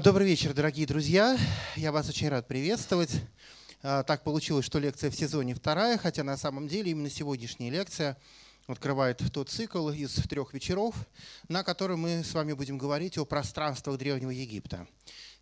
Добрый вечер, дорогие друзья. Я вас очень рад приветствовать. А, так получилось, что лекция в сезоне вторая, хотя на самом деле именно сегодняшняя лекция открывает тот цикл из трех вечеров, на котором мы с вами будем говорить о пространствах Древнего Египта.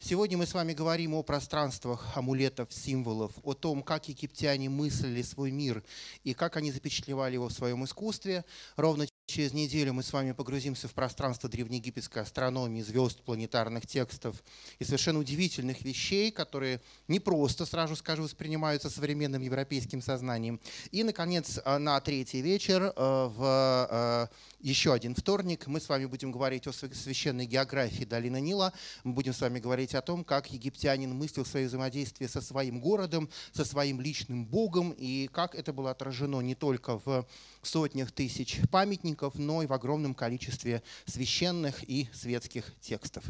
Сегодня мы с вами говорим о пространствах амулетов, символов, о том, как египтяне мыслили свой мир и как они запечатлевали его в своем искусстве. Ровно Через неделю мы с вами погрузимся в пространство древнеегипетской астрономии, звезд, планетарных текстов и совершенно удивительных вещей, которые не просто, сразу скажу, воспринимаются современным европейским сознанием. И, наконец, э, на третий вечер, э, в э, еще один вторник, мы с вами будем говорить о священной географии долины Нила. Мы будем с вами говорить о том, как египтянин мыслил свое взаимодействие со своим городом, со своим личным богом, и как это было отражено не только в сотнях тысяч памятников, но и в огромном количестве священных и светских текстов.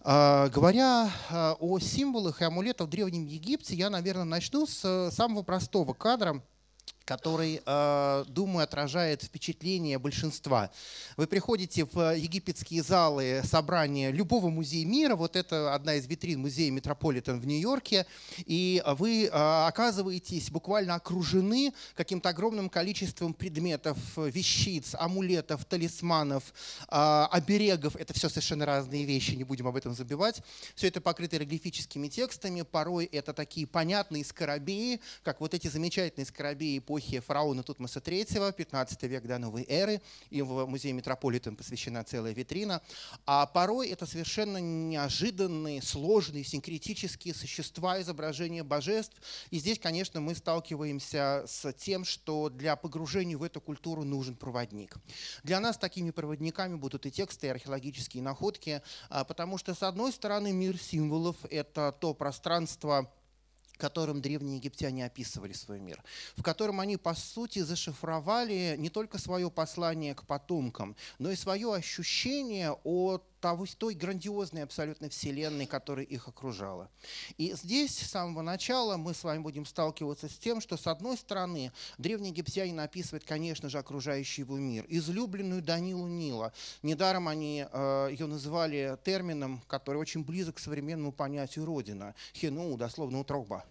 А, говоря а, о символах и амулетах в Древнем Египте, я, наверное, начну с самого простого кадра – который, э, думаю, отражает впечатление большинства. Вы приходите в египетские залы собрания любого музея мира, вот это одна из витрин музея Метрополитен в Нью-Йорке, и вы э, оказываетесь буквально окружены каким-то огромным количеством предметов, вещиц, амулетов, талисманов, э, оберегов. Это все совершенно разные вещи, не будем об этом забивать. Все это покрыто иероглифическими текстами, порой это такие понятные скоробеи, как вот эти замечательные скоробеи по эпохи фараона Тутмоса III, 15 век до новой эры, и в музее Метрополитен посвящена целая витрина. А порой это совершенно неожиданные, сложные, синкретические существа, изображения божеств. И здесь, конечно, мы сталкиваемся с тем, что для погружения в эту культуру нужен проводник. Для нас такими проводниками будут и тексты, и археологические находки, а, потому что, с одной стороны, мир символов – это то пространство, которым древние египтяне описывали свой мир, в котором они, по сути, зашифровали не только свое послание к потомкам, но и свое ощущение от того, той грандиозной абсолютно вселенной, которая их окружала. И здесь с самого начала мы с вами будем сталкиваться с тем, что с одной стороны древний египтянин описывает, конечно же, окружающий его мир, излюбленную Данилу Нила. Недаром они э, ее называли термином, который очень близок к современному понятию «родина», хину, дословно «утроба».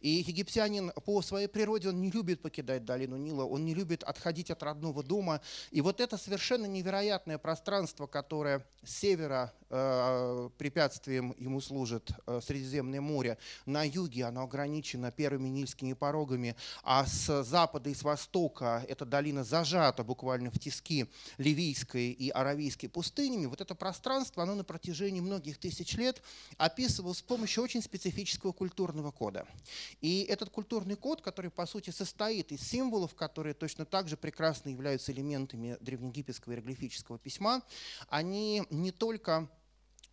И египтянин по своей природе, он не любит покидать долину Нила, он не любит отходить от родного дома. И вот это совершенно невероятное пространство, которое с севера препятствием ему служит э, Средиземное море, на юге оно ограничено первыми нильскими порогами, а с запада и с востока эта долина зажата буквально в тиски Ливийской и Аравийской пустынями. Вот это пространство, оно на протяжении многих тысяч лет описывалось с помощью очень специфического культурного кода. И этот культурный код, который по сути состоит из символов, которые точно так же прекрасно являются элементами древнеегипетского иероглифического письма, они не только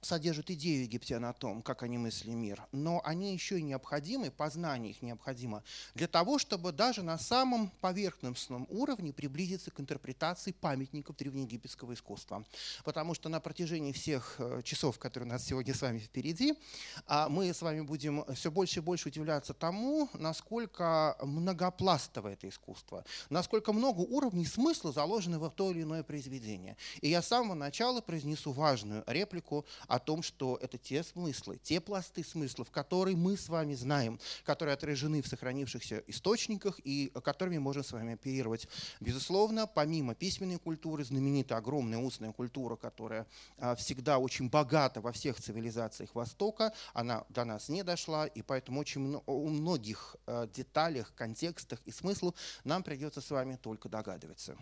содержат идею египтян о том, как они мыслили мир, но они еще и необходимы, познание их необходимо для того, чтобы даже на самом поверхностном уровне приблизиться к интерпретации памятников древнеегипетского искусства. Потому что на протяжении всех э, часов, которые у нас сегодня с вами впереди, а, мы с вами будем все больше и больше удивляться тому, насколько многопластово это искусство, насколько много уровней смысла заложено в то или иное произведение. И я с самого начала произнесу важную реплику о том, что это те смыслы, те пласты смыслов, которые мы с вами знаем, которые отражены в сохранившихся источниках и которыми можем с вами оперировать. Безусловно, помимо письменной культуры, знаменитая огромная устная культура, которая а, всегда очень богата во всех цивилизациях Востока, она до нас не дошла, и поэтому очень у многих а, деталях, контекстах и смыслов нам придется с вами только догадываться.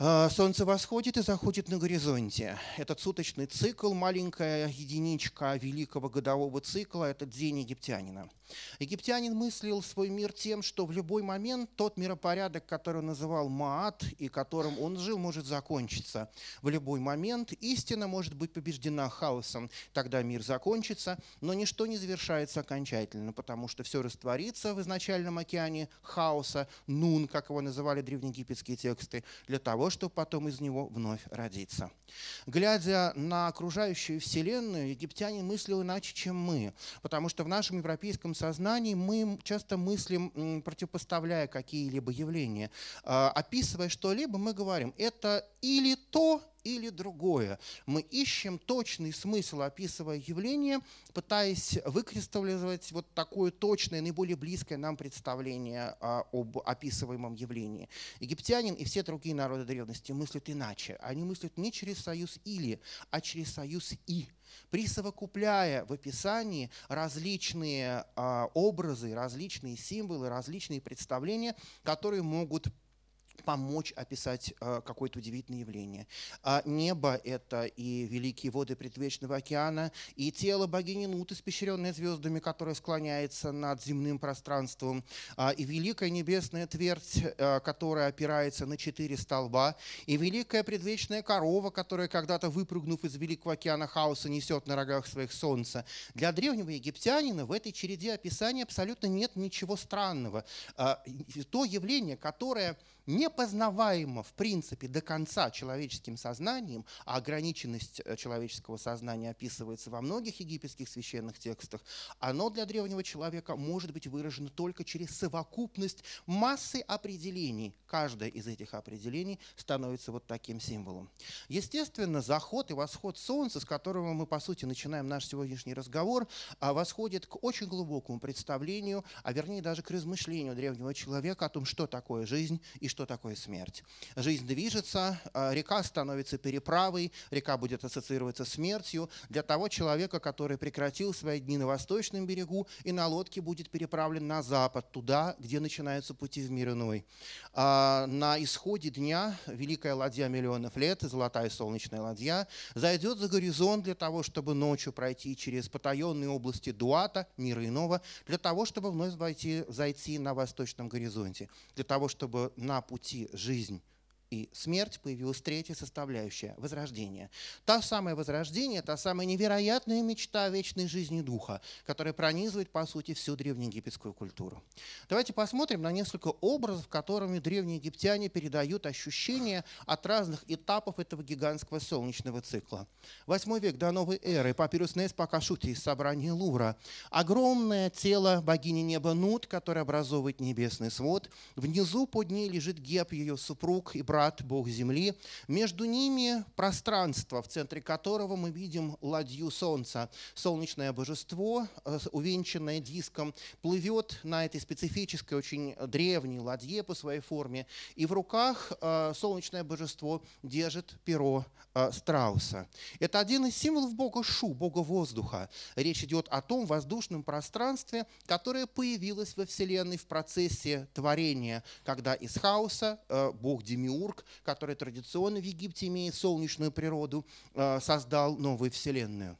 А, солнце восходит и заходит на горизонте. Этот суточный цикл, маленькая единичка великого годового цикла, это день египтянина. Египтянин мыслил свой мир тем, что в любой момент тот миропорядок, который он называл Маат и которым он жил, может закончиться. В любой момент истина может быть побеждена хаосом, тогда мир закончится, но ничто не завершается окончательно, потому что все растворится в изначальном океане хаоса, нун, как его называли древнеегипетские тексты, для того, чтобы потом из него вновь родиться. Глядя на окружающую Вселенную, египтяне мыслил иначе, чем мы, потому что в нашем европейском сознании мы часто мыслим, противопоставляя какие-либо явления. А, описывая что-либо, мы говорим, это или то, или другое. Мы ищем точный смысл, описывая явление, пытаясь выкристаллизовать вот такое точное, наиболее близкое нам представление а, об описываемом явлении. Египтянин и все другие народы древности мыслят иначе. Они мыслят не через союз «или», а через союз «и» присовокупляя в описании различные а, образы, различные символы, различные представления, которые могут помочь описать э, какое-то удивительное явление. А небо — это и великие воды предвечного океана, и тело богини Нут, испещренное звездами, которое склоняется над земным пространством, а, и великая небесная твердь, э, которая опирается на четыре столба, и великая предвечная корова, которая когда-то, выпрыгнув из великого океана хаоса, несет на рогах своих солнца. Для древнего египтянина в этой череде описаний абсолютно нет ничего странного. А, то явление, которое непознаваемо в принципе до конца человеческим сознанием, а ограниченность э, человеческого сознания описывается во многих египетских священных текстах, оно для древнего человека может быть выражено только через совокупность массы определений. Каждое из этих определений становится вот таким символом. Естественно, заход и восход солнца, с которого мы, по сути, начинаем наш сегодняшний разговор, а, восходит к очень глубокому представлению, а вернее даже к размышлению древнего человека о том, что такое жизнь и что что такое смерть. Жизнь движется, а, река становится переправой, река будет ассоциироваться смертью. Для того человека, который прекратил свои дни на восточном берегу и на лодке будет переправлен на запад, туда, где начинаются пути в мир иной. А, на исходе дня великая ладья миллионов лет, золотая солнечная ладья, зайдет за горизонт для того, чтобы ночью пройти через потаенные области Дуата, мира иного, для того, чтобы вновь войти, зайти на восточном горизонте, для того, чтобы на пути жизнь и смерть появилась третья составляющая – возрождение. Та самое возрождение, та самая невероятная мечта о вечной жизни духа, которая пронизывает, по сути, всю древнеегипетскую культуру. Давайте посмотрим на несколько образов, которыми древние египтяне передают ощущения от разных этапов этого гигантского солнечного цикла. Восьмой век до новой эры, папирус Нес Пакашути из собрания Лувра. Огромное тело богини неба Нут, которое образовывает небесный свод. Внизу под ней лежит Геб, ее супруг и брат брат, Бог земли. Между ними пространство, в центре которого мы видим ладью солнца. Солнечное божество, э, увенчанное диском, плывет на этой специфической, очень древней ладье по своей форме. И в руках э, солнечное божество держит перо э, страуса. Это один из символов бога Шу, бога воздуха. Речь идет о том воздушном пространстве, которое появилось во Вселенной в процессе творения, когда из хаоса бог Демиур Демиург, который традиционно в Египте имеет солнечную природу, э, создал новую вселенную.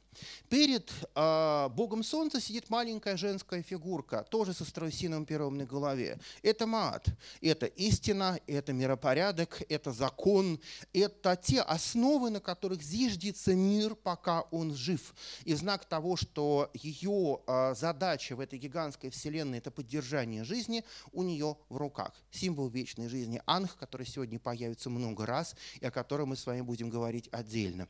Перед э, богом солнца сидит маленькая женская фигурка, тоже со страусиным пером на голове. Это Маат. Это истина, это миропорядок, это закон, это те основы, на которых зиждется мир, пока он жив. И знак того, что ее э, задача в этой гигантской вселенной – это поддержание жизни, у нее в руках. Символ вечной жизни Анх, который сегодня появится много раз и о котором мы с вами будем говорить отдельно.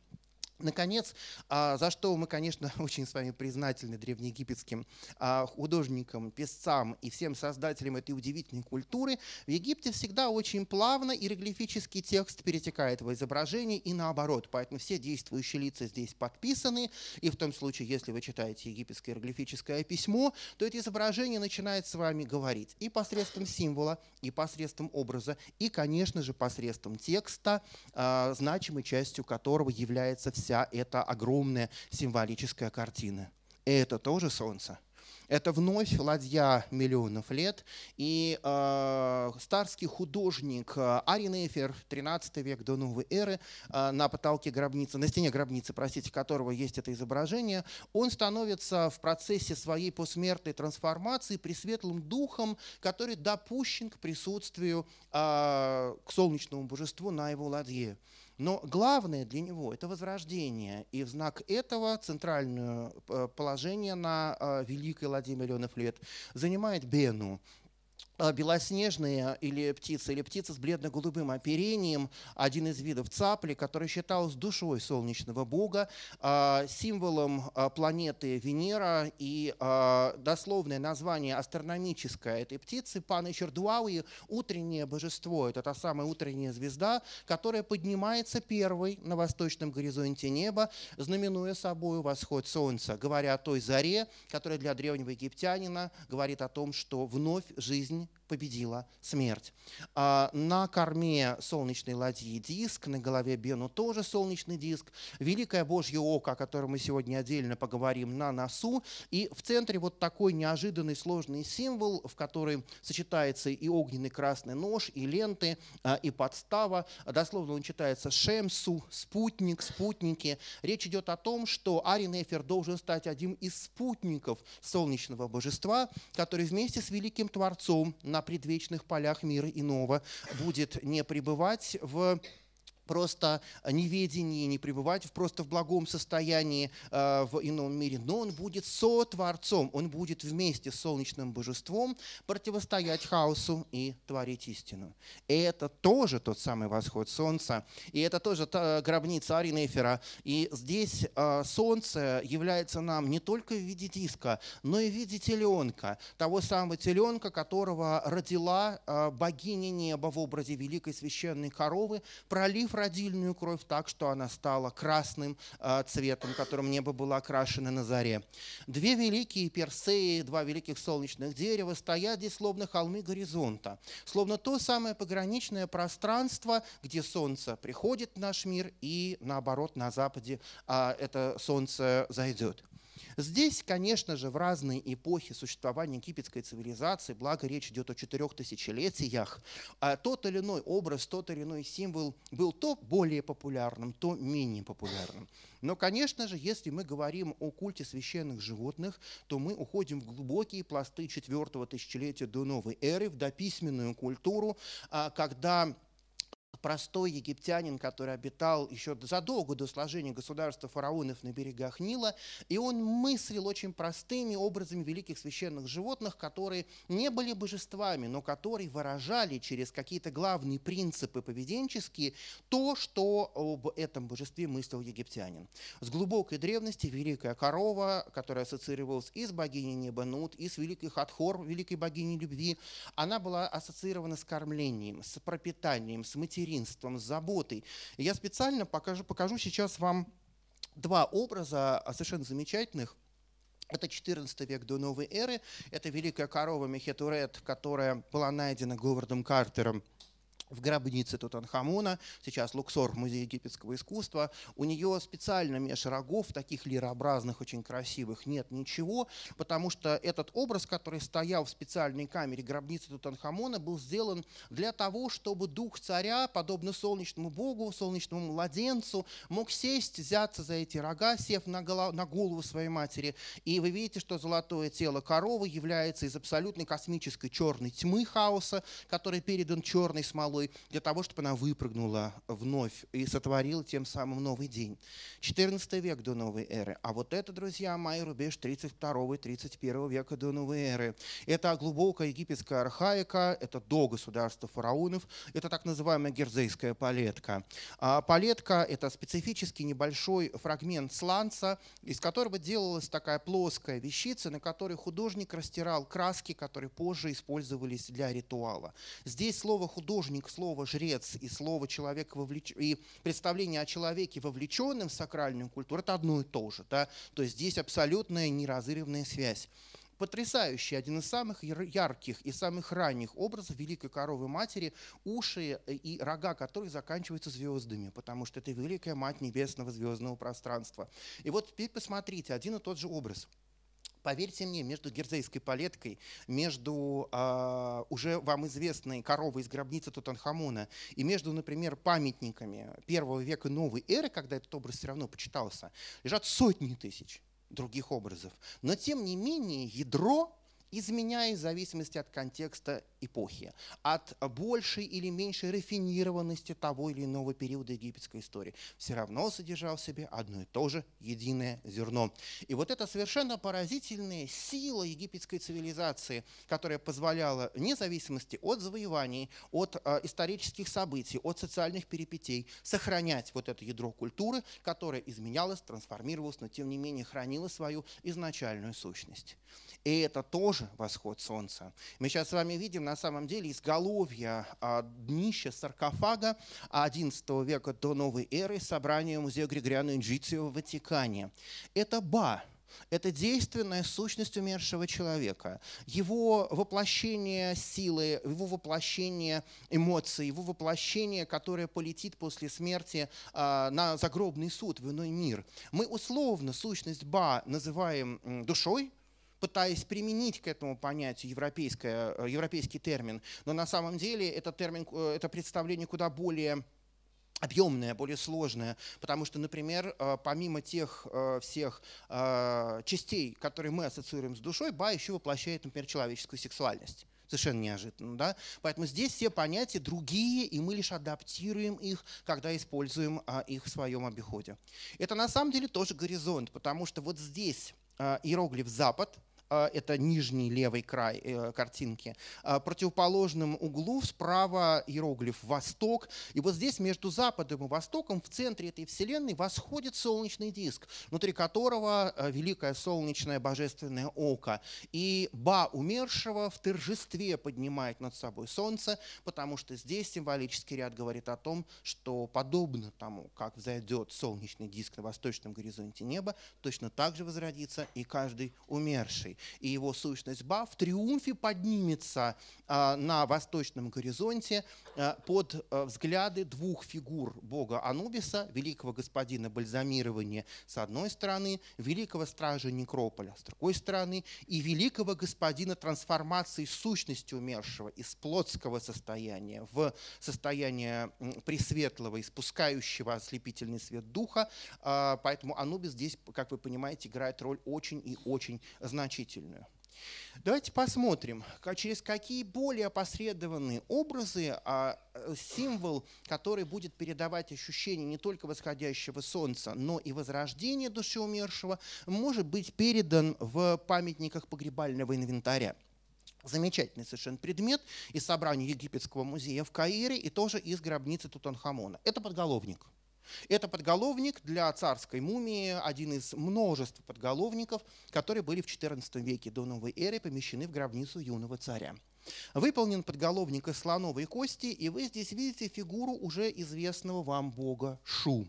Наконец, а, за что мы, конечно, очень с вами признательны древнеегипетским а, художникам, песцам и всем создателям этой удивительной культуры, в Египте всегда очень плавно иероглифический текст перетекает в изображение и наоборот. Поэтому все действующие лица здесь подписаны, и в том случае, если вы читаете египетское иероглифическое письмо, то это изображение начинает с вами говорить и посредством символа, и посредством образа, и, конечно же, посредством текста, а, значимой частью которого является вся вся эта огромная символическая картина. Это тоже солнце. Это вновь ладья миллионов лет. И э, старский художник э, Аринефер, 13 век до новой эры, э, на потолке гробницы, на стене гробницы, простите, которого есть это изображение, он становится в процессе своей посмертной трансформации пресветлым духом, который допущен к присутствию, э, к солнечному божеству на его ладье. Но главное для него – это возрождение. И в знак этого центральное э, положение на э, Великой Ладье миллионов лет занимает Бену. А, белоснежные или птицы, или птицы с бледно-голубым оперением, один из видов цапли, который считался душой солнечного бога, а, символом а, планеты Венера и дословное название астрономическое этой птицы Паны Чердуауи – утреннее божество. Это та самая утренняя звезда, которая поднимается первой на восточном горизонте неба, знаменуя собой восход солнца, говоря о той заре, которая для древнего египтянина говорит о том, что вновь жизнь победила смерть. А на корме солнечной ладьи диск, на голове Бену тоже солнечный диск, великое Божье око, о котором мы сегодня отдельно поговорим, на носу, и в центре вот такой неожиданный сложный символ, в который сочетается и огненный красный нож, и ленты, а, и подстава. Дословно он читается «шемсу», «спутник», «спутники». Речь идет о том, что Аринефер должен стать одним из спутников солнечного божества, который вместе с великим Творцом на предвечных полях мира иного будет не пребывать в просто неведении, не пребывать просто в благом состоянии э, в ином мире, но он будет сотворцом, он будет вместе с солнечным божеством противостоять хаосу и творить истину. И это тоже тот самый восход солнца, и это тоже та гробница Аринефера. И здесь э, солнце является нам не только в виде диска, но и в виде теленка, того самого теленка, которого родила э, богиня неба в образе великой священной коровы, пролив родильную кровь так, что она стала красным а, цветом, которым небо было окрашено на заре. Две великие персеи, два великих солнечных дерева стоят здесь словно холмы горизонта, словно то самое пограничное пространство, где солнце приходит в наш мир и наоборот на западе а, это солнце зайдет. Здесь, конечно же, в разные эпохи существования египетской цивилизации, благо речь идет о четырех тысячелетиях, а тот или иной образ, тот или иной символ был то более популярным, то менее популярным. Но, конечно же, если мы говорим о культе священных животных, то мы уходим в глубокие пласты четвертого тысячелетия до новой эры, в дописьменную культуру, а, когда простой египтянин, который обитал еще задолго до сложения государства фараонов на берегах Нила, и он мыслил очень простыми образами великих священных животных, которые не были божествами, но которые выражали через какие-то главные принципы поведенческие то, что об этом божестве мыслил египтянин. С глубокой древности великая корова, которая ассоциировалась и с богиней неба Нут, и с великой Хатхор, великой богиней любви, она была ассоциирована с кормлением, с пропитанием, с материей, материнством, с заботой. И я специально покажу, покажу сейчас вам два образа а, совершенно замечательных. Это 14 век до новой эры. Это великая корова Мехетурет, которая была найдена Говардом Картером в гробнице Тутанхамона, сейчас Луксор, музей египетского искусства. У нее специально меж рогов, таких лирообразных, очень красивых, нет ничего, потому что этот образ, который стоял в специальной камере гробницы Тутанхамона, был сделан для того, чтобы дух царя, подобно солнечному богу, солнечному младенцу, мог сесть, взяться за эти рога, сев на голову, на голову своей матери. И вы видите, что золотое тело коровы является из абсолютной космической черной тьмы хаоса, который передан черной смолой, силой для того, чтобы она выпрыгнула вновь и сотворила тем самым новый день. 14 век до новой эры. А вот это, друзья мои, рубеж 32-31 века до новой эры. Это глубокая египетская архаика, это до государства фараонов, это так называемая герзейская палетка. А палетка – это специфический небольшой фрагмент сланца, из которого делалась такая плоская вещица, на которой художник растирал краски, которые позже использовались для ритуала. Здесь слово «художник» слово «жрец» и слово «человек» вовлеч... и представление о человеке, вовлеченном в сакральную культуру, это одно и то же. Да? То есть здесь абсолютная неразрывная связь потрясающий, один из самых ярких и самых ранних образов Великой Коровы Матери, уши и рога которой заканчиваются звездами, потому что это Великая Мать Небесного звездного пространства. И вот теперь посмотрите, один и тот же образ – Поверьте мне, между герзейской палеткой, между э, уже вам известной коровой из гробницы Тутанхамона и между, например, памятниками первого века новой эры, когда этот образ все равно почитался, лежат сотни тысяч других образов. Но тем не менее ядро изменяясь в зависимости от контекста эпохи, от большей или меньшей рафинированности того или иного периода египетской истории, все равно содержал в себе одно и то же единое зерно. И вот эта совершенно поразительная сила египетской цивилизации, которая позволяла, вне зависимости от завоеваний, от э, исторических событий, от социальных перипетий, сохранять вот это ядро культуры, которое изменялось, трансформировалось, но тем не менее хранило свою изначальную сущность. И это тоже восход солнца. Мы сейчас с вами видим на самом деле изголовья а, днища саркофага XI века до новой эры собрания музея Григориана Инджицио в Ватикане. Это Ба, это действенная сущность умершего человека. Его воплощение силы, его воплощение эмоций, его воплощение, которое полетит после смерти э, на загробный суд в иной мир. Мы условно сущность Ба называем душой, пытаясь применить к этому понятию европейское, э, европейский термин. Но на самом деле этот термин, э, это представление куда более объемное, более сложное, потому что, например, э, помимо тех всех частей, которые мы ассоциируем с душой, Ба еще воплощает, например, человеческую сексуальность совершенно неожиданно. Да? Поэтому здесь все понятия другие, и мы лишь адаптируем их, когда используем их в своем обиходе. Это на самом деле тоже горизонт, потому что вот здесь иероглиф «запад», а, это нижний левый край э, картинки. А, противоположном углу справа иероглиф «Восток». И вот здесь между Западом и Востоком в центре этой вселенной восходит солнечный диск, внутри которого э, великое солнечное божественное око. И Ба умершего в торжестве поднимает над собой солнце, потому что здесь символический ряд говорит о том, что подобно тому, как взойдет солнечный диск на восточном горизонте неба, точно так же возродится и каждый умерший и его сущность Ба в триумфе поднимется а, на восточном горизонте а, под а, взгляды двух фигур бога Анубиса, великого господина бальзамирования с одной стороны, великого стража Некрополя с другой стороны, и великого господина трансформации сущности умершего из плотского состояния в состояние пресветлого, испускающего ослепительный свет духа. Поэтому Анубис здесь, как вы понимаете, играет роль очень и очень значительную значительную. Давайте посмотрим, через какие более опосредованные образы а, э, символ, который будет передавать ощущение не только восходящего солнца, но и возрождения души умершего, может быть передан в памятниках погребального инвентаря. Замечательный совершенно предмет из собрания Египетского музея в Каире и тоже из гробницы Тутанхамона. Это подголовник – это подголовник для царской мумии, один из множества подголовников, которые были в XIV веке до новой эры помещены в гробницу юного царя. Выполнен подголовник из слоновой кости, и вы здесь видите фигуру уже известного вам бога Шу.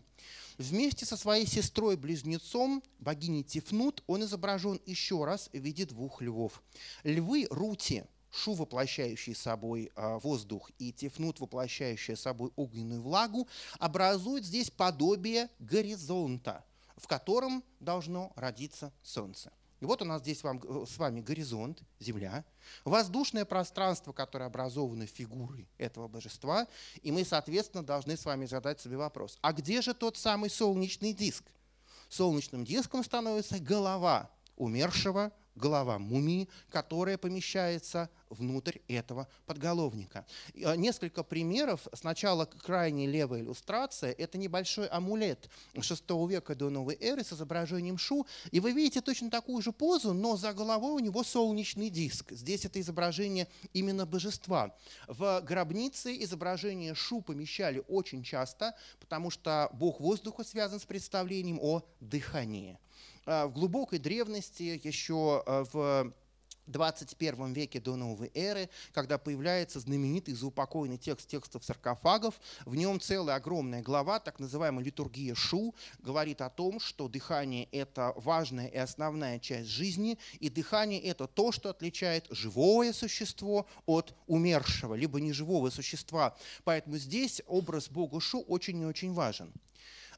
Вместе со своей сестрой-близнецом, богиней Тифнут, он изображен еще раз в виде двух львов. Львы Рути – Шу, воплощающий собой а, воздух, и Тефнут, воплощающий собой огненную влагу, образуют здесь подобие горизонта, в котором должно родиться Солнце. И вот у нас здесь вам, э, с вами горизонт, Земля, воздушное пространство, которое образовано фигурой этого божества, и мы, соответственно, должны с вами задать себе вопрос, а где же тот самый солнечный диск? Солнечным диском становится голова умершего голова мумии, которая помещается внутрь этого подголовника. А, несколько примеров. Сначала крайне левая иллюстрация. Это небольшой амулет VI века до новой эры с изображением Шу. И вы видите точно такую же позу, но за головой у него солнечный диск. Здесь это изображение именно божества. В гробнице изображение Шу помещали очень часто, потому что бог воздуха связан с представлением о дыхании. А, в глубокой древности, еще а, в 21 веке до новой эры, когда появляется знаменитый заупокойный текст текстов саркофагов. В нем целая огромная глава, так называемая литургия Шу, говорит о том, что дыхание – это важная и основная часть жизни, и дыхание – это то, что отличает живое существо от умершего, либо неживого существа. Поэтому здесь образ Бога Шу очень и очень важен.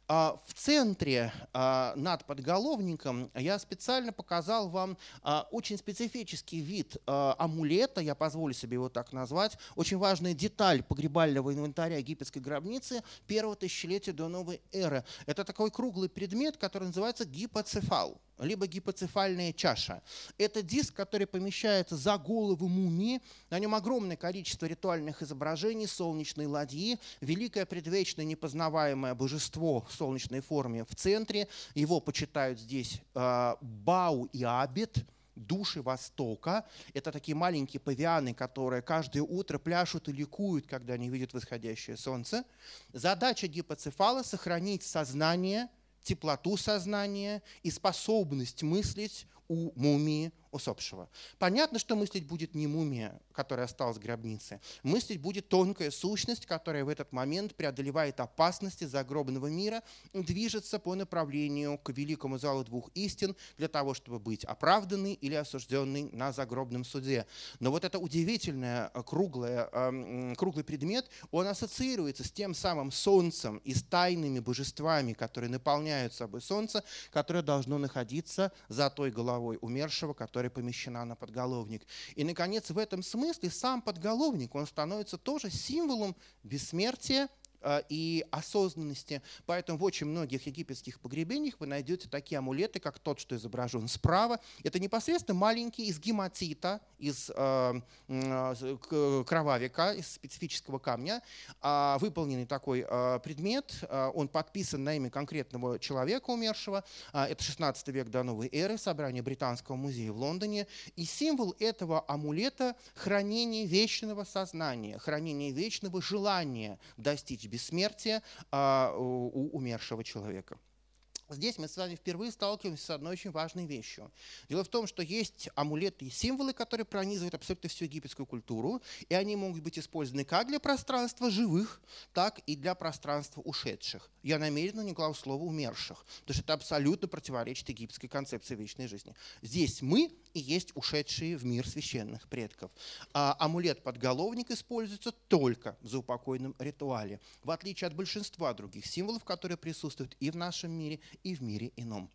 А, в центре а, над подголовником я специально показал вам а, очень специфический вид амулета, я позволю себе его так назвать, очень важная деталь погребального инвентаря египетской гробницы первого тысячелетия до новой эры. Это такой круглый предмет, который называется гипоцефал. Либо гипоцефальная чаша. Это диск, который помещается за голову мумии. На нем огромное количество ритуальных изображений солнечной ладьи, великое предвечное непознаваемое божество в солнечной форме в центре. Его почитают здесь э, Бау и Абит, души Востока. Это такие маленькие павианы, которые каждое утро пляшут и ликуют, когда они видят восходящее солнце. Задача гипоцефала – сохранить сознание, теплоту сознания и способность мыслить у мумии усопшего. Понятно, что мыслить будет не мумия, которая осталась в гробнице. Мыслить будет тонкая сущность, которая в этот момент преодолевает опасности загробного мира движется по направлению к великому залу двух истин для того, чтобы быть оправданной или осужденной на загробном суде. Но вот это удивительное э, круглое, эм, круглый предмет, он ассоциируется с тем самым солнцем и с тайными божествами, которые наполняют собой солнце, которое должно находиться за той головой умершего, который которая помещена на подголовник. И, наконец, в этом смысле сам подголовник, он становится тоже символом бессмертия и осознанности. Поэтому в очень многих египетских погребениях вы найдете такие амулеты, как тот, что изображен справа. Это непосредственно маленький из гематита, из э, э, кровавика, из специфического камня, э, выполненный такой э, предмет. Э, он подписан на имя конкретного человека умершего. Э, это 16 век до новой эры, собрание Британского музея в Лондоне. И символ этого амулета – хранение вечного сознания, хранение вечного желания достичь бессмертия а, у умершего человека. Здесь мы с вами впервые сталкиваемся с одной очень важной вещью. Дело в том, что есть амулеты и символы, которые пронизывают абсолютно всю египетскую культуру, и они могут быть использованы как для пространства живых, так и для пространства ушедших. Я намеренно не клал слово умерших, потому что это абсолютно противоречит египетской концепции вечной жизни. Здесь мы и есть ушедшие в мир священных предков. А амулет-подголовник используется только в заупокойном ритуале, в отличие от большинства других символов, которые присутствуют и в нашем мире, и в мире ином.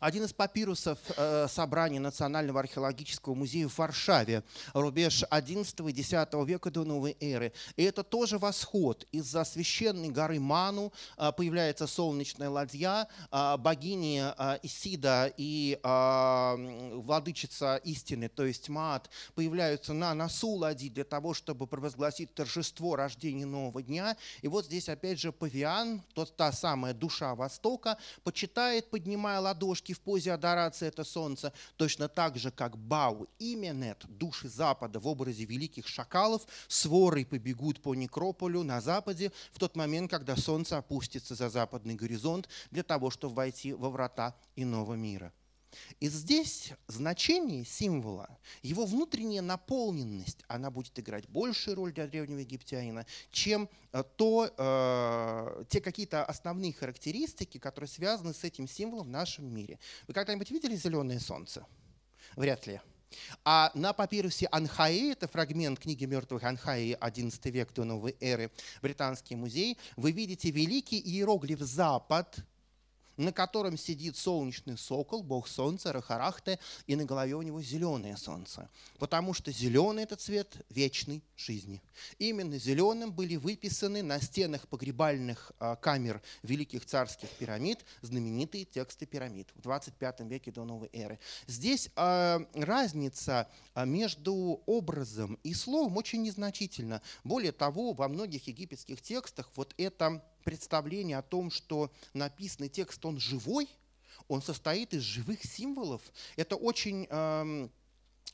Один из папирусов э, собрания Национального археологического музея в Варшаве, рубеж 11 и 10 века до новой эры. И это тоже восход. Из-за священной горы Ману э, появляется солнечная ладья, э, богини э, Исида и э, владычица истины, то есть Маат, появляются на носу ладьи для того, чтобы провозгласить торжество рождения нового дня. И вот здесь опять же павиан, тот, та самая душа Востока, почитает, поднимая ладонь ладошки в позе адорации это солнце, точно так же, как Бау и Менет, души Запада в образе великих шакалов, сворой побегут по некрополю на Западе в тот момент, когда солнце опустится за западный горизонт для того, чтобы войти во врата иного мира. И здесь значение символа, его внутренняя наполненность, она будет играть большую роль для древнего египтянина, чем э, то, э, те какие-то основные характеристики, которые связаны с этим символом в нашем мире. Вы когда-нибудь видели зеленое солнце? Вряд ли. А на папирусе Анхаи, это фрагмент книги мертвых Анхаи, 11 век до новой эры, Британский музей, вы видите великий иероглиф «Запад», на котором сидит солнечный сокол, бог солнца, Рахарахте, и на голове у него зеленое солнце. Потому что зеленый – это цвет вечной жизни. Именно зеленым были выписаны на стенах погребальных а, камер великих царских пирамид знаменитые тексты пирамид в 25 веке до новой эры. Здесь а, разница а, между образом и словом очень незначительна. Более того, во многих египетских текстах вот это представление о том, что написанный текст, он живой, он состоит из живых символов. Это очень... Эм,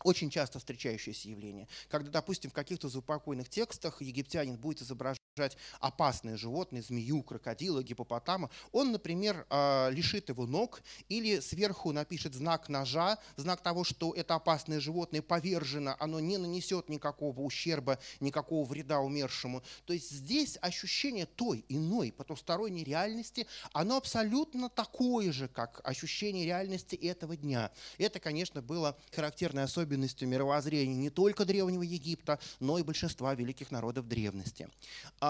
очень часто встречающееся явление. Когда, допустим, в каких-то заупокойных текстах египтянин будет изображать опасное животное, змею, крокодила, гипопотама, он, например, а, лишит его ног или сверху напишет знак ножа, знак того, что это опасное животное повержено, оно не нанесет никакого ущерба, никакого вреда умершему. То есть здесь ощущение той иной потусторонней реальности, оно абсолютно такое же, как ощущение реальности этого дня. Это, конечно, было характерной особенностью мировоззрения не только Древнего Египта, но и большинства великих народов древности.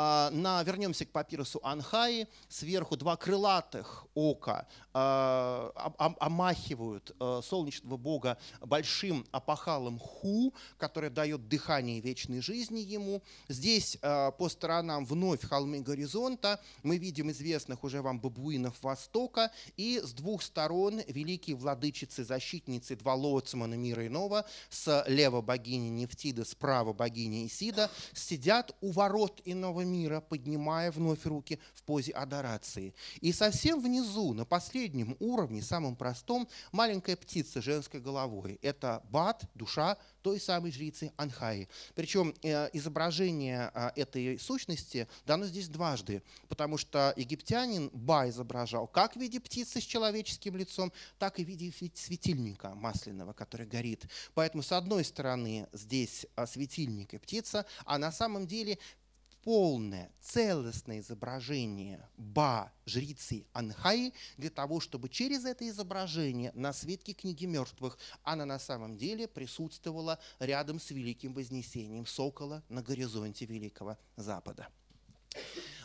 А, на, вернемся к папирусу Анхаи. Сверху два крылатых ока а, омахивают а, солнечного бога большим опахалом ху, который дает дыхание вечной жизни ему. Здесь по сторонам вновь холмы горизонта. Мы видим известных уже вам бабуинов Востока. И с двух сторон великие владычицы, защитницы, два лоцмана мира иного, слева богини Нефтида, справа богини Исида, сидят у ворот иного мира, поднимая вновь руки в позе адорации. И совсем внизу, на последнем уровне, самом простом, маленькая птица женской головой. Это бат, душа той самой жрицы Анхаи. Причем э, изображение э, этой сущности дано здесь дважды, потому что египтянин Ба изображал как в виде птицы с человеческим лицом, так и в виде светильника масляного, который горит. Поэтому, с одной стороны, здесь э, светильник и птица, а на самом деле полное, целостное изображение Ба, жрицы Анхаи, для того, чтобы через это изображение на свитке книги мертвых она на самом деле присутствовала рядом с великим вознесением сокола на горизонте Великого Запада.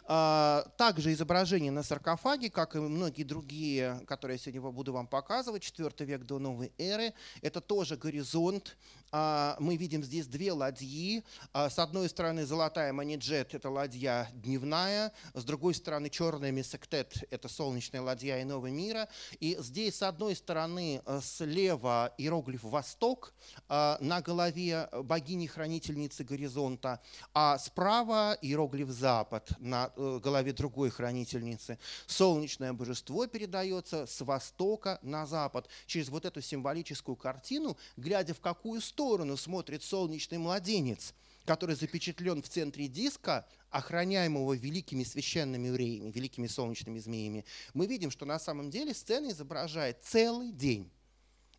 А, также изображение на саркофаге, как и многие другие, которые я сегодня буду вам показывать, 4 век до новой эры. Это тоже горизонт. А, мы видим здесь две ладьи. А, с одной стороны золотая манеджет – это ладья дневная. С другой стороны черная мессектет – это солнечная ладья иного мира. И здесь с одной стороны слева иероглиф «Восток» на голове богини-хранительницы горизонта, а справа иероглиф «Запад» на Э, голове другой хранительницы. Солнечное божество передается с востока на запад. Через вот эту символическую картину, глядя в какую сторону смотрит солнечный младенец, который запечатлен в центре диска, охраняемого великими священными евреями, великими солнечными змеями, мы видим, что на самом деле сцена изображает целый день.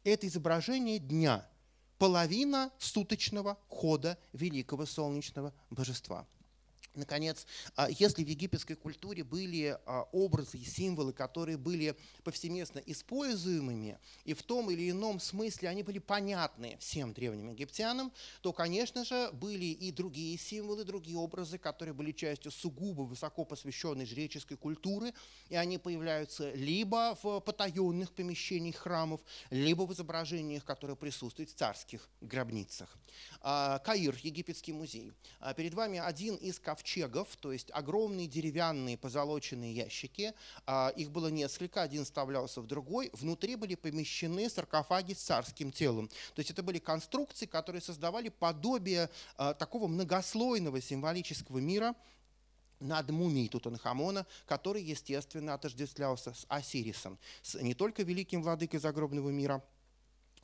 Это изображение дня, половина суточного хода великого солнечного божества. Наконец, а, если в египетской культуре были а, образы и символы, которые были повсеместно используемыми, и в том или ином смысле они были понятны всем древним египтянам, то, конечно же, были и другие символы, другие образы, которые были частью сугубо высоко посвященной жреческой культуры, и они появляются либо в потаенных помещениях храмов, либо в изображениях, которые присутствуют в царских гробницах. А, Каир, египетский музей. Перед вами один из ковчегов ковчегов, то есть огромные деревянные позолоченные ящики. А, их было несколько, один вставлялся в другой. Внутри были помещены саркофаги с царским телом. То есть это были конструкции, которые создавали подобие а, такого многослойного символического мира, над мумией Тутанхамона, который, естественно, отождествлялся с Осирисом, с не только великим владыкой загробного мира,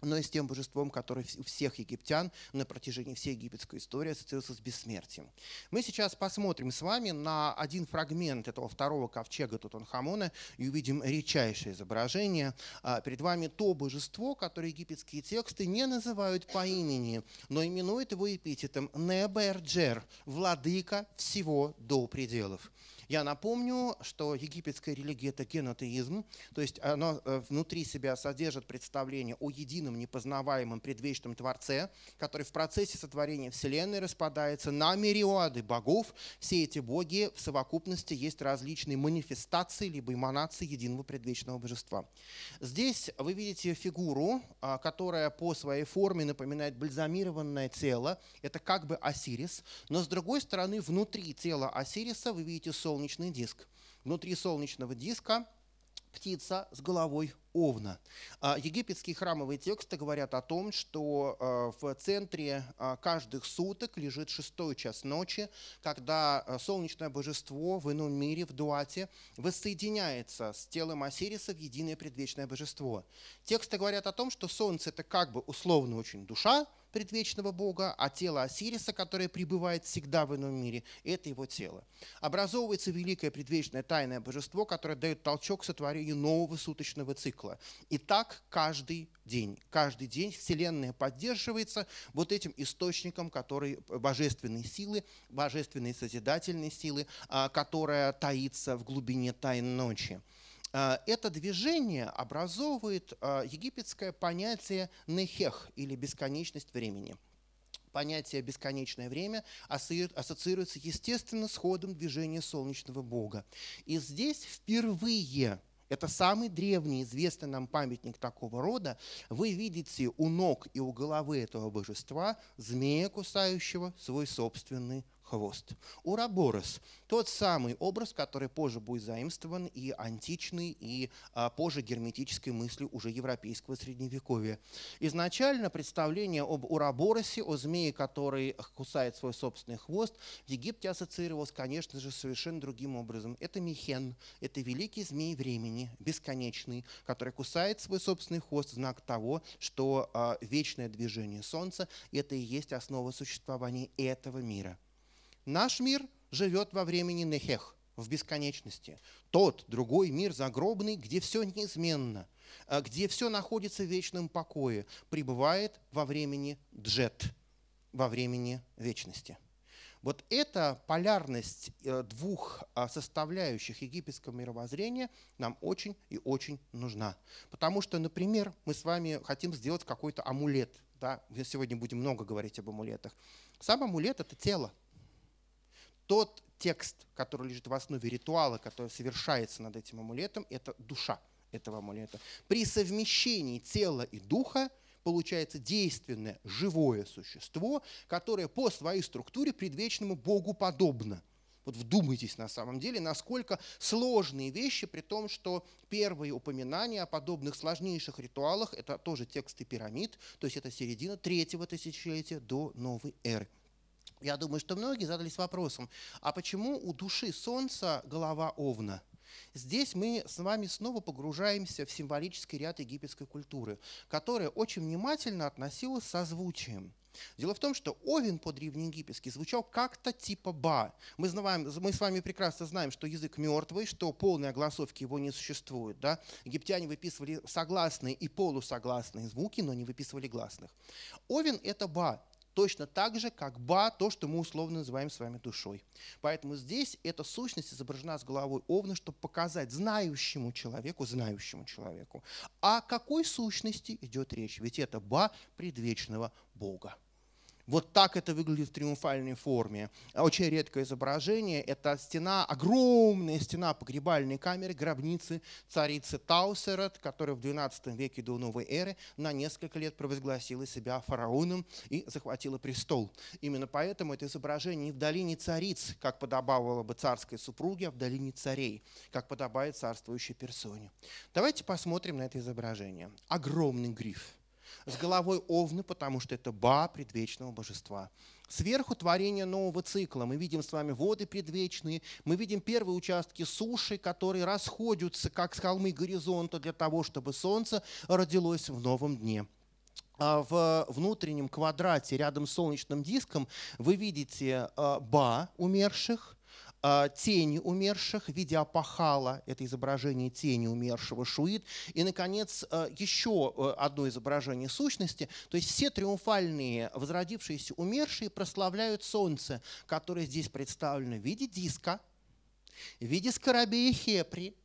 но и с тем божеством, которое у всех египтян на протяжении всей египетской истории ассоциировался с бессмертием. Мы сейчас посмотрим с вами на один фрагмент этого второго ковчега Тутанхамона и увидим редчайшее изображение. А, перед вами то божество, которое египетские тексты не называют по имени, но именуют его эпитетом Неберджер, владыка всего до пределов. Я напомню, что египетская религия – это генотеизм, то есть она э, внутри себя содержит представление о едином непознаваемом предвечном Творце, который в процессе сотворения Вселенной распадается на мириады богов. Все эти боги в совокупности есть различные манифестации либо эманации единого предвечного божества. Здесь вы видите фигуру, а, которая по своей форме напоминает бальзамированное тело. Это как бы Осирис, но с другой стороны, внутри тела Осириса вы видите солнце солнечный диск. Внутри солнечного диска птица с головой овна. А, египетские храмовые тексты говорят о том, что а, в центре а, каждых суток лежит шестой час ночи, когда солнечное божество в ином мире, в Дуате, воссоединяется с телом Осириса в единое предвечное божество. Тексты говорят о том, что солнце – это как бы условно очень душа, предвечного Бога, а тело Осириса, которое пребывает всегда в ином мире, это его тело. Образовывается великое предвечное тайное божество, которое дает толчок сотворению нового суточного цикла. И так каждый день. Каждый день Вселенная поддерживается вот этим источником, который божественной силы, божественной созидательной силы, а, которая таится в глубине тайн ночи. А, это движение образовывает а, египетское понятие нехех или бесконечность времени. понятие «бесконечное время» ассоциируется, естественно, с ходом движения солнечного бога. И здесь впервые это самый древний известный нам памятник такого рода. Вы видите у ног и у головы этого божества змея, кусающего свой собственный хвост. Ураборос – тот самый образ, который позже будет заимствован и античный, и а, позже герметической мыслью уже европейского средневековья. Изначально представление об Ураборосе, о змее, который кусает свой собственный хвост, в Египте ассоциировалось, конечно же, совершенно другим образом. Это Михен, это великий змей времени, бесконечный, который кусает свой собственный хвост, знак того, что а, вечное движение Солнца – это и есть основа существования этого мира. Наш мир живет во времени Нехех, в бесконечности. Тот, другой мир загробный, где все неизменно, а где все находится в вечном покое, пребывает во времени Джет, во времени вечности. Вот эта полярность э, двух а, составляющих египетского мировоззрения нам очень и очень нужна. Потому что, например, мы с вами хотим сделать какой-то амулет. Да? Мы сегодня будем много говорить об амулетах. Сам амулет – это тело тот текст, который лежит в основе ритуала, который совершается над этим амулетом, это душа этого амулета. При совмещении тела и духа получается действенное, живое существо, которое по своей структуре предвечному Богу подобно. Вот вдумайтесь на самом деле, насколько сложные вещи, при том, что первые упоминания о подобных сложнейших ритуалах, это тоже тексты пирамид, то есть это середина третьего тысячелетия до новой эры. Я думаю, что многие задались вопросом, а почему у души Солнца голова овна? Здесь мы с вами снова погружаемся в символический ряд египетской культуры, которая очень внимательно относилась к созвучием. Дело в том, что Овен по-древнеегипетски звучал как-то типа «ба». Мы, знаем, мы с вами прекрасно знаем, что язык мертвый, что полной огласовки его не существует. Да? Египтяне выписывали согласные и полусогласные звуки, но не выписывали гласных. Овен – это «ба» точно так же, как ба, то, что мы условно называем с вами душой. Поэтому здесь эта сущность изображена с головой овна, чтобы показать знающему человеку, знающему человеку, о какой сущности идет речь. Ведь это ба предвечного Бога. Вот так это выглядит в триумфальной форме. Очень редкое изображение – это стена, огромная стена погребальной камеры, гробницы царицы Таусерет, которая в XII веке до новой эры на несколько лет провозгласила себя фараоном и захватила престол. Именно поэтому это изображение не в долине цариц, как подобавало бы царской супруге, а в долине царей, как подобает царствующей персоне. Давайте посмотрим на это изображение. Огромный гриф – с головой овны, потому что это ба предвечного божества. Сверху творение нового цикла. Мы видим с вами воды предвечные, мы видим первые участки суши, которые расходятся, как с холмы горизонта, для того, чтобы солнце родилось в новом дне а в внутреннем квадрате рядом с солнечным диском вы видите а, ба умерших, тени умерших в виде апахала, это изображение тени умершего Шуид, и, наконец, а, еще а, одно изображение сущности, то есть все триумфальные возродившиеся умершие прославляют солнце, которое здесь представлено в виде диска, в виде скоробея Хепри,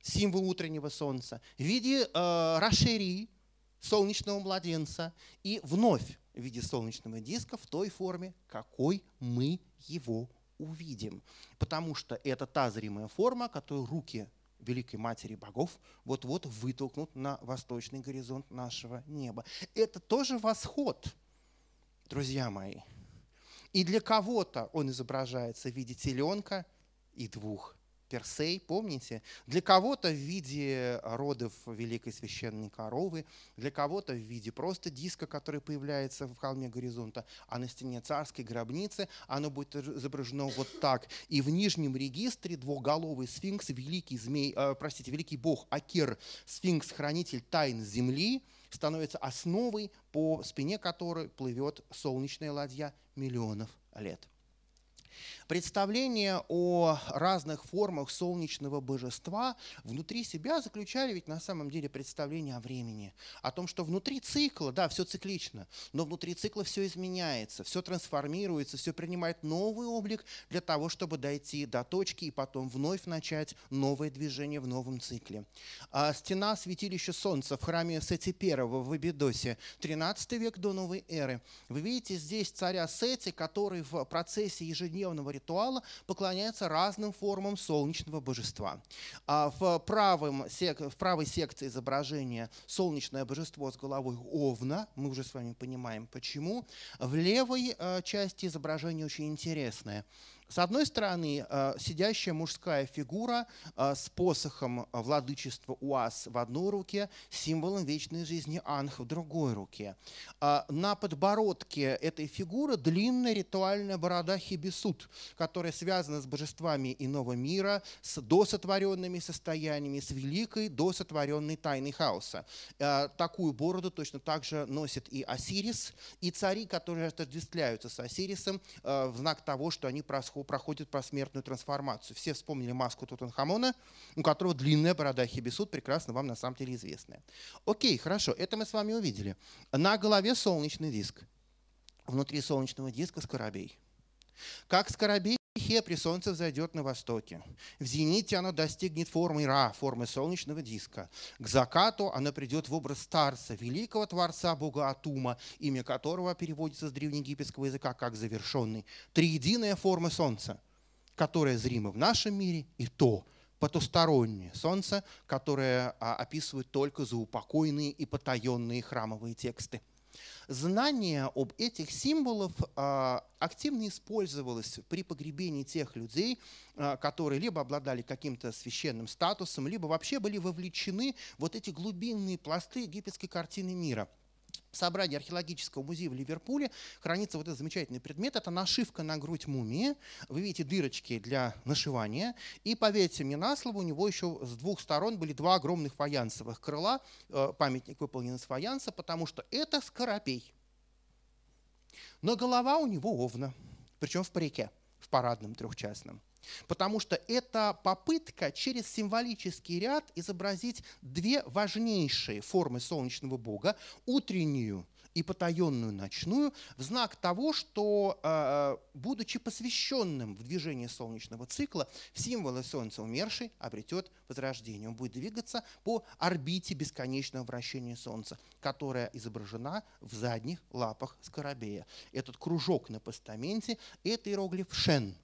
символ утреннего солнца, в виде э, Рашери, солнечного младенца, и вновь в виде солнечного диска в той форме, какой мы его увидим. Потому что это та зримая форма, которую руки Великой Матери Богов вот-вот вытолкнут на восточный горизонт нашего неба. Это тоже восход, друзья мои. И для кого-то он изображается в виде теленка и двух Персей, помните? Для кого-то в виде родов Великой Священной Коровы, для кого-то в виде просто диска, который появляется в холме горизонта, а на стене царской гробницы оно будет изображено вот так. И в нижнем регистре двухголовый сфинкс, великий змей, э, простите, великий бог Акер, сфинкс-хранитель тайн земли, становится основой, по спине которой плывет солнечная ладья миллионов лет. Представления о разных формах солнечного божества внутри себя заключали ведь на самом деле представление о времени, о том, что внутри цикла, да, все циклично, но внутри цикла все изменяется, все трансформируется, все принимает новый облик для того, чтобы дойти до точки и потом вновь начать новое движение в новом цикле. А стена святилища Солнца в храме Сети I в Абидосе, 13 век до новой эры. Вы видите здесь царя Сети, который в процессе ежедневного ритуала поклоняется разным формам солнечного божества. А в, правом, в правой секции изображения солнечное божество с головой овна, мы уже с вами понимаем почему. В левой э, части изображение очень интересное. С одной стороны, э, сидящая мужская фигура э, с посохом владычества Уаз в одной руке, символом вечной жизни Анх в другой руке. На подбородке этой фигуры длинная ритуальная борода Хибисут, которая связана с божествами иного мира, с досотворенными состояниями, с великой досотворенной тайной хаоса. Э, такую бороду точно так же носит и Осирис, и цари, которые отождествляются с Осирисом в знак того, что они происходят проходит посмертную трансформацию. Все вспомнили маску Тутанхамона, у которого длинная борода Хибисут, прекрасно вам на самом деле известная. Окей, хорошо, это мы с вами увидели. На голове солнечный диск. Внутри солнечного диска скоробей. Как скоробей Хепри солнце взойдет на востоке. В зените оно достигнет формы Ра, формы солнечного диска. К закату оно придет в образ старца, великого творца бога Атума, имя которого переводится с древнеегипетского языка как завершенный. Триединая форма солнца, которая зрима в нашем мире, и то потустороннее солнце, которое а, описывает только заупокойные и потаенные храмовые тексты знание об этих символах а, активно использовалось при погребении тех людей, а, которые либо обладали каким-то священным статусом, либо вообще были вовлечены вот эти глубинные пласты египетской картины мира – в собрании археологического музея в Ливерпуле хранится вот этот замечательный предмет. Это нашивка на грудь мумии. Вы видите дырочки для нашивания. И поверьте мне на слово, у него еще с двух сторон были два огромных фаянсовых крыла. Э, памятник выполнен из фаянса, потому что это скоропей. Но голова у него овна, причем в парике, в парадном трехчастном. Потому что это попытка через символический ряд изобразить две важнейшие формы солнечного бога, утреннюю и потаенную ночную, в знак того, что, э, будучи посвященным в движение солнечного цикла, в символы Солнца умерший обретет возрождение. Он будет двигаться по орбите бесконечного вращения Солнца, которая изображена в задних лапах скоробея. Этот кружок на постаменте – это иероглиф «шен»,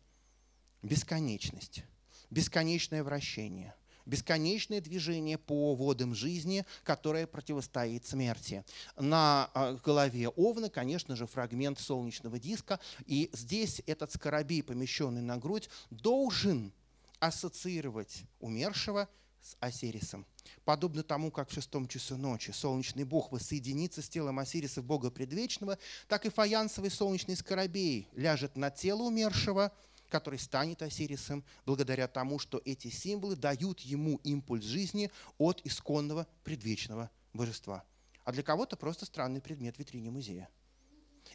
бесконечность, бесконечное вращение, бесконечное движение по водам жизни, которое противостоит смерти. На а, голове Овна, конечно же, фрагмент солнечного диска, и здесь этот скоробей, помещенный на грудь, должен ассоциировать умершего с Осирисом. Подобно тому, как в шестом часу ночи солнечный бог воссоединится с телом Осириса, бога предвечного, так и фаянсовый солнечный скоробей ляжет на тело умершего – который станет Осирисом благодаря тому, что эти символы дают ему импульс жизни от исконного предвечного божества. А для кого-то просто странный предмет в витрине музея.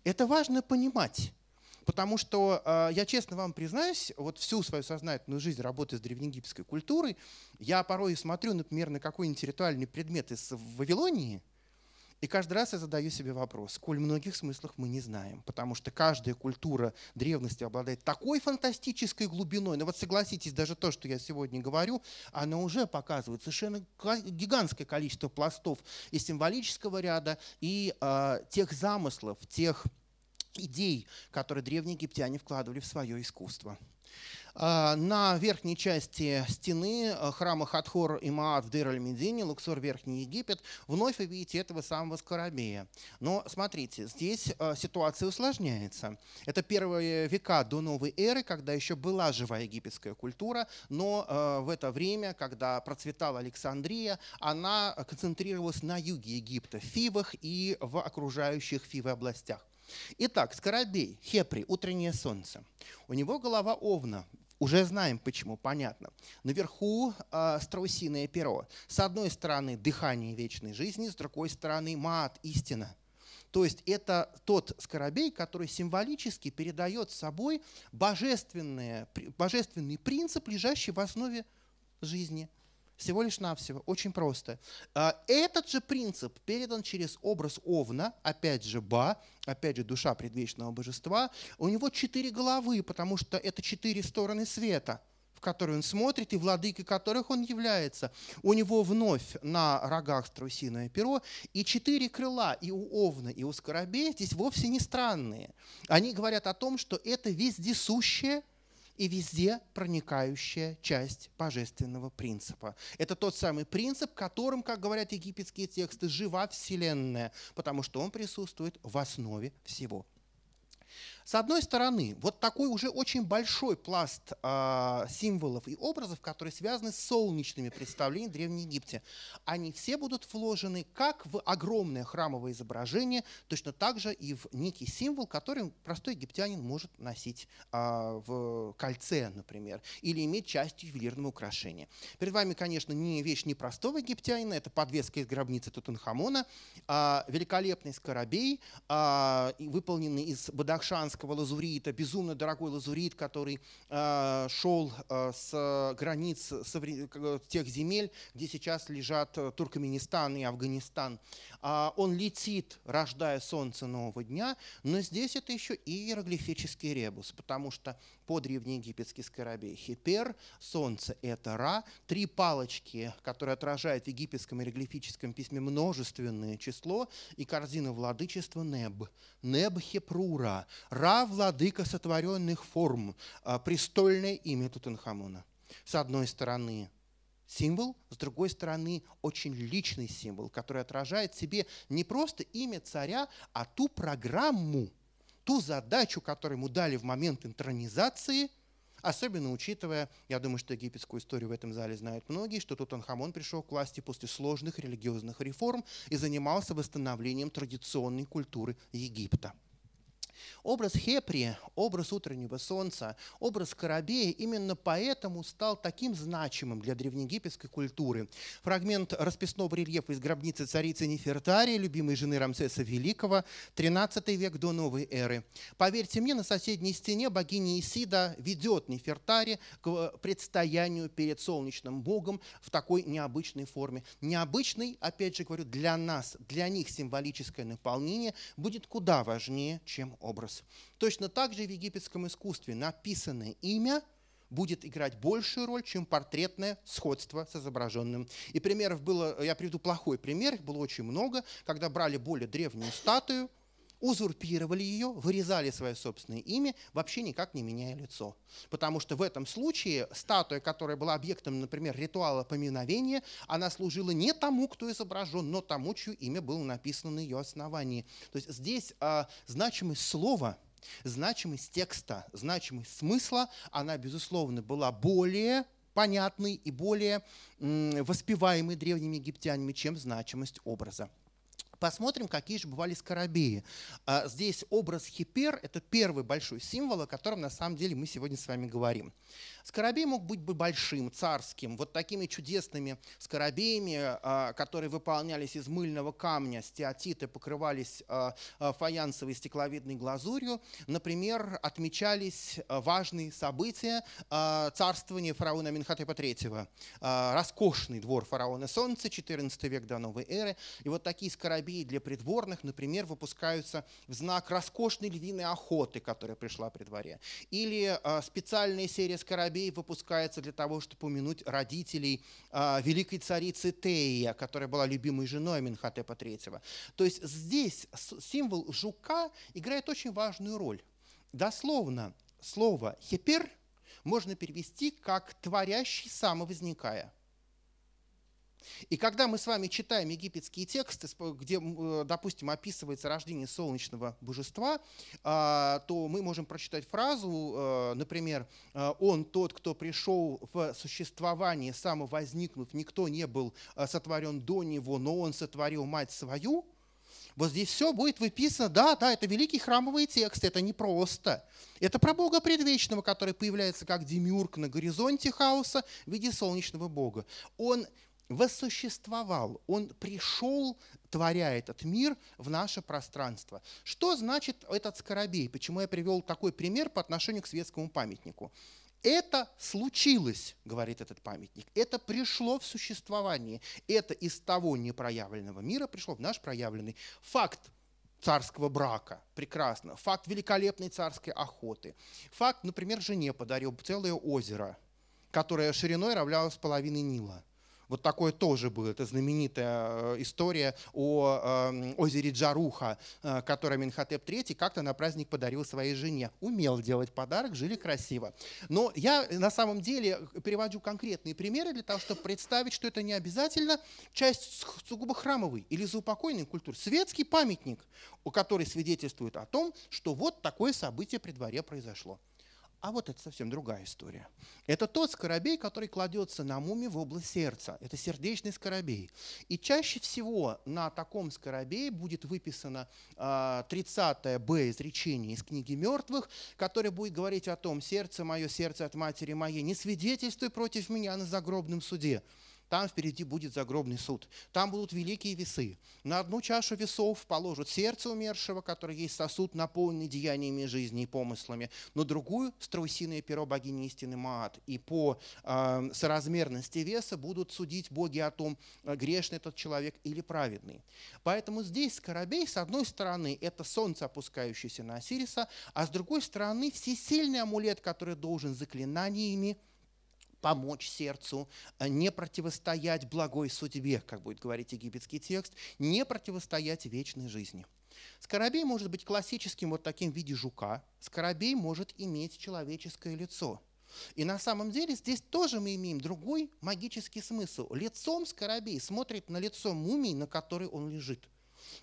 Это важно понимать. Потому что, э, я честно вам признаюсь, вот всю свою сознательную жизнь работая с древнеегипетской культурой, я порой смотрю, например, на какой-нибудь ритуальный предмет из Вавилонии – и каждый раз я задаю себе вопрос, сколь многих смыслах мы не знаем, потому что каждая культура древности обладает такой фантастической глубиной. Но вот согласитесь, даже то, что я сегодня говорю, оно уже показывает совершенно гигантское количество пластов и символического ряда, и э, тех замыслов, тех идей, которые древние египтяне вкладывали в свое искусство. А, на верхней части стены а, храма Хатхор и Маат в Дыр-аль-Медине, Луксор, Верхний Египет, вновь вы видите этого самого скоробея. Но смотрите, здесь а, ситуация усложняется. Это первые века до новой эры, когда еще была живая египетская культура, но в это время, когда процветала Александрия, она концентрировалась на юге Египта, в Фивах и в окружающих Фивы областях. Итак, скоробей, хепри, утреннее солнце. У него голова овна, уже знаем почему, понятно. Наверху э, страусиное перо. С одной стороны дыхание вечной жизни, с другой стороны маат, истина. То есть это тот скоробей, который символически передает собой божественный, божественный принцип, лежащий в основе жизни. Всего лишь навсего, очень просто. А, этот же принцип передан через образ Овна, опять же Ба, опять же душа предвечного божества. У него четыре головы, потому что это четыре стороны света – которые он смотрит и владыкой которых он является. У него вновь на рогах страусиное перо и четыре крыла и у овна, и у скоробея здесь вовсе не странные. Они говорят о том, что это вездесущее и везде проникающая часть божественного принципа. Это тот самый принцип, которым, как говорят египетские тексты, жива Вселенная, потому что он присутствует в основе всего. С одной стороны, вот такой уже очень большой пласт э, символов и образов, которые связаны с солнечными представлениями в Древнем Египте, они все будут вложены как в огромное храмовое изображение, точно так же и в некий символ, который простой египтянин может носить э, в кольце, например, или иметь частью ювелирного украшения. Перед вами, конечно, не вещь непростого египтянина, это подвеска из гробницы Тутанхамона, э, великолепный скоробей, э, выполненный из бадахшанского иранского лазурита, безумно дорогой лазурит, который э, шел э, с границ тех земель, где сейчас лежат э, Туркменистан и Афганистан. Э, он летит, рождая солнце нового дня, но здесь это еще и иероглифический ребус, потому что по древнеегипетский скоробей Хипер, солнце – это Ра, три палочки, которые отражают в египетском иероглифическом письме множественное число, и корзина владычества Неб. Неб Хепрура, Ра – владыка сотворенных форм, а, престольное имя Тутанхамона. С одной стороны, символ, с другой стороны, очень личный символ, который отражает в себе не просто имя царя, а ту программу, ту задачу, которую ему дали в момент интронизации, особенно учитывая, я думаю, что египетскую историю в этом зале знают многие, что Тутанхамон пришел к власти после сложных религиозных реформ и занимался восстановлением традиционной культуры Египта. Образ Хепри, образ утреннего солнца, образ Карабея именно поэтому стал таким значимым для древнеегипетской культуры. Фрагмент расписного рельефа из гробницы царицы Нефертарии, любимой жены Рамсеса Великого, 13 век до новой эры. Поверьте мне, на соседней стене богиня Исида ведет Нефертари к предстоянию перед солнечным богом в такой необычной форме. Необычный, опять же говорю, для нас, для них символическое наполнение будет куда важнее, чем образ. Точно так же в египетском искусстве написанное имя будет играть большую роль, чем портретное сходство с изображенным. И примеров было, я приведу плохой пример, их было очень много, когда брали более древнюю статую, узурпировали ее, вырезали свое собственное имя, вообще никак не меняя лицо. Потому что в этом случае статуя, которая была объектом, например, ритуала поминовения, она служила не тому, кто изображен, но тому, чье имя было написано на ее основании. То есть здесь а, значимость слова – Значимость текста, значимость смысла, она, безусловно, была более понятной и более воспеваемой древними египтянами, чем значимость образа. Посмотрим, какие же бывали скоробеи. А, здесь образ Хипер – это первый большой символ, о котором на самом деле мы сегодня с вами говорим. Скоробей мог быть бы большим, царским, вот такими чудесными скоробеями, а, которые выполнялись из мыльного камня, стеатиты покрывались а, фаянсовой стекловидной глазурью. Например, отмечались важные события царствования фараона Минхотепа III. Роскошный двор фараона Солнца, 14 век до новой эры. И вот такие скоробеи скоробей для придворных, например, выпускаются в знак роскошной львиной охоты, которая пришла при дворе. Или э, специальная серия скоробей выпускается для того, чтобы упомянуть родителей э, великой царицы Тея, которая была любимой женой Минхотепа III. То есть здесь символ жука играет очень важную роль. Дословно слово «хипер» можно перевести как «творящий самовозникая». И когда мы с вами читаем египетские тексты, где, э, допустим, описывается рождение солнечного божества, а, то мы можем прочитать фразу, э, например, э, «Он тот, кто пришел в существование, самовозникнув, никто не был сотворен до него, но он сотворил мать свою», вот здесь все будет выписано, да, да, это великий храмовый текст, это не просто. Это про Бога предвечного, который появляется как демиург на горизонте хаоса в виде солнечного Бога. Он воссуществовал, он пришел, творя этот мир в наше пространство. Что значит этот скоробей? Почему я привел такой пример по отношению к светскому памятнику? Это случилось, говорит этот памятник. Это пришло в существование. Это из того непроявленного мира пришло в наш проявленный. Факт царского брака. Прекрасно. Факт великолепной царской охоты. Факт, например, жене подарил целое озеро, которое шириной равнялось половиной Нила. Вот такое тоже было. Это знаменитая э, история о эм, озере Джаруха, э, которое Минхотеп III как-то на праздник подарил своей жене. Умел делать подарок, жили красиво. Но я на самом деле перевожу конкретные примеры для того, чтобы представить, что это не обязательно часть сугубо храмовой или заупокойной культуры. Светский памятник, который свидетельствует о том, что вот такое событие при дворе произошло. А вот это совсем другая история. Это тот скоробей, который кладется на муме в область сердца. Это сердечный скоробей. И чаще всего на таком скоробее будет выписано э, 30 Б изречение из книги мертвых, которое будет говорить о том, сердце мое, сердце от матери моей, не свидетельствуй против меня на загробном суде. Там впереди будет загробный суд. Там будут великие весы. На одну чашу весов положат сердце умершего, который есть сосуд, наполненный деяниями жизни и помыслами. На другую – страусиное перо богини истины Маат. И по э, соразмерности веса будут судить боги о том, э, грешный этот человек или праведный. Поэтому здесь Скоробей, с одной стороны, это солнце, опускающееся на Осириса, а с другой стороны, всесильный амулет, который должен заклинаниями – помочь сердцу, э, не противостоять благой судьбе, как будет говорить египетский текст, не противостоять вечной жизни. Скоробей может быть классическим вот таким в виде жука, скоробей может иметь человеческое лицо. И на самом деле здесь тоже мы имеем другой магический смысл. Лицом скоробей смотрит на лицо мумии, на которой он лежит.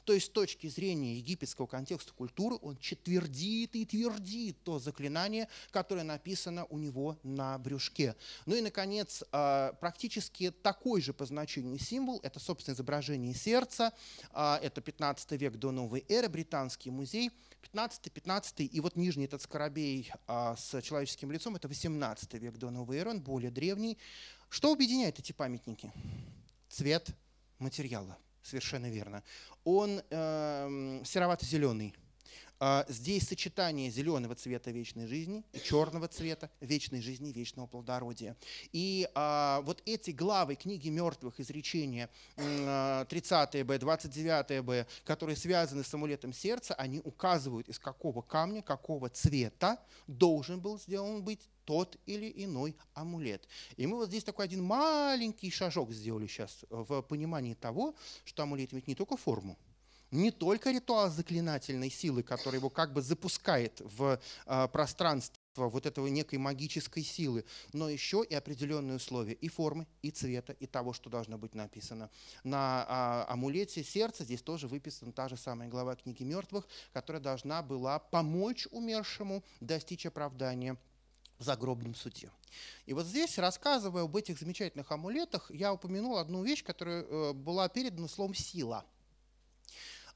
То есть с точки зрения египетского контекста культуры он четвердит и твердит то заклинание, которое написано у него на брюшке. Ну и, наконец, а, практически такой же по значению символ – это, собственно, изображение сердца. А, это 15 век до новой эры, британский музей. 15 15 и вот нижний этот скоробей а, с человеческим лицом – это 18 век до новой эры, он более древний. Что объединяет эти памятники? Цвет материала. Совершенно верно. Он э, серовато-зеленый. А, здесь сочетание зеленого цвета вечной жизни и черного цвета вечной жизни вечного плодородия. И а, вот эти главы книги мертвых изречения 30 Б, 29 Б, которые связаны с амулетом сердца, они указывают, из какого камня, какого цвета должен был сделан быть тот или иной амулет. И мы вот здесь такой один маленький шажок сделали сейчас в понимании того, что амулет имеет не только форму, не только ритуал заклинательной силы, который его как бы запускает в э, пространство вот этого некой магической силы, но еще и определенные условия и формы, и цвета, и того, что должно быть написано. На а, амулете сердца здесь тоже выписана та же самая глава книги мертвых, которая должна была помочь умершему достичь оправдания в загробном суде. И вот здесь, рассказывая об этих замечательных амулетах, я упомянул одну вещь, которая э, была передана словом «сила».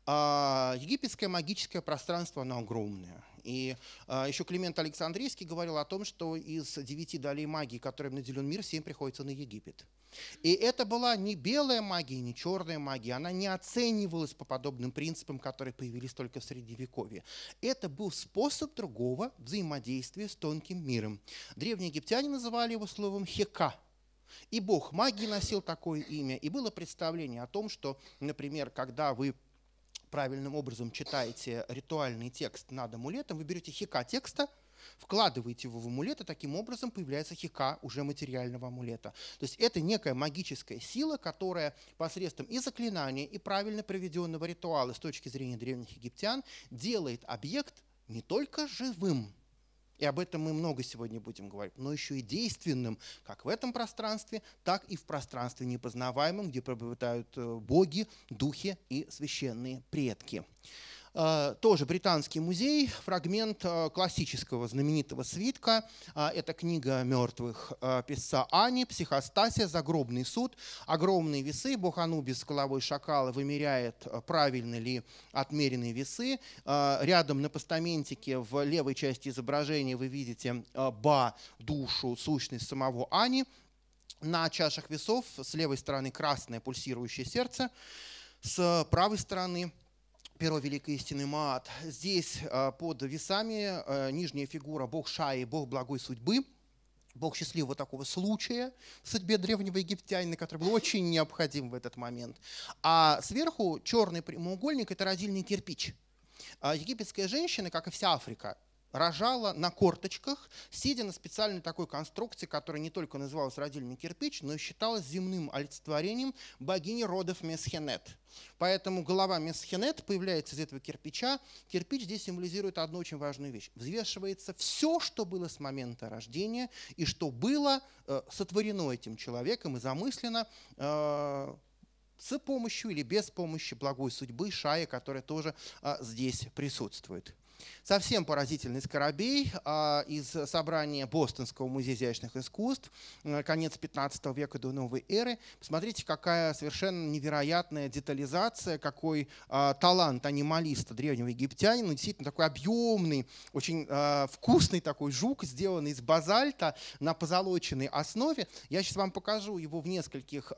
А, египетское магическое пространство, оно огромное. И а, еще Климент Александрийский говорил о том, что из девяти долей магии, которым наделен мир, семь приходится на Египет. И это была не белая магия, не черная магия, она не оценивалась по подобным принципам, которые появились только в Средневековье. Это был способ другого взаимодействия с тонким миром. Древние египтяне называли его словом «хека», и бог магии носил такое имя. И было представление о том, что, например, когда вы правильным образом читаете ритуальный текст над амулетом, вы берете хика текста, вкладываете его в амулет, и таким образом появляется хика уже материального амулета. То есть это некая магическая сила, которая посредством и заклинания, и правильно проведенного ритуала с точки зрения древних египтян делает объект не только живым, и об этом мы много сегодня будем говорить, но еще и действенным, как в этом пространстве, так и в пространстве непознаваемом, где пребывают э, боги, духи и священные предки. Э, тоже британский музей, фрагмент э, классического знаменитого свитка. Э, это книга мертвых писца Ани, психостасия, загробный суд, огромные весы. Бог Анубис с головой шакала вымеряет, правильно ли отмеренные весы. Рядом на постаментике в левой части изображения вы видите Ба, душу, сущность самого Ани – на чашах весов с левой стороны красное пульсирующее сердце, с правой стороны перо великой истины Маат. Здесь э, под весами э, нижняя фигура бог Шаи, бог благой судьбы, бог счастливого такого случая в судьбе древнего египтянина, который был очень необходим в этот момент. А сверху черный прямоугольник – это родильный кирпич. А египетская женщина, как и вся Африка, рожала на корточках, сидя на специальной такой конструкции, которая не только называлась родильный кирпич, но и считалась земным олицетворением богини родов Месхенет. Поэтому голова Месхенет появляется из этого кирпича. Кирпич здесь символизирует одну очень важную вещь. Взвешивается все, что было с момента рождения и что было э, сотворено этим человеком и замыслено э, с помощью или без помощи благой судьбы Шая, которая тоже э, здесь присутствует. Совсем поразительный скоробей а, из собрания Бостонского музея изящных искусств, э, конец 15 века до новой эры. Посмотрите, какая совершенно невероятная детализация, какой а, талант анималиста древнего египтянина. Действительно такой объемный, очень а, вкусный такой жук, сделанный из базальта на позолоченной основе. Я сейчас вам покажу его в нескольких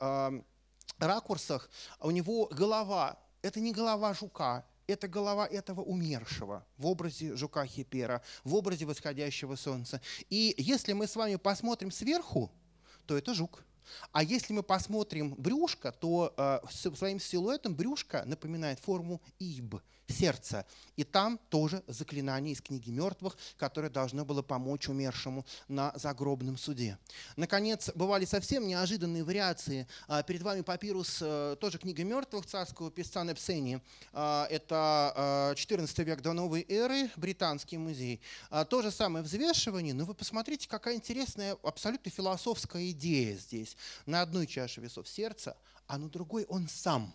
ракурсах. У него голова, это не голова жука, это голова этого умершего в образе жука Хипера, в образе восходящего солнца. И если мы с вами посмотрим сверху, то это жук. А если мы посмотрим брюшко, то э, своим силуэтом брюшко напоминает форму иб, сердца. И там тоже заклинание из книги мертвых, которое должно было помочь умершему на загробном суде. Наконец, бывали совсем неожиданные вариации. А, перед вами папирус, э, тоже книга мертвых царского писца Непсени. А, это 14 век до новой эры, британский музей. А, то же самое взвешивание, но вы посмотрите, какая интересная абсолютно философская идея здесь. На одной чаше весов сердца, а на другой он сам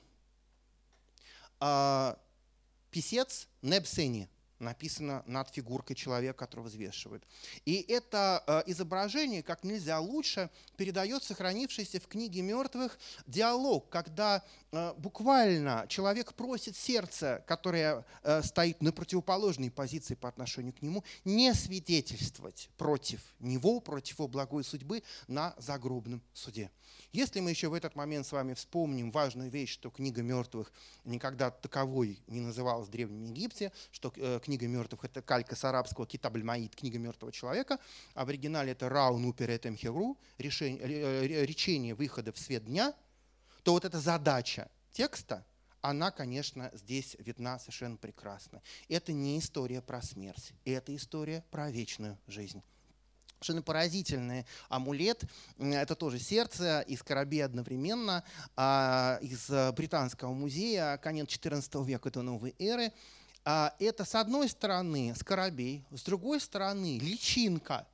писец Небсени, написано над фигуркой человека, который взвешивает. И это э, изображение как нельзя лучше передает сохранившийся в книге мертвых диалог, когда э, буквально человек просит сердце, которое э, стоит на противоположной позиции по отношению к нему, не свидетельствовать против него, против его благой судьбы на загробном суде. Если мы еще в этот момент с вами вспомним важную вещь, что книга мертвых никогда таковой не называлась в Древнем Египте, что э, книга мертвых это калька с арабского китабль маид, книга мертвого человека, а в оригинале это раун уперетем хевру, речение выхода в свет дня, то вот эта задача текста, она, конечно, здесь видна совершенно прекрасно. Это не история про смерть, это история про вечную жизнь. Совершенно поразительный амулет. Это тоже сердце и скоробей одновременно а, из Британского музея, конец XIV века до новой эры. А, это, с одной стороны, скоробей, с другой стороны, личинка,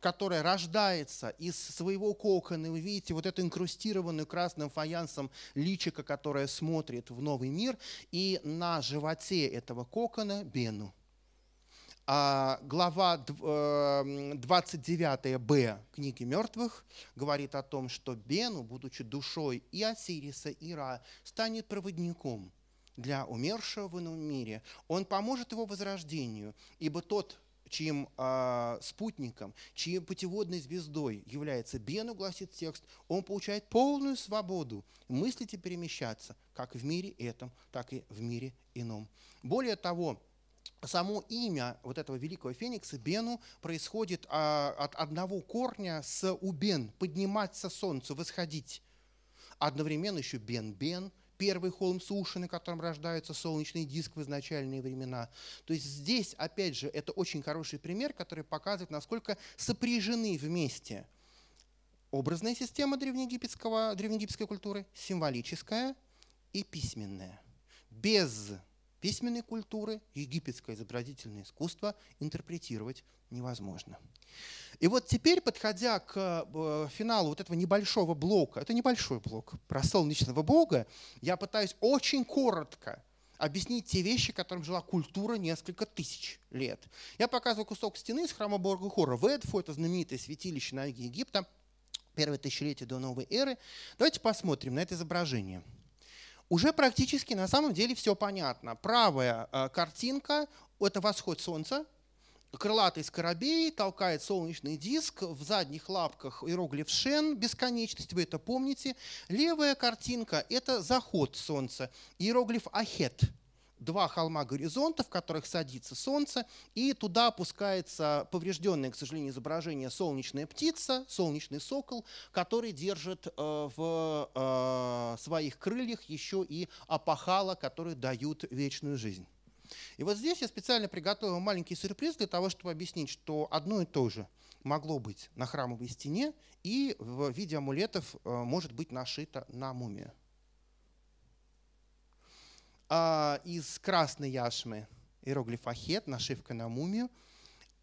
которая рождается из своего кокона. Вы видите вот эту инкрустированную красным фаянсом личика, которая смотрит в новый мир. И на животе этого кокона Бену глава 29б э, книги мертвых говорит о том, что Бену, будучи душой и Осириса, и Ра, станет проводником для умершего в ином мире. Он поможет его возрождению, ибо тот, чьим э, спутником, чьей путеводной звездой является Бену, гласит текст, он получает полную свободу мыслить и перемещаться как в мире этом, так и в мире ином. Более того, само имя вот этого великого феникса Бену происходит а, от одного корня с убен, подниматься солнцу, восходить. Одновременно еще Бен-Бен, первый холм суши, на котором рождается солнечный диск в изначальные времена. То есть здесь, опять же, это очень хороший пример, который показывает, насколько сопряжены вместе образная система древнеегипетского, древнеегипетской культуры, символическая и письменная. Без письменной культуры, египетское изобразительное искусство интерпретировать невозможно. И вот теперь, подходя к э, финалу вот этого небольшого блока, это небольшой блок про солнечного бога, я пытаюсь очень коротко объяснить те вещи, которым жила культура несколько тысяч лет. Я показываю кусок стены из храма Бога Хора в Эдфу, это знаменитое святилище на юге Египта, первое тысячелетие до новой эры. Давайте посмотрим на это изображение – уже практически на самом деле все понятно. Правая э, картинка – это восход солнца, крылатый скоробей толкает солнечный диск, в задних лапках иероглиф Шен, бесконечность, вы это помните. Левая картинка – это заход солнца, иероглиф Ахет, два холма горизонта, в которых садится солнце, и туда опускается поврежденное, к сожалению, изображение солнечная птица, солнечный сокол, который держит э, в э, своих крыльях еще и опахала, которые дают вечную жизнь. И вот здесь я специально приготовил маленький сюрприз для того, чтобы объяснить, что одно и то же могло быть на храмовой стене и в виде амулетов э, может быть нашито на мумию. А, из красной яшмы иероглиф Ахет, нашивка на мумию,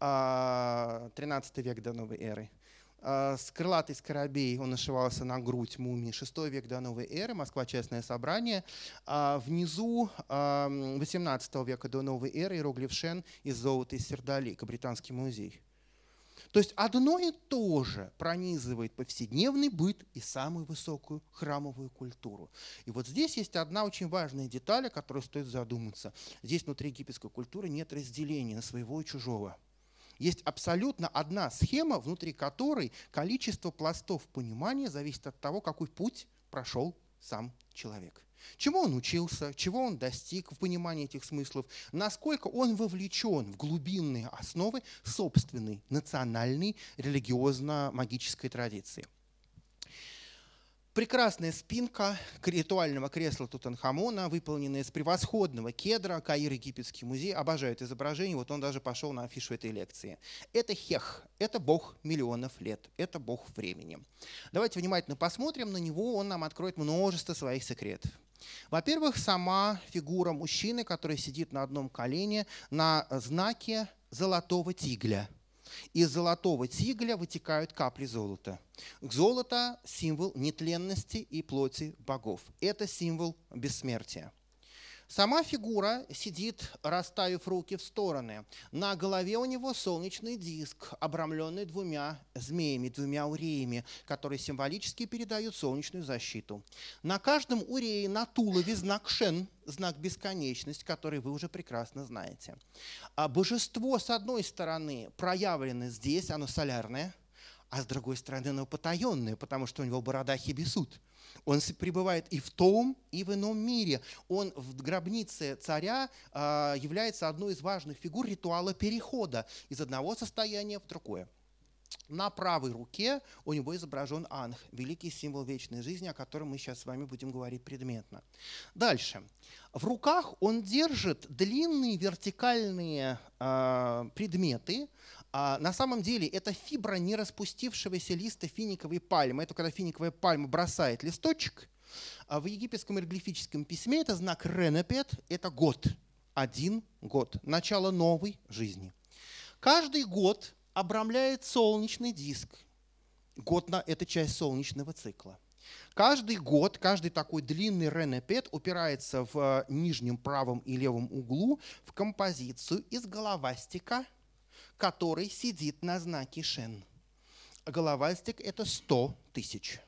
13 а, век до новой эры. А, с крылатый скоробей он нашивался на грудь мумии 6 век до новой эры, Москва частное собрание. А внизу 18 века до новой эры иероглиф Шен из золота из Сердолика, Британский музей. То есть одно и то же пронизывает повседневный быт и самую высокую храмовую культуру. И вот здесь есть одна очень важная деталь, о которой стоит задуматься. Здесь внутри египетской культуры нет разделения на своего и чужого – есть абсолютно одна схема, внутри которой количество пластов понимания зависит от того, какой путь прошел сам человек. Чему он учился, чего он достиг в понимании этих смыслов, насколько он вовлечен в глубинные основы собственной национальной религиозно-магической традиции – Прекрасная спинка ритуального кресла Тутанхамона, выполненная из превосходного кедра. Каир Египетский музей обожает изображение. Вот он даже пошел на афишу этой лекции. Это Хех, это бог миллионов лет, это бог времени. Давайте внимательно посмотрим на него, он нам откроет множество своих секретов. Во-первых, сама фигура мужчины, который сидит на одном колене на знаке золотого тигля – из золотого тигля вытекают капли золота. Золото – символ нетленности и плоти богов. Это символ бессмертия. Сама фигура сидит, расставив руки в стороны. На голове у него солнечный диск, обрамленный двумя змеями, двумя уреями, которые символически передают солнечную защиту. На каждом урее на тулове знак Шен, знак бесконечность, который вы уже прекрасно знаете. А божество, с одной стороны, проявлено здесь, оно солярное, а с другой стороны, оно потаенное, потому что у него борода хибисут – он пребывает и в том, и в ином мире. Он в гробнице царя а, является одной из важных фигур ритуала перехода из одного состояния в другое. На правой руке у него изображен Анх, великий символ вечной жизни, о котором мы сейчас с вами будем говорить предметно. Дальше. В руках он держит длинные вертикальные э, предметы, а на самом деле это фибра не распустившегося листа финиковой пальмы. Это когда финиковая пальма бросает листочек. А в египетском иероглифическом письме это знак Ренепет, это год. Один год. Начало новой жизни. Каждый год обрамляет солнечный диск. Год на это часть солнечного цикла. Каждый год, каждый такой длинный ренепет упирается в нижнем правом и левом углу в композицию из головастика – который сидит на знаке Шен. Головастик – это 100 тысяч.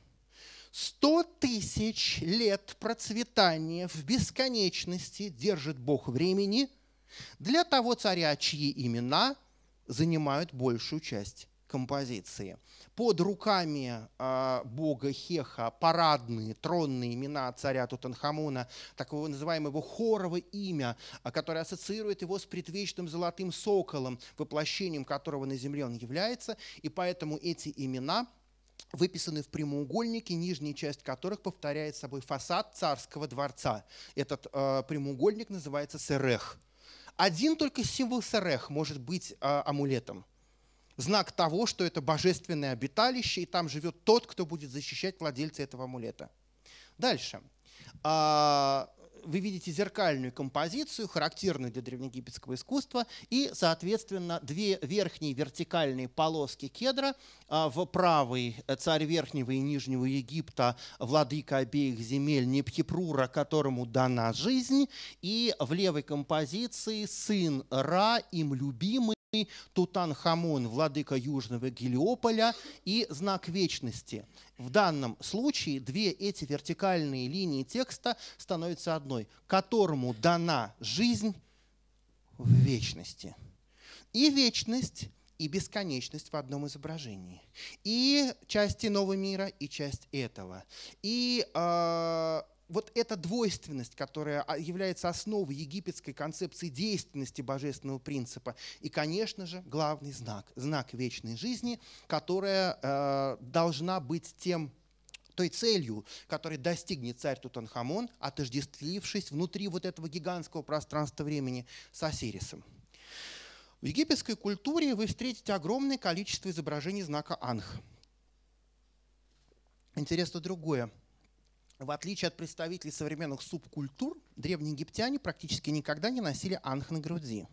100 тысяч лет процветания в бесконечности держит Бог времени для того царя, чьи имена занимают большую часть композиции. Под руками э, бога Хеха парадные тронные имена царя Тутанхамона, такого называемого хорового имя, а, которое ассоциирует его с предвечным золотым соколом, воплощением которого на земле он является, и поэтому эти имена выписаны в прямоугольнике, нижняя часть которых повторяет собой фасад царского дворца. Этот э, прямоугольник называется Серех. Один только символ Серех может быть э, амулетом знак того, что это божественное обиталище, и там живет тот, кто будет защищать владельца этого амулета. Дальше. А, вы видите зеркальную композицию, характерную для древнеегипетского искусства, и, соответственно, две верхние вертикальные полоски кедра. А, в правый царь Верхнего и Нижнего Египта, владыка обеих земель Непхипрура, которому дана жизнь, и в левой композиции сын Ра, им любимый, Тутанхамон, владыка Южного Гелиополя, и знак вечности. В данном случае две эти вертикальные линии текста становятся одной, которому дана жизнь в вечности. и вечность, и бесконечность в одном изображении. И части нового мира, и часть этого. И э, вот эта двойственность, которая а, является основой египетской концепции действенности божественного принципа, и, конечно же, главный знак, знак вечной жизни, которая э, должна быть тем той целью, которой достигнет царь Тутанхамон, отождествившись внутри вот этого гигантского пространства времени с Осирисом. В египетской культуре вы встретите огромное количество изображений знака Анх. Интересно другое. В отличие от представителей современных субкультур, древние египтяне практически никогда не носили анх на груди.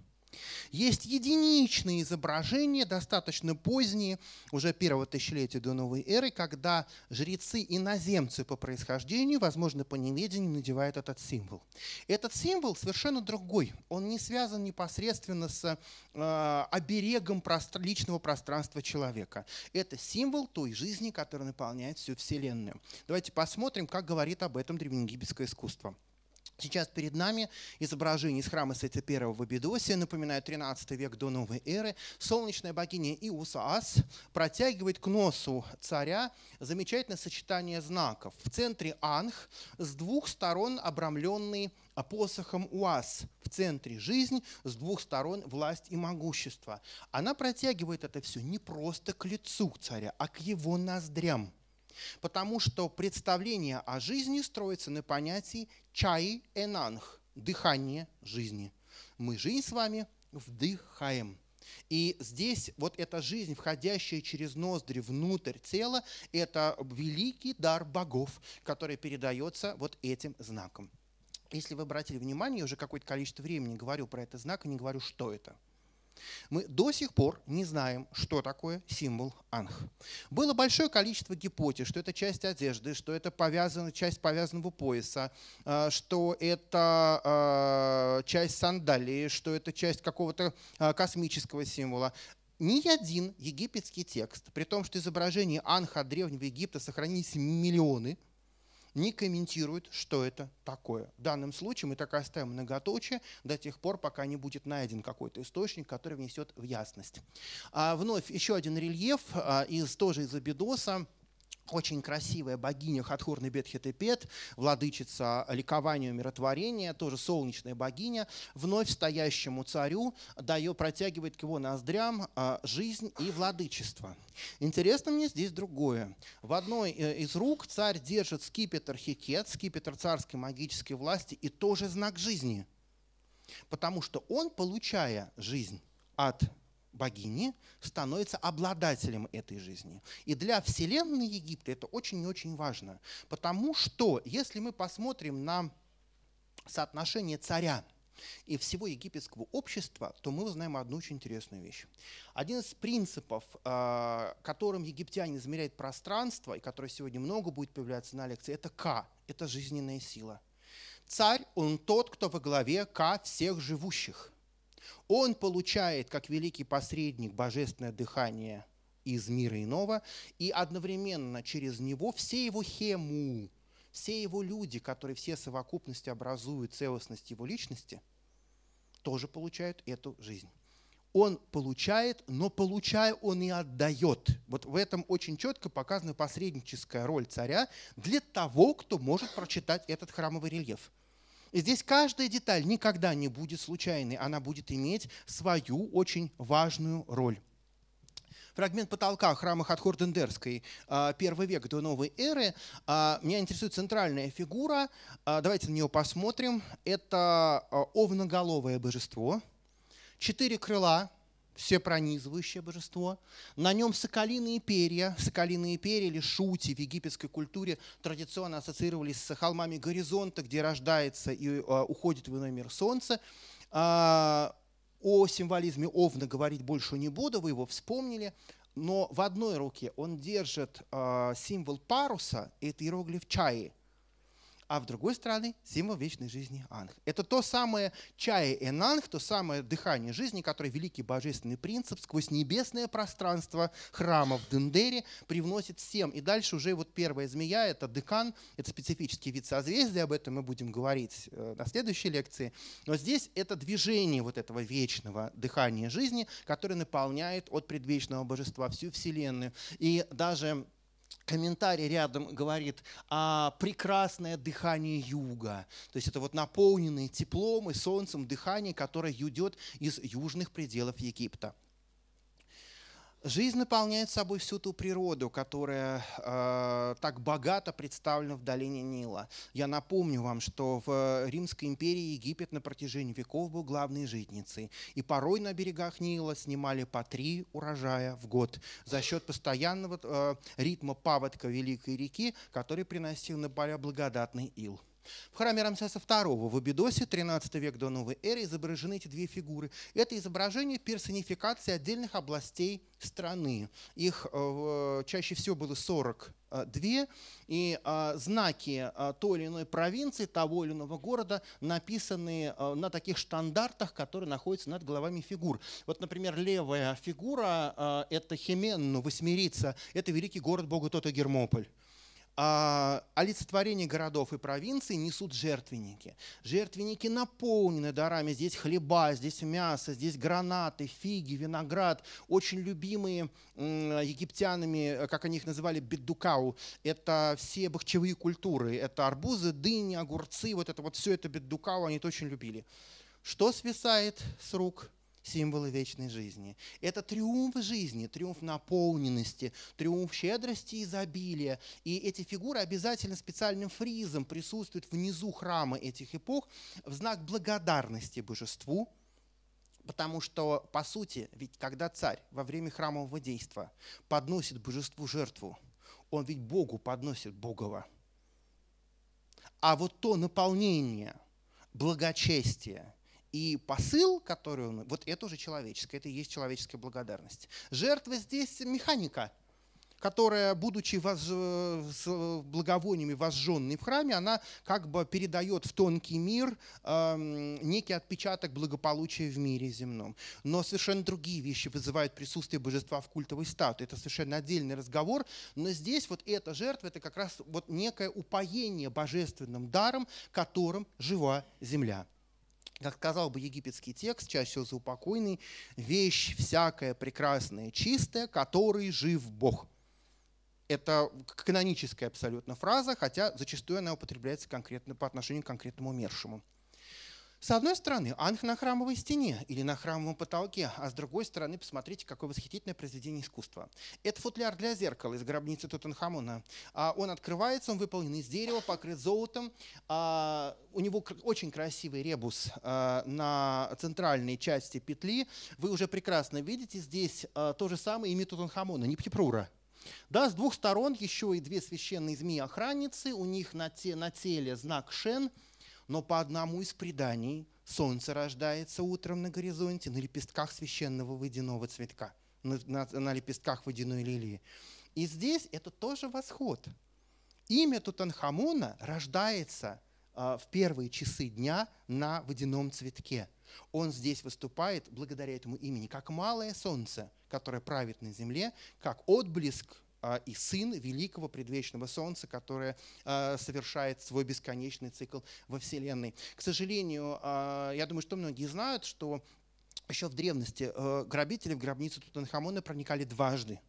Есть единичные изображения, достаточно поздние, уже первого тысячелетия до новой эры, когда жрецы-иноземцы по происхождению, возможно, по неведению, надевают этот символ. Этот символ совершенно другой. Он не связан непосредственно с э, оберегом простр- личного пространства человека. Это символ той жизни, которая наполняет всю Вселенную. Давайте посмотрим, как говорит об этом древнеегипетское искусство. Сейчас перед нами изображение из храма Сети I в Абидосе, напоминаю, 13 век до новой эры. Солнечная богиня Иусаас протягивает к носу царя замечательное сочетание знаков. В центре Анх, с двух сторон обрамленный посохом Уаз. В центре жизнь, с двух сторон власть и могущество. Она протягивает это все не просто к лицу царя, а к его ноздрям – Потому что представление о жизни строится на понятии чай энанг – дыхание жизни. Мы жизнь с вами вдыхаем. И здесь вот эта жизнь, входящая через ноздри внутрь тела, это великий дар богов, который передается вот этим знаком. Если вы обратили внимание, я уже какое-то количество времени говорю про этот знак и не говорю, что это – мы до сих пор не знаем, что такое символ Анх. Было большое количество гипотез, что это часть одежды, что это повязана, часть повязанного пояса, а, что это а, часть сандалии, что это часть какого-то а, космического символа ни один египетский текст, при том, что изображений Анха Древнего Египта сохранились миллионы, не комментирует, что это такое. В данном случае мы так оставим многоточие до тех пор, пока не будет найден какой-то источник, который внесет в ясность. А вновь еще один рельеф а, из, тоже из Абидоса очень красивая богиня Хатхурны Бетхетепет, владычица ликования и умиротворения, тоже солнечная богиня, вновь стоящему царю дает, протягивает к его ноздрям а, жизнь и владычество. Интересно мне здесь другое. В одной э, из рук царь держит скипетр Хикет, скипетр царской магической власти, и тоже знак жизни. Потому что он, получая жизнь от богини становится обладателем этой жизни. И для Вселенной Египта это очень и очень важно. Потому что, если мы посмотрим на соотношение царя и всего египетского общества, то мы узнаем одну очень интересную вещь. Один из принципов, а, которым египтяне измеряют пространство, и который сегодня много будет появляться на лекции, это К, это жизненная сила. Царь, он тот, кто во главе К всех живущих – он получает, как великий посредник, божественное дыхание из мира иного, и одновременно через него все его хему, все его люди, которые все совокупности образуют целостность его личности, тоже получают эту жизнь. Он получает, но получая, он и отдает. Вот в этом очень четко показана посредническая роль царя для того, кто может прочитать этот храмовый рельеф. И здесь каждая деталь никогда не будет случайной, она будет иметь свою очень важную роль. Фрагмент потолка храма Хатхор-Дендерской, а, первый век до новой эры. А, меня интересует центральная фигура. А, давайте на нее посмотрим. Это овноголовое божество. Четыре крыла, всепронизывающее божество. На нем соколиные перья. Соколиные перья или шути в египетской культуре традиционно ассоциировались с холмами горизонта, где рождается и э, уходит в иной мир солнце. А, о символизме Овна говорить больше не буду, вы его вспомнили. Но в одной руке он держит э, символ паруса, это иероглиф чаи. А в другой стороне символ вечной жизни Анх. Это то самое чая Энанх, то самое дыхание жизни, которое великий божественный принцип сквозь небесное пространство храма в Дендере привносит всем. И дальше уже вот первая змея, это декан, это специфический вид созвездия, об этом мы будем говорить э, на следующей лекции. Но здесь это движение вот этого вечного дыхания жизни, которое наполняет от предвечного божества всю Вселенную. И даже комментарий рядом говорит о прекрасное дыхание юга. То есть это вот наполненное теплом и солнцем дыхание, которое идет из южных пределов Египта. Жизнь наполняет собой всю ту природу, которая э, так богато представлена в долине Нила. Я напомню вам, что в Римской империи Египет на протяжении веков был главной житницей. И порой на берегах Нила снимали по три урожая в год за счет постоянного э, ритма паводка Великой реки, который приносил на поля благодатный ил. В храме Рамсеса II в Абидосе, 13 век до новой эры, изображены эти две фигуры. Это изображение персонификации отдельных областей страны. Их э, чаще всего было 42, и э, знаки э, той или иной провинции, того или иного города написаны на таких штандартах, которые находятся над головами фигур. Вот, например, левая фигура – это Хименну, восьмерица, это великий город бога Тота Гермополь олицетворение городов и провинций несут жертвенники. Жертвенники наполнены дарами. Здесь хлеба, здесь мясо, здесь гранаты, фиги, виноград. Очень любимые египтянами, как они их называли, беддукау. Это все бахчевые культуры. Это арбузы, дыни, огурцы. Вот это вот все это беддукау они это очень любили. Что свисает с рук? Символы вечной жизни. Это триумф жизни, триумф наполненности, триумф щедрости и изобилия. И эти фигуры обязательно специальным фризом присутствуют внизу храма этих эпох в знак благодарности божеству, Потому что, по сути, ведь когда царь во время храмового действия подносит божеству жертву, он ведь Богу подносит Богова. А вот то наполнение, благочестие, и посыл, который он... Вот это уже человеческое, это и есть человеческая благодарность. Жертва здесь механика, которая, будучи воз... с благовониями возжженной в храме, она как бы передает в тонкий мир э, некий отпечаток благополучия в мире земном. Но совершенно другие вещи вызывают присутствие божества в культовой статуе. Это совершенно отдельный разговор. Но здесь вот эта жертва, это как раз вот некое упоение божественным даром, которым жива земля как сказал бы египетский текст, чаще всего заупокойный, вещь всякая прекрасная, чистая, которой жив Бог. Это каноническая абсолютно фраза, хотя зачастую она употребляется конкретно по отношению к конкретному умершему. С одной стороны, анх на храмовой стене или на храмовом потолке, а с другой стороны, посмотрите, какое восхитительное произведение искусства. Это футляр для зеркала из гробницы Тутанхамона. А он открывается, он выполнен из дерева, покрыт золотом. А, у него очень красивый ребус а, на центральной части петли. Вы уже прекрасно видите здесь то же самое имя Тутанхамона, не Птипрура. Да, с двух сторон еще и две священные змеи-охранницы, у них на, те, на теле знак Шен – но по одному из преданий солнце рождается утром на горизонте на лепестках священного водяного цветка, на, на, на лепестках водяной лилии. И здесь это тоже восход. Имя Тутанхамона рождается э, в первые часы дня на водяном цветке. Он здесь выступает благодаря этому имени как малое солнце, которое правит на земле, как отблеск и сын великого предвечного Солнца, которое а, совершает свой бесконечный цикл во Вселенной. К сожалению, а, я думаю, что многие знают, что еще в древности грабители в гробницу Тутанхамона проникали дважды.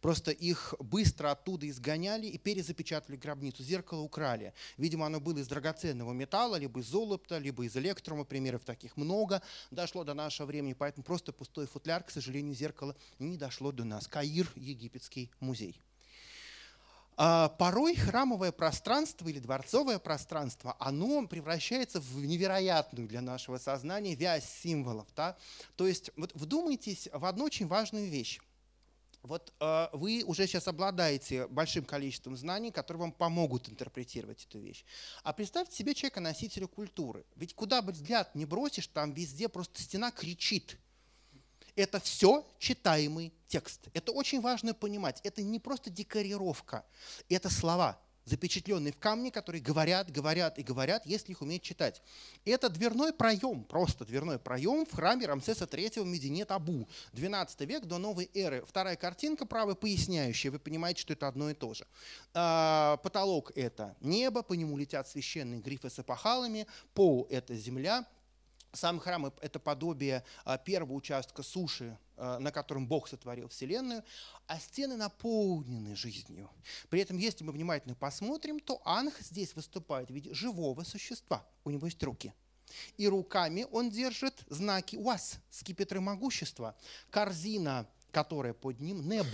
Просто их быстро оттуда изгоняли и перезапечатали гробницу. Зеркало украли. Видимо, оно было из драгоценного металла, либо из золота, либо из электрума. Примеров таких много. Дошло до нашего времени, поэтому просто пустой футляр, к сожалению, зеркало не дошло до нас. Каир, египетский музей. А порой храмовое пространство или дворцовое пространство, оно превращается в невероятную для нашего сознания вязь символов. Да? То есть вот вдумайтесь в одну очень важную вещь. Вот э, вы уже сейчас обладаете большим количеством знаний, которые вам помогут интерпретировать эту вещь. А представьте себе человека-носителя культуры. Ведь куда бы взгляд не бросишь, там везде просто стена кричит. Это все читаемый текст. Это очень важно понимать. Это не просто декорировка, это слова. Запечатленные в камне, которые говорят, говорят и говорят, если их уметь читать. Это дверной проем, просто дверной проем в храме Рамсеса III в Медине Табу, 12 век до новой эры. Вторая картинка, правая, поясняющая, вы понимаете, что это одно и то же. А, потолок – это небо, по нему летят священные грифы с опахалами, пол – это земля, сам храм – это подобие а, первого участка суши, а, на котором Бог сотворил Вселенную, а стены наполнены жизнью. При этом, если мы внимательно посмотрим, то Анх здесь выступает в виде живого существа. У него есть руки. И руками он держит знаки УАС, скипетры могущества, корзина, которая под ним, неб.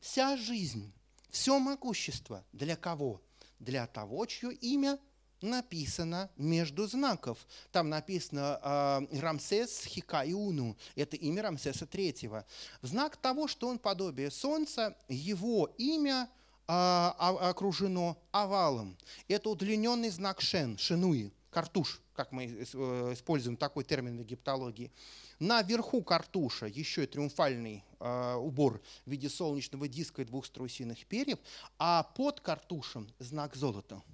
Вся жизнь, все могущество. Для кого? Для того, чье имя – написано между знаков. Там написано э, Рамсес Хикаюну, это имя Рамсеса III. В знак того, что он подобие солнца, его имя э, окружено овалом. Это удлиненный знак Шен, Шенуи, картуш, как мы э, используем такой термин в египтологии. На верху картуша еще и триумфальный э, убор в виде солнечного диска и двух страусиных перьев, а под картушем знак золота –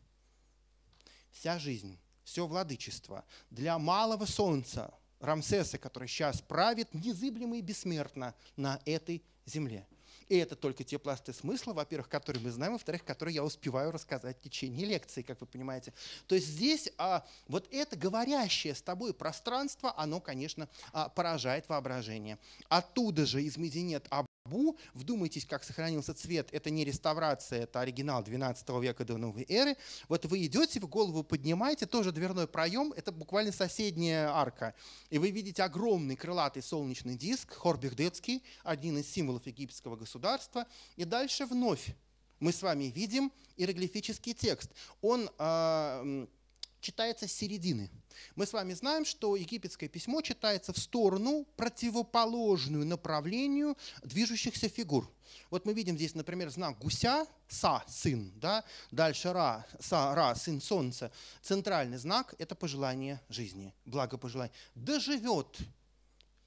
вся жизнь, все владычество для малого солнца Рамсеса, который сейчас правит незыблемо и бессмертно на этой земле. И это только те пласты смысла, во-первых, которые мы знаем, во-вторых, которые я успеваю рассказать в течение лекции, как вы понимаете. То есть здесь а, вот это говорящее с тобой пространство, оно, конечно, а, поражает воображение. Оттуда же из Мединет Бу, вдумайтесь, как сохранился цвет, это не реставрация, это оригинал 12 века до новой эры. Вот вы идете, вы голову поднимаете, тоже дверной проем, это буквально соседняя арка. И вы видите огромный крылатый солнечный диск, Хорбихдетский, один из символов египетского государства. И дальше вновь мы с вами видим иероглифический текст. Он э, читается с середины. Мы с вами знаем, что египетское письмо читается в сторону, противоположную направлению движущихся фигур. Вот мы видим здесь, например, знак гуся, са, сын, да? дальше ра, са, ра, сын солнца. Центральный знак – это пожелание жизни, благопожелание. Доживет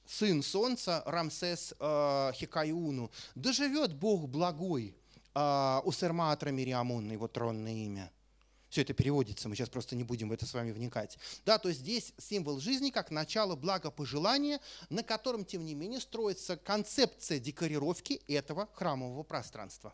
сын солнца Рамсес э, Хекаиуну, доживет Бог благой э, Усермаатра Мириамон, его тронное имя – все это переводится, мы сейчас просто не будем в это с вами вникать. Да, то есть здесь символ жизни как начало благопожелания, на котором, тем не менее, строится концепция декорировки этого храмового пространства.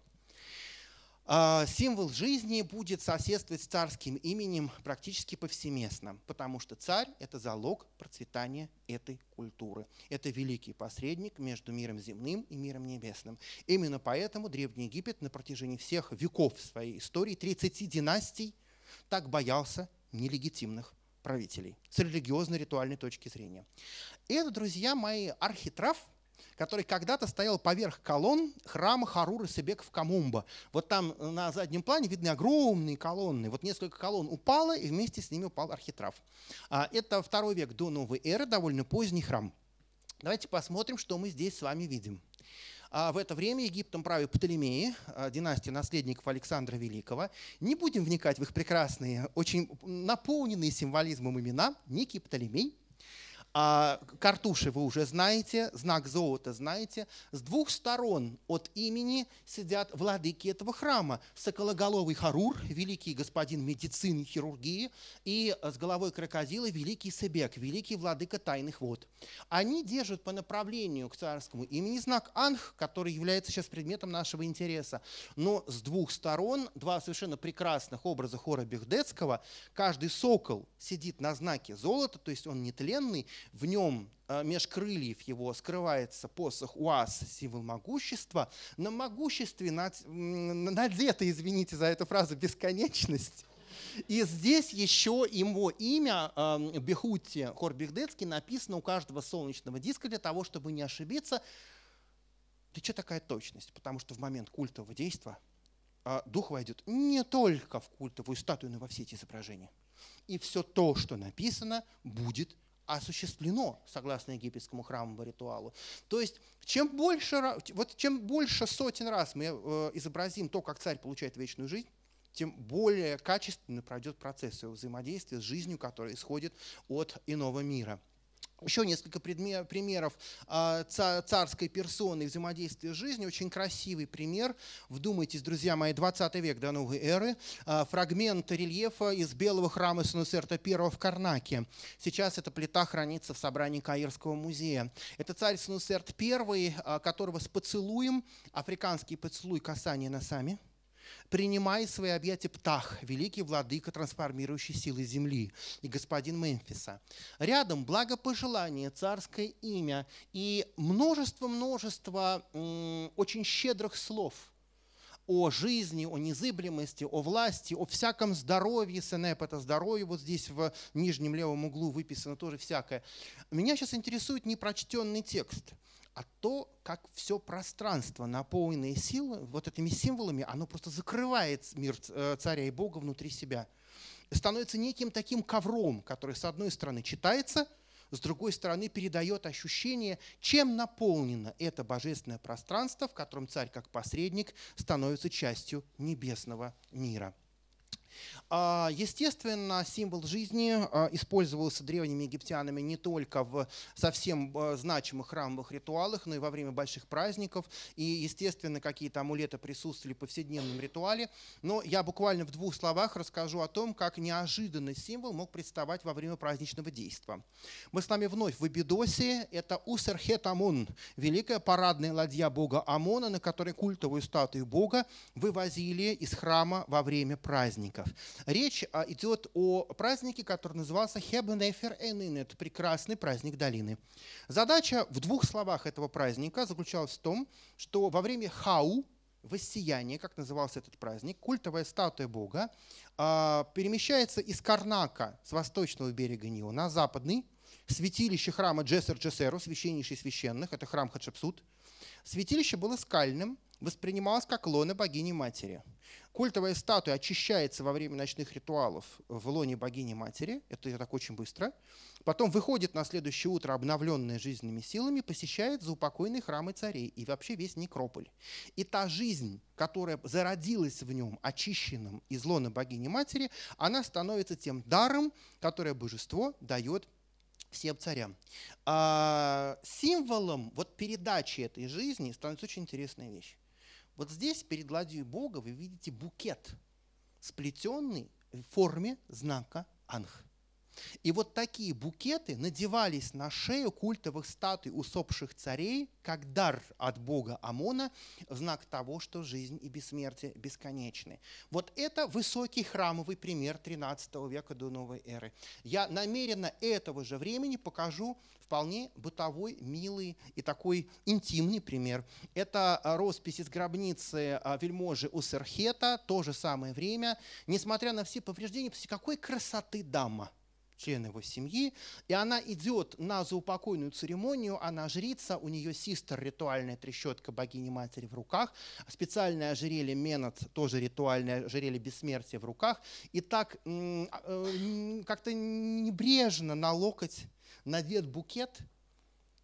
А, символ жизни будет соседствовать с царским именем практически повсеместно, потому что царь – это залог процветания этой культуры. Это великий посредник между миром земным и миром небесным. Именно поэтому Древний Египет на протяжении всех веков своей истории, 30 династий – так боялся нелегитимных правителей с религиозной ритуальной точки зрения. Это, друзья мои, архитраф, который когда-то стоял поверх колонн храма Харуры Себек в Камумба. Вот там на заднем плане видны огромные колонны. Вот несколько колонн упало, и вместе с ними упал архитраф. А, это второй век до новой эры, довольно поздний храм. Давайте посмотрим, что мы здесь с вами видим. А в это время Египтом правил Птолемеи, а, династия наследников Александра Великого. Не будем вникать в их прекрасные, очень наполненные символизмом имена. Некий Птолемей – а картуши вы уже знаете, знак золота знаете. С двух сторон от имени сидят владыки этого храма. Сокологоловый Харур, великий господин медицины и хирургии, и с головой крокодила великий Себек, великий владыка тайных вод. Они держат по направлению к царскому имени знак Анх, который является сейчас предметом нашего интереса. Но с двух сторон два совершенно прекрасных образа хора Бехдецкого. Каждый сокол сидит на знаке золота, то есть он нетленный, в нем э, меж крыльев его скрывается посох УАЗ, символ могущества. На могуществе надета, извините за эту фразу, бесконечность. И здесь еще его имя э, Бехути Хорбихдецкий написано у каждого солнечного диска для того, чтобы не ошибиться. Да что такая точность? Потому что в момент культового действия э, дух войдет не только в культовую статую, но и во все эти изображения. И все то, что написано, будет осуществлено согласно египетскому храмовому ритуалу. То есть чем больше, вот чем больше сотен раз мы э, изобразим то, как царь получает вечную жизнь, тем более качественно пройдет процесс его взаимодействия с жизнью, которая исходит от иного мира. Еще несколько примеров а, царской персоны взаимодействия с жизнью. Очень красивый пример. Вдумайтесь, друзья мои, 20 век до новой эры. А, фрагмент рельефа из белого храма Снусерта I в Карнаке. Сейчас эта плита хранится в собрании Каирского музея. Это царь Снусерт I, а, которого с поцелуем, африканский поцелуй касания носами – принимай свои объятия Птах, великий владыка трансформирующей силы земли и господин Мемфиса. Рядом благопожелание, царское имя и множество-множество очень щедрых слов – о жизни, о незыблемости, о власти, о всяком здоровье. Сенеп – это здоровье, вот здесь в нижнем левом углу выписано тоже всякое. Меня сейчас интересует непрочтенный текст – а то, как все пространство, наполненное силой, вот этими символами, оно просто закрывает мир э, царя и Бога внутри себя. Становится неким таким ковром, который, с одной стороны, читается, с другой стороны, передает ощущение, чем наполнено это божественное пространство, в котором царь, как посредник, становится частью небесного мира. А, естественно, символ жизни а, использовался древними египтянами не только в совсем а, значимых храмовых ритуалах, но и во время больших праздников. И, естественно, какие-то амулеты присутствовали в повседневном ритуале. Но я буквально в двух словах расскажу о том, как неожиданный символ мог представать во время праздничного действия. Мы с вами вновь в Эбидосе. Это Усерхет Амон, великая парадная ладья бога Амона, на которой культовую статую бога вывозили из храма во время праздников. Речь а, идет о празднике, который назывался Хебенефер Энин. Это прекрасный праздник долины. Задача в двух словах этого праздника заключалась в том, что во время Хау, воссияние, как назывался этот праздник, культовая статуя Бога а, перемещается из Карнака с восточного берега Нила на западный, святилище храма Джессер Джессеру, священнейший священных, это храм Хатшепсут. Святилище было скальным, воспринималось как лона богини-матери – Культовая статуя очищается во время ночных ритуалов в лоне богини-матери. Это так очень быстро. Потом выходит на следующее утро, обновленная жизненными силами, посещает заупокойные храмы царей и вообще весь некрополь. И та жизнь, которая зародилась в нем, очищенном из лона богини-матери, она становится тем даром, которое божество дает всем царям. А символом вот передачи этой жизни становится очень интересная вещь. Вот здесь перед ладьей Бога вы видите букет, сплетенный в форме знака Анх. И вот такие букеты надевались на шею культовых статуй усопших царей как дар от бога Амона знак того, что жизнь и бессмертие бесконечны. Вот это высокий храмовый пример 13 века до новой эры. Я намеренно этого же времени покажу вполне бытовой, милый и такой интимный пример. Это а, роспись из гробницы а, вельможи Усерхета, то же самое время. Несмотря на все повреждения, какой красоты дама – член его семьи, и она идет на заупокойную церемонию, она жрица, у нее систер, ритуальная трещотка богини-матери в руках, специальное ожерелье Менот, тоже ритуальное ожерелье бессмертия в руках, и так э, как-то небрежно на локоть надет букет –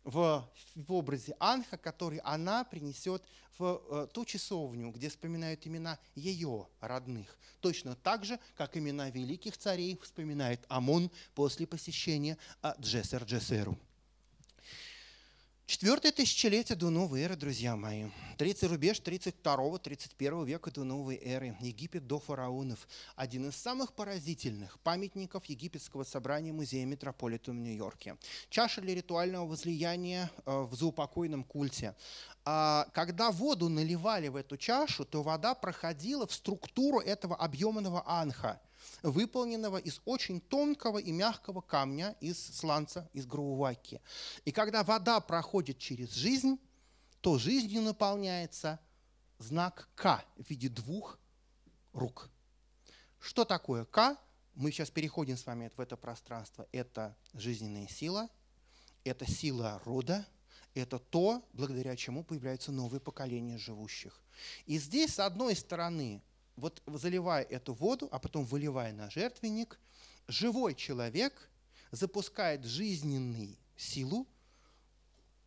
в, в образе Анха, который она принесет в э, ту часовню, где вспоминают имена ее родных. Точно так же, как имена великих царей вспоминает Амон после посещения э, Джессер Джессеру. Четвертое тысячелетие до новой эры, друзья мои. Третий рубеж 32-31 века до новой эры. Египет до фараонов. Один из самых поразительных памятников египетского собрания музея Метрополитен в Нью-Йорке. Чаша для ритуального возлияния э, в заупокойном культе. А когда воду наливали в эту чашу, то вода проходила в структуру этого объемного анха – выполненного из очень тонкого и мягкого камня, из сланца, из груваки. И когда вода проходит через жизнь, то жизнью наполняется знак К в виде двух рук. Что такое К? Мы сейчас переходим с вами в это пространство. Это жизненная сила, это сила рода, это то, благодаря чему появляются новые поколения живущих. И здесь, с одной стороны, вот заливая эту воду, а потом выливая на жертвенник, живой человек запускает жизненную силу,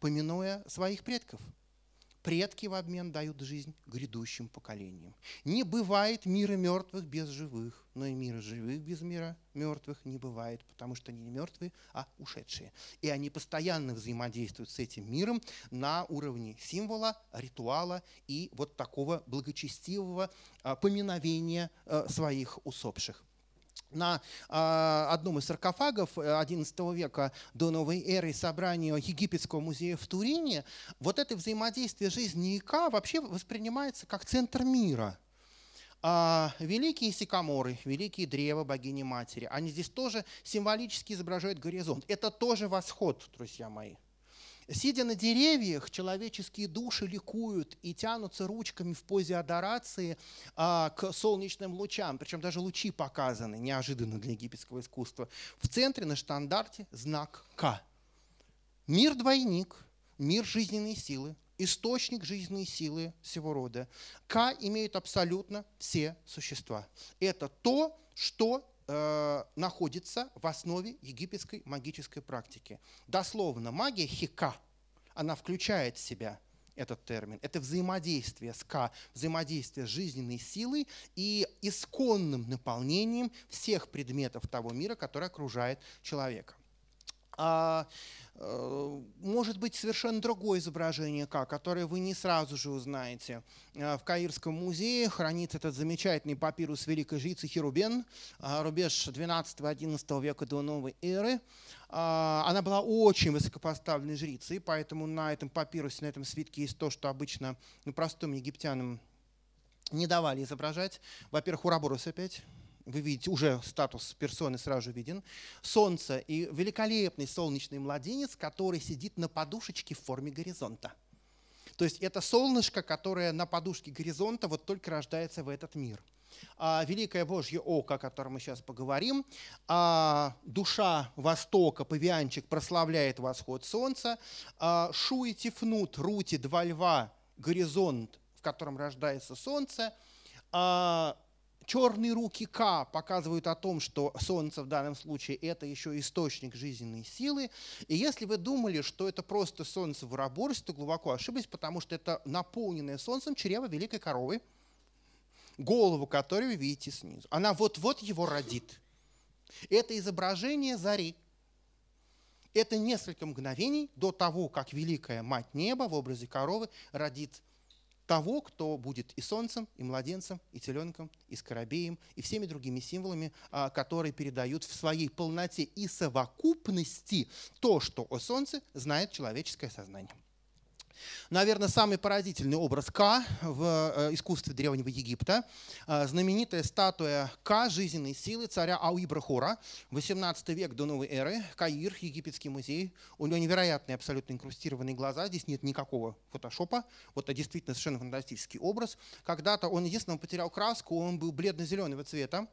поминуя своих предков, Предки в обмен дают жизнь грядущим поколениям. Не бывает мира мертвых без живых, но и мира живых без мира мертвых не бывает, потому что они не мертвые, а ушедшие. И они постоянно взаимодействуют с этим миром на уровне символа, ритуала и вот такого благочестивого а, поминовения а, своих усопших на э, одном из саркофагов XI э, века до новой эры собрания Египетского музея в Турине, вот это взаимодействие жизни и Ка вообще воспринимается как центр мира. А великие сикаморы, великие древа богини-матери, они здесь тоже символически изображают горизонт. Это тоже восход, друзья мои. Сидя на деревьях, человеческие души ликуют и тянутся ручками в позе адорации а, к солнечным лучам. Причем даже лучи показаны, неожиданно для египетского искусства. В центре на штандарте знак К. Мир-двойник, мир жизненной силы, источник жизненной силы всего рода. К имеют абсолютно все существа. Это то, что э, находится в основе египетской магической практики. Дословно, магия хика, она включает в себя этот термин. Это взаимодействие с К, взаимодействие с жизненной силой и исконным наполнением всех предметов того мира, который окружает человека. А, Э, может быть совершенно другое изображение К, которое вы не сразу же узнаете. Э, в Каирском музее хранится этот замечательный папирус великой жрицы Херубен, э, рубеж 12-11 века до новой эры. Она была очень высокопоставленной жрицей, поэтому на этом папирусе, на этом свитке есть то, что обычно ну, простым египтянам не давали изображать. Во-первых, Ураборос опять, вы видите, уже статус персоны сразу виден, солнце и великолепный солнечный младенец, который сидит на подушечке в форме горизонта. То есть это солнышко, которое на подушке горизонта вот только рождается в этот мир. А, Великое Божье Око, о котором мы сейчас поговорим, а, душа Востока, павианчик, прославляет восход солнца, а, Шуи Тифнут, Рути, Два Льва, горизонт, в котором рождается солнце, а, черные руки К показывают о том, что Солнце в данном случае это еще источник жизненной силы. И если вы думали, что это просто Солнце в Ураборсе, то глубоко ошиблись, потому что это наполненное Солнцем чрево великой коровы, голову которой вы видите снизу. Она вот-вот его родит. Это изображение зари. Это несколько мгновений до того, как великая мать неба в образе коровы родит того, кто будет и солнцем, и младенцем, и теленком, и скоробеем, и всеми другими символами, а, которые передают в своей полноте и совокупности то, что о солнце знает человеческое сознание. Наверное, самый поразительный образ К в э, искусстве Древнего Египта. Э, знаменитая статуя К жизненной силы царя Ауибрахора, 18 век до новой эры, Каир, египетский музей. У него невероятные абсолютно инкрустированные глаза, здесь нет никакого фотошопа. Вот это действительно совершенно фантастический образ. Когда-то он, единственное, потерял краску, он был бледно-зеленого цвета,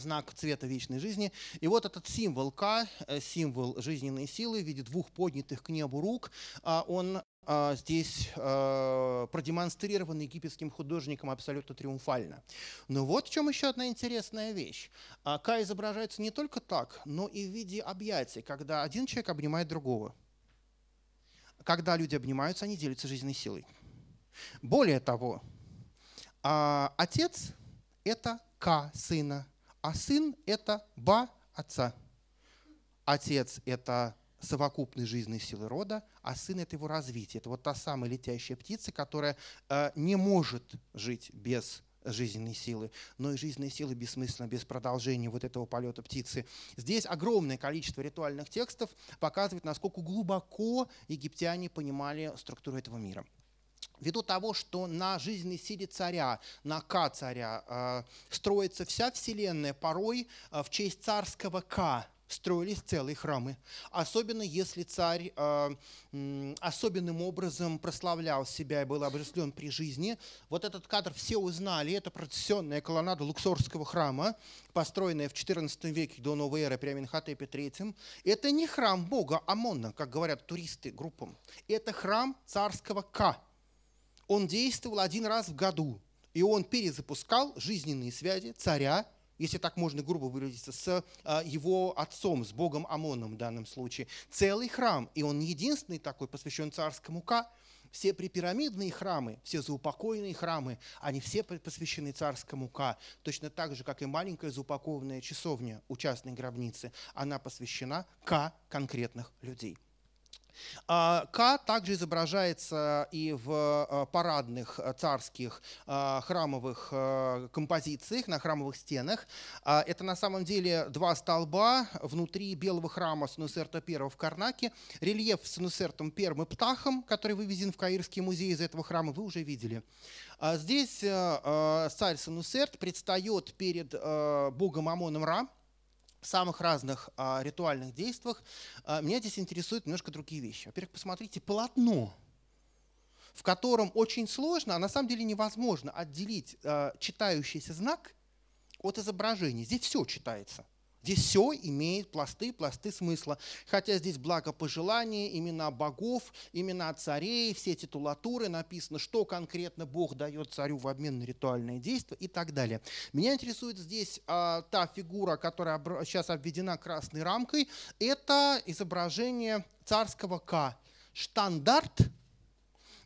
знак цвета вечной жизни. И вот этот символ К, э, символ жизненной силы в виде двух поднятых к небу рук, он а, здесь а, продемонстрирован египетским художником абсолютно триумфально. Но вот в чем еще одна интересная вещь. А, Ка изображается не только так, но и в виде объятий, когда один человек обнимает другого. Когда люди обнимаются, они делятся жизненной силой. Более того, отец – это К сына, а сын – это Ба отца. Отец – это совокупной жизненной силы рода, а сын — это его развитие. Это вот та самая летящая птица, которая э, не может жить без жизненной силы, но и жизненной силы бессмысленно, без продолжения вот этого полета птицы. Здесь огромное количество ритуальных текстов показывает, насколько глубоко египтяне понимали структуру этого мира. Ввиду того, что на жизненной силе царя, на К царя э, строится вся вселенная, порой э, в честь царского К, строились целые храмы. Особенно если царь э, особенным образом прославлял себя и был обожествлен при жизни. Вот этот кадр все узнали. Это процессионная колоннада Луксорского храма, построенная в XIV веке до новой эры при Аминхотепе III. Это не храм бога Амона, как говорят туристы группам. Это храм царского К. Он действовал один раз в году. И он перезапускал жизненные связи царя если так можно грубо выразиться, с а, его отцом, с богом Амоном в данном случае. Целый храм, и он не единственный такой, посвящен царскому Ка. Все припирамидные храмы, все заупокойные храмы, они все посвящены царскому Ка. Точно так же, как и маленькая заупокованная часовня у частной гробницы, она посвящена Ка конкретных людей. А, К также изображается и в а, парадных а, царских храмовых композициях, на храмовых стенах. Это на самом деле два столба внутри белого храма Санусерта I в Карнаке. Рельеф с Санусертом I и Птахом, который вывезен в Каирский музей из этого храма, вы уже видели. Здесь царь Санусерт предстает перед богом Амоном Ра, самых разных а, ритуальных действиях, а, меня здесь интересуют немножко другие вещи. Во-первых, посмотрите полотно, в котором очень сложно, а на самом деле невозможно отделить а, читающийся знак от изображения. Здесь все читается – Здесь все имеет пласты, пласты смысла. Хотя здесь благопожелания, имена богов, имена царей, все титулатуры, написано, что конкретно Бог дает царю в обмен на ритуальные действия и так далее. Меня интересует здесь а, та фигура, которая сейчас обведена красной рамкой. Это изображение царского К. Штандарт.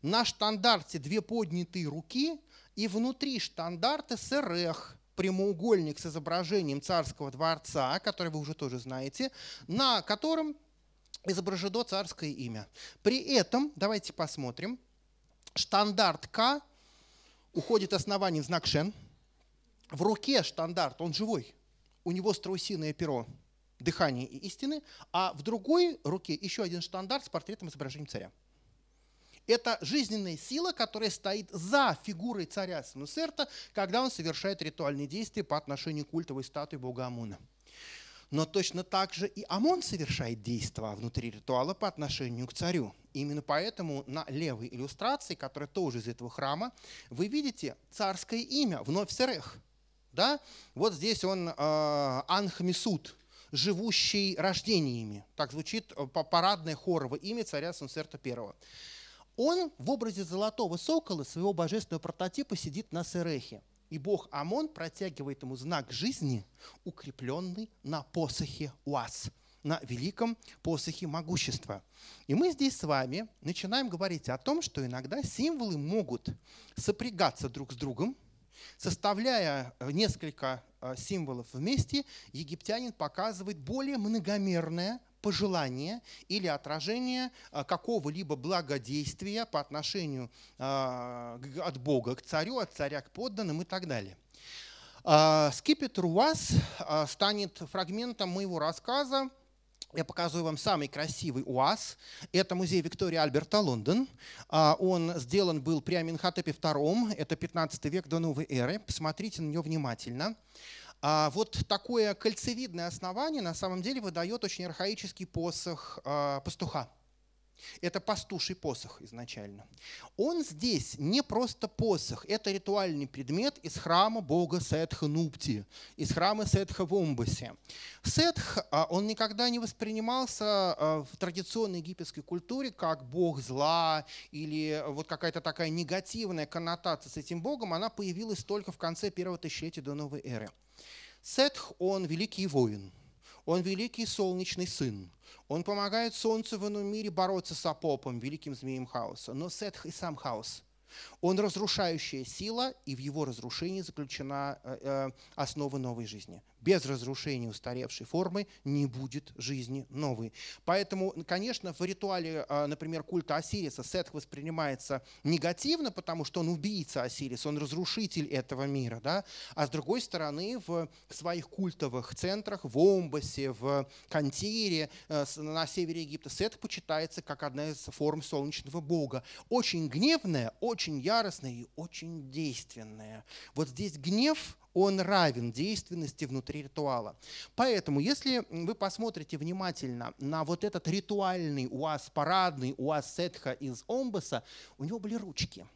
На штандарте две поднятые руки, и внутри штандарта СРХ прямоугольник с изображением царского дворца, который вы уже тоже знаете, на котором изображено царское имя. При этом, давайте посмотрим, штандарт К уходит основанием в знак Шен. В руке штандарт, он живой, у него страусиное перо, дыхание и истины, а в другой руке еще один штандарт с портретом изображения царя. Это жизненная сила, которая стоит за фигурой царя Снусерта, когда он совершает ритуальные действия по отношению к культовой статуе бога Амуна. Но точно так же и Амон совершает действия внутри ритуала по отношению к царю. Именно поэтому на левой иллюстрации, которая тоже из этого храма, вы видите царское имя, вновь Серех. Да? Вот здесь он э, Анхмисуд, живущий рождениями. Так звучит э, парадное хоровое имя царя Сунсерта I. Он в образе золотого сокола, своего божественного прототипа, сидит на Серехе. И бог Амон протягивает ему знак жизни, укрепленный на посохе Уаз, на великом посохе могущества. И мы здесь с вами начинаем говорить о том, что иногда символы могут сопрягаться друг с другом, Составляя несколько э, символов вместе, египтянин показывает более многомерное пожелание или отражение а, какого-либо благодействия по отношению а, от Бога к царю, от царя к подданным и так далее. А, Скипетр УАЗ станет фрагментом моего рассказа. Я показываю вам самый красивый УАЗ. Это музей Виктории Альберта, Лондон. Он сделан был при Аминхотепе II, это 15 век до новой эры. Посмотрите на него внимательно. А вот такое кольцевидное основание на самом деле выдает очень архаический посох а, пастуха. Это пастуший посох изначально. Он здесь не просто посох, это ритуальный предмет из храма бога Сетха Нупти, из храма Сетха в Умбасе. Сетх, а, он никогда не воспринимался а, в традиционной египетской культуре как бог зла или вот какая-то такая негативная коннотация с этим богом, она появилась только в конце первого тысячелетия до новой эры. Сетх, он великий воин, он великий солнечный сын, он помогает солнцу в ином мире бороться с Апопом, великим змеем хаоса. Но Сетх и сам хаос. Он разрушающая сила, и в его разрушении заключена э, э, основа новой жизни без разрушения устаревшей формы не будет жизни новой. Поэтому, конечно, в ритуале, а, например, культа Осириса Сетх воспринимается негативно, потому что он убийца Осириса, он разрушитель этого мира. Да? А с другой стороны, в своих культовых центрах, в Омбасе, в Кантире, э, на севере Египта, Сет почитается как одна из форм солнечного бога. Очень гневная, очень яростная и очень действенная. Вот здесь гнев он равен действенности внутри ритуала. Поэтому, если вы посмотрите внимательно на вот этот ритуальный УАЗ, парадный УАЗ Сетха из Омбаса, у него были ручки.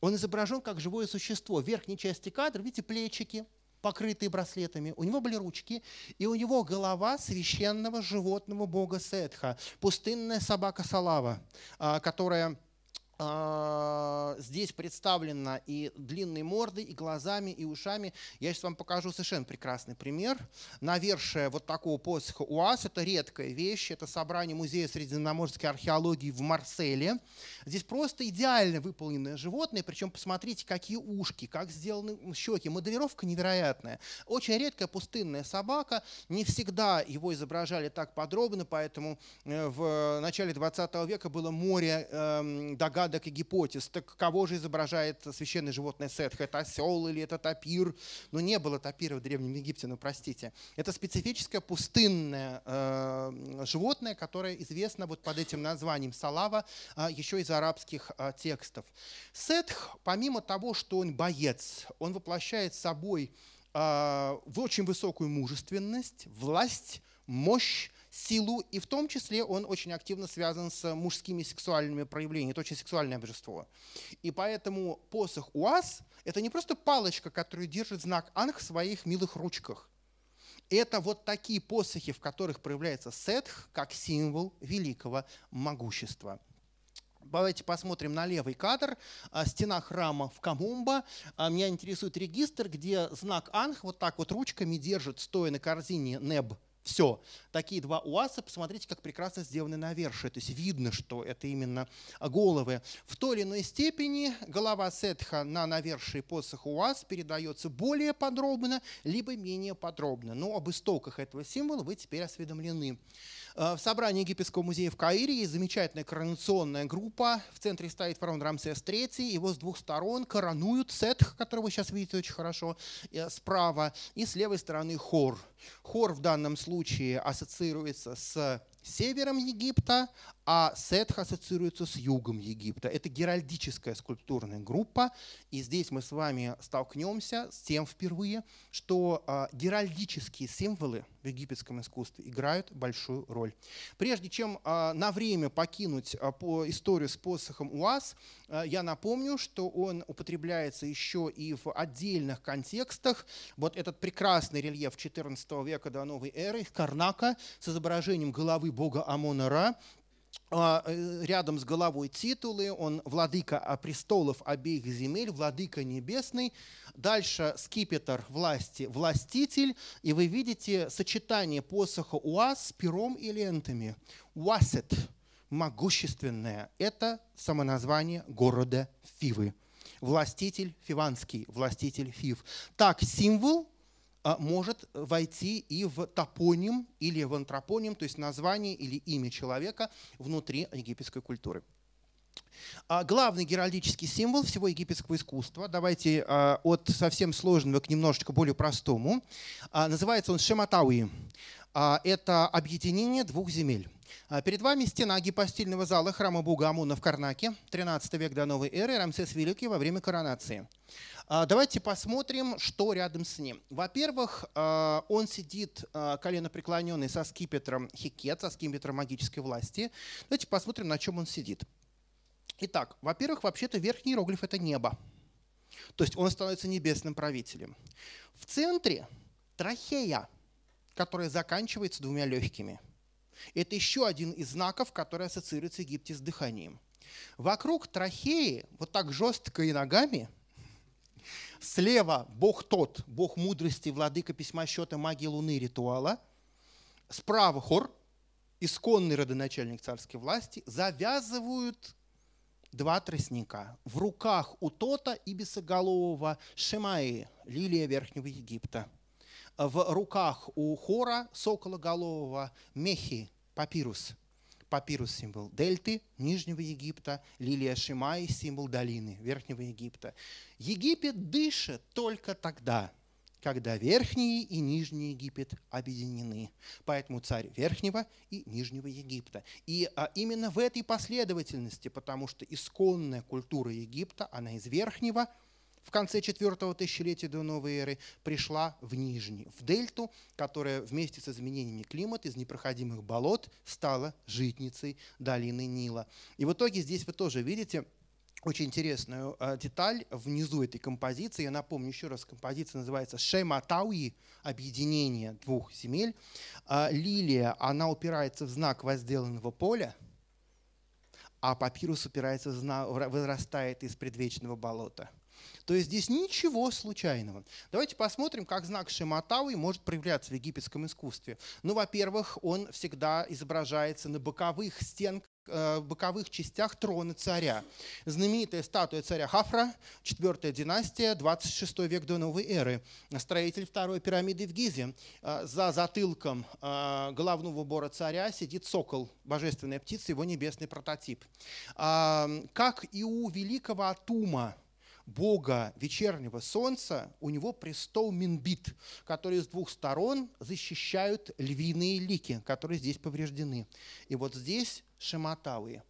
Он изображен как живое существо. В верхней части кадра, видите, плечики, покрытые браслетами. У него были ручки, и у него голова священного животного бога Сетха, пустынная собака Салава, а, которая здесь представлена и длинной мордой, и глазами, и ушами. Я сейчас вам покажу совершенно прекрасный пример. Навершие вот такого посоха УАЗ – это редкая вещь. Это собрание Музея средиземноморской археологии в Марселе. Здесь просто идеально выполненное животное. Причем посмотрите, какие ушки, как сделаны щеки. Моделировка невероятная. Очень редкая пустынная собака. Не всегда его изображали так подробно, поэтому э, в начале 20 века было море эм, догадок догадок и гипотез. Так кого же изображает священное животное Сетх? Это осел или это тапир? Ну, не было тапира в Древнем Египте, ну, простите. Это специфическое пустынное э, животное, которое известно вот под этим названием Салава, э, еще из арабских э, текстов. Сетх, помимо того, что он боец, он воплощает собой э, очень высокую мужественность, власть, мощь, силу, и в том числе он очень активно связан с мужскими сексуальными проявлениями. Это очень сексуальное божество. И поэтому посох УАЗ – это не просто палочка, которую держит знак Анх в своих милых ручках. Это вот такие посохи, в которых проявляется сетх, как символ великого могущества. Давайте посмотрим на левый кадр. А, стена храма в Камумба. А, меня интересует регистр, где знак Анх вот так вот ручками держит, стоя на корзине Неб все. Такие два УАЗа, посмотрите, как прекрасно сделаны навершие. То есть видно, что это именно головы. В той или иной степени голова Сетха на навершие посоха УАЗ передается более подробно, либо менее подробно. Но об истоках этого символа вы теперь осведомлены. Э, в собрании Египетского музея в Каире есть замечательная коронационная группа. В центре стоит фараон Рамсес III. Его с двух сторон коронуют Сетх, который вы сейчас видите очень хорошо, э, справа, и с левой стороны хор. Хор в данном случае ассоциируется с севером Египта, а Сетх ассоциируется с югом Египта. Это геральдическая скульптурная группа, и здесь мы с вами столкнемся с тем впервые, что э, геральдические символы в египетском искусстве играют большую роль. Прежде чем э, на время покинуть э, по историю с посохом УАЗ, я напомню, что он употребляется еще и в отдельных контекстах. Вот этот прекрасный рельеф XIV века до новой эры, Карнака, с изображением головы бога Амона-Ра, а, рядом с головой титулы, он владыка престолов обеих земель, владыка небесный. Дальше скипетр власти, властитель. И вы видите сочетание посоха Уаз с пером и лентами. Уасет, могущественное. Это самоназвание города Фивы. Властитель фиванский, властитель Фив. Так, символ а, может войти и в топоним или в антропоним, то есть название или имя человека внутри египетской культуры. А, главный геральдический символ всего египетского искусства, давайте а, от совсем сложного к немножечко более простому, называется он Шематауи. Это объединение двух земель. Перед вами стена гипостильного зала храма бога Амуна в Карнаке, 13 век до новой эры, Рамсес Великий во время коронации. А, давайте посмотрим, что рядом с ним. Во-первых, а, он сидит а, колено преклоненный со скипетром Хикет, со скипетром магической власти. Давайте посмотрим, на чем он сидит. Итак, во-первых, вообще-то верхний иероглиф – это небо. То есть он становится небесным правителем. В центре трахея, которая заканчивается двумя легкими. Это еще один из знаков, который ассоциируется в Египте с дыханием. Вокруг трахеи, вот так жестко и ногами – Слева Бог тот, Бог мудрости, владыка письма счета, магии луны, ритуала. Справа хор, исконный родоначальник царской власти, завязывают два тростника. В руках у Тота и Бесоголового Шемаи, лилия Верхнего Египта. В руках у хора Сокологолового Мехи, папирус – папирус – символ дельты Нижнего Египта, лилия Шимай – символ долины Верхнего Египта. Египет дышит только тогда, когда Верхний и Нижний Египет объединены. Поэтому царь Верхнего и Нижнего Египта. И а, именно в этой последовательности, потому что исконная культура Египта, она из Верхнего – в конце четвертого тысячелетия до новой эры пришла в Нижний, в дельту, которая вместе с изменениями климата из непроходимых болот стала житницей долины Нила. И в итоге здесь вы тоже видите очень интересную а, деталь внизу этой композиции. Я напомню еще раз, композиция называется Шематауи, объединение двух земель. А, лилия, она упирается в знак возделанного поля, а папирус упирается, вырастает из предвечного болота. То есть здесь ничего случайного. Давайте посмотрим, как знак Шематауи может проявляться в египетском искусстве. Ну, во-первых, он всегда изображается на боковых стенках э, боковых частях трона царя. Знаменитая статуя царя Хафра, 4 династия, 26 век до новой эры. Строитель второй пирамиды в Гизе. Э, за затылком э, головного убора царя сидит сокол, божественная птица, его небесный прототип. Как и у великого Атума, бога вечернего солнца, у него престол Минбит, который с двух сторон защищают львиные лики, которые здесь повреждены. И вот здесь Шематауи,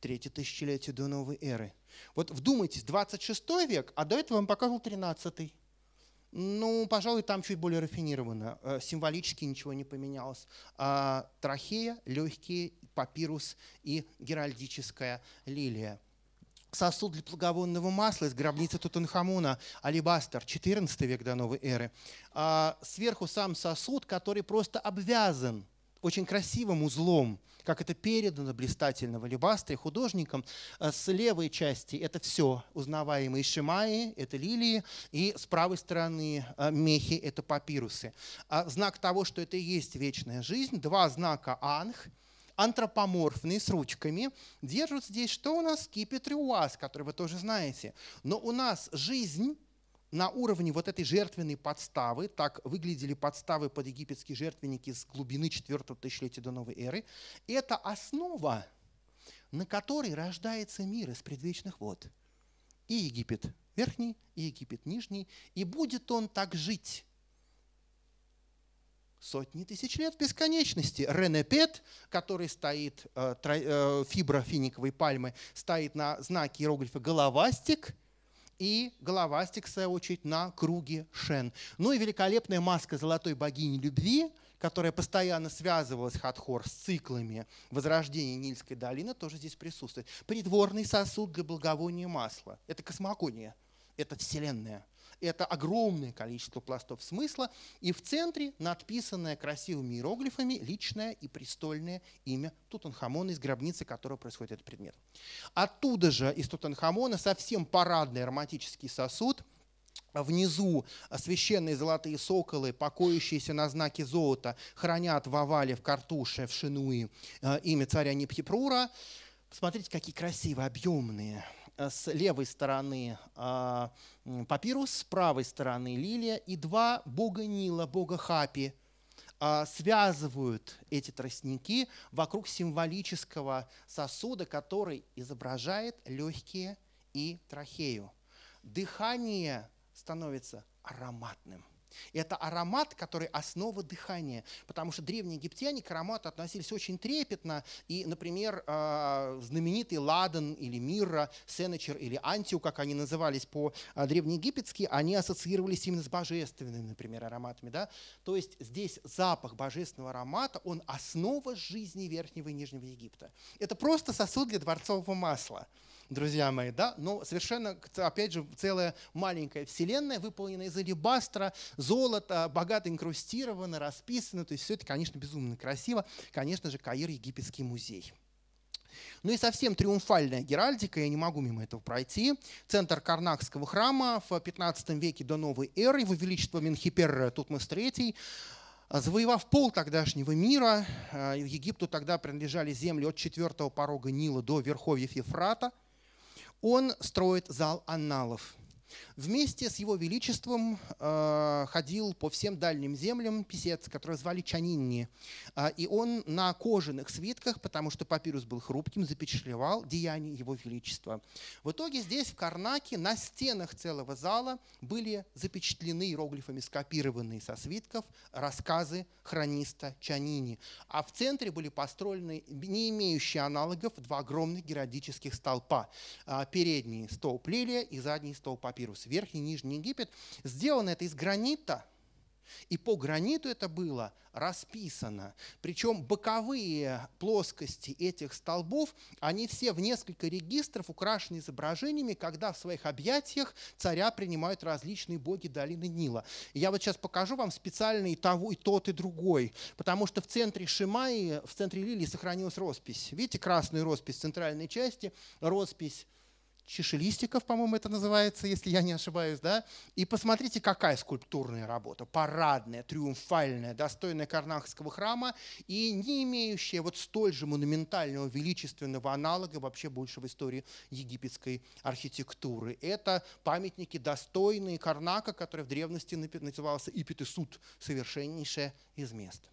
третье тысячелетие до новой эры. Вот вдумайтесь, 26 век, а до этого вам показывал 13 ну, пожалуй, там чуть более рафинировано. Э, символически ничего не поменялось. А, трахея, легкие, папирус и геральдическая лилия сосуд для благовонного масла из гробницы Тутанхамуна, алибастер, 14 век до новой эры. А сверху сам сосуд, который просто обвязан очень красивым узлом, как это передано блистательно в алебастре художником. А с левой части это все узнаваемые шимаи, это лилии, и с правой стороны а, мехи, это папирусы. А знак того, что это и есть вечная жизнь, два знака анх – антропоморфные, с ручками, держат здесь, что у нас? Скипетр УАЗ, который вы тоже знаете. Но у нас жизнь на уровне вот этой жертвенной подставы, так выглядели подставы под египетские жертвенники с глубины 4 тысячелетия до новой эры, это основа, на которой рождается мир из предвечных вод. И Египет верхний, и Египет нижний, и будет он так жить сотни тысяч лет бесконечности. Ренепет, который стоит, э, э, фибра финиковой пальмы, стоит на знаке иероглифа головастик, и головастик, в свою очередь, на круге Шен. Ну и великолепная маска золотой богини любви, которая постоянно связывалась Хатхор с циклами возрождения Нильской долины, тоже здесь присутствует. Придворный сосуд для благовония масла. Это космогония, это вселенная это огромное количество пластов смысла, и в центре надписанное красивыми иероглифами личное и престольное имя Тутанхамона, из гробницы которого происходит этот предмет. Оттуда же из Тутанхамона совсем парадный ароматический сосуд, Внизу священные золотые соколы, покоящиеся на знаке золота, хранят в овале, в картуше, в шинуи э, имя царя Непхипрура. Посмотрите, какие красивые, объемные с левой стороны а, папирус, с правой стороны лилия, и два бога Нила, бога Хапи, а, связывают эти тростники вокруг символического сосуда, который изображает легкие и трахею. Дыхание становится ароматным. Это аромат, который основа дыхания, потому что древние египтяне к аромату относились очень трепетно. И, например, а, знаменитый ладан или мирра, сенечер или антиу, как они назывались по-древнеегипетски, они ассоциировались именно с божественными, например, ароматами. Да? То есть здесь запах божественного аромата, он основа жизни Верхнего и Нижнего Египта. Это просто сосуд для дворцового масла друзья мои, да, но совершенно, опять же, целая маленькая вселенная, выполненная из алебастра, золота, богато инкрустировано, расписано, то есть все это, конечно, безумно красиво, конечно же, Каир египетский музей. Ну и совсем триумфальная геральдика, я не могу мимо этого пройти. Центр Карнакского храма в 15 веке до новой эры, его величество Менхипер Тутмос III, Завоевав пол тогдашнего мира, э, Египту тогда принадлежали земли от четвертого порога Нила до верховьев Ефрата – он строит зал анналов. Вместе с его величеством э, ходил по всем дальним землям писец, который звали Чанинни. Э, и он на кожаных свитках, потому что папирус был хрупким, запечатлевал деяния его величества. В итоге здесь, в Карнаке, на стенах целого зала были запечатлены иероглифами, скопированные со свитков, рассказы хрониста Чанини. А в центре были построены, не имеющие аналогов, два огромных геральдических столпа. Э, передний столб лилия и задний столб папируса. Верхний и Нижний Египет. Сделано это из гранита, И по граниту это было расписано. Причем боковые плоскости этих столбов, они все в несколько регистров украшены изображениями, когда в своих объятиях царя принимают различные боги долины Нила. И я вот сейчас покажу вам специально и того, и тот, и другой. Потому что в центре Шимаи, в центре лилии сохранилась роспись. Видите красную роспись центральной части, роспись чешелистиков, по-моему, это называется, если я не ошибаюсь, да? И посмотрите, какая скульптурная работа, парадная, триумфальная, достойная Карнакского храма и не имеющая вот столь же монументального, величественного аналога вообще больше в истории египетской архитектуры. Это памятники, достойные Карнака, который в древности назывался Ипетесут, совершеннейшее из мест.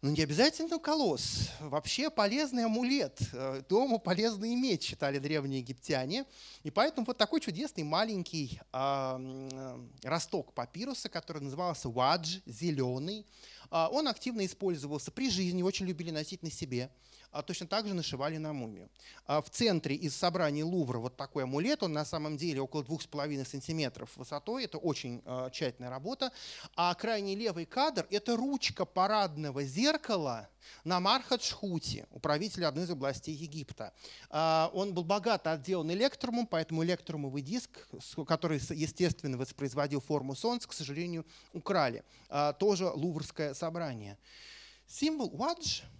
Ну, не обязательно колосс. Вообще полезный амулет. Э, Дому полезный иметь, считали древние египтяне. И поэтому вот такой чудесный маленький э, росток папируса, который назывался вадж, зеленый, э, он активно использовался при жизни, очень любили носить на себе а точно так же нашивали на мумию. А в центре из собрания Лувра вот такой амулет, он на самом деле около 2,5 сантиметров высотой, это очень а, тщательная работа. А крайний левый кадр – это ручка парадного зеркала на Мархаджхуте, управителя одной из областей Египта. А, он был богато отделан электрумом, поэтому электрумовый диск, который, естественно, воспроизводил форму Солнца, к сожалению, украли. Тоже луврское собрание. Символ Вадж –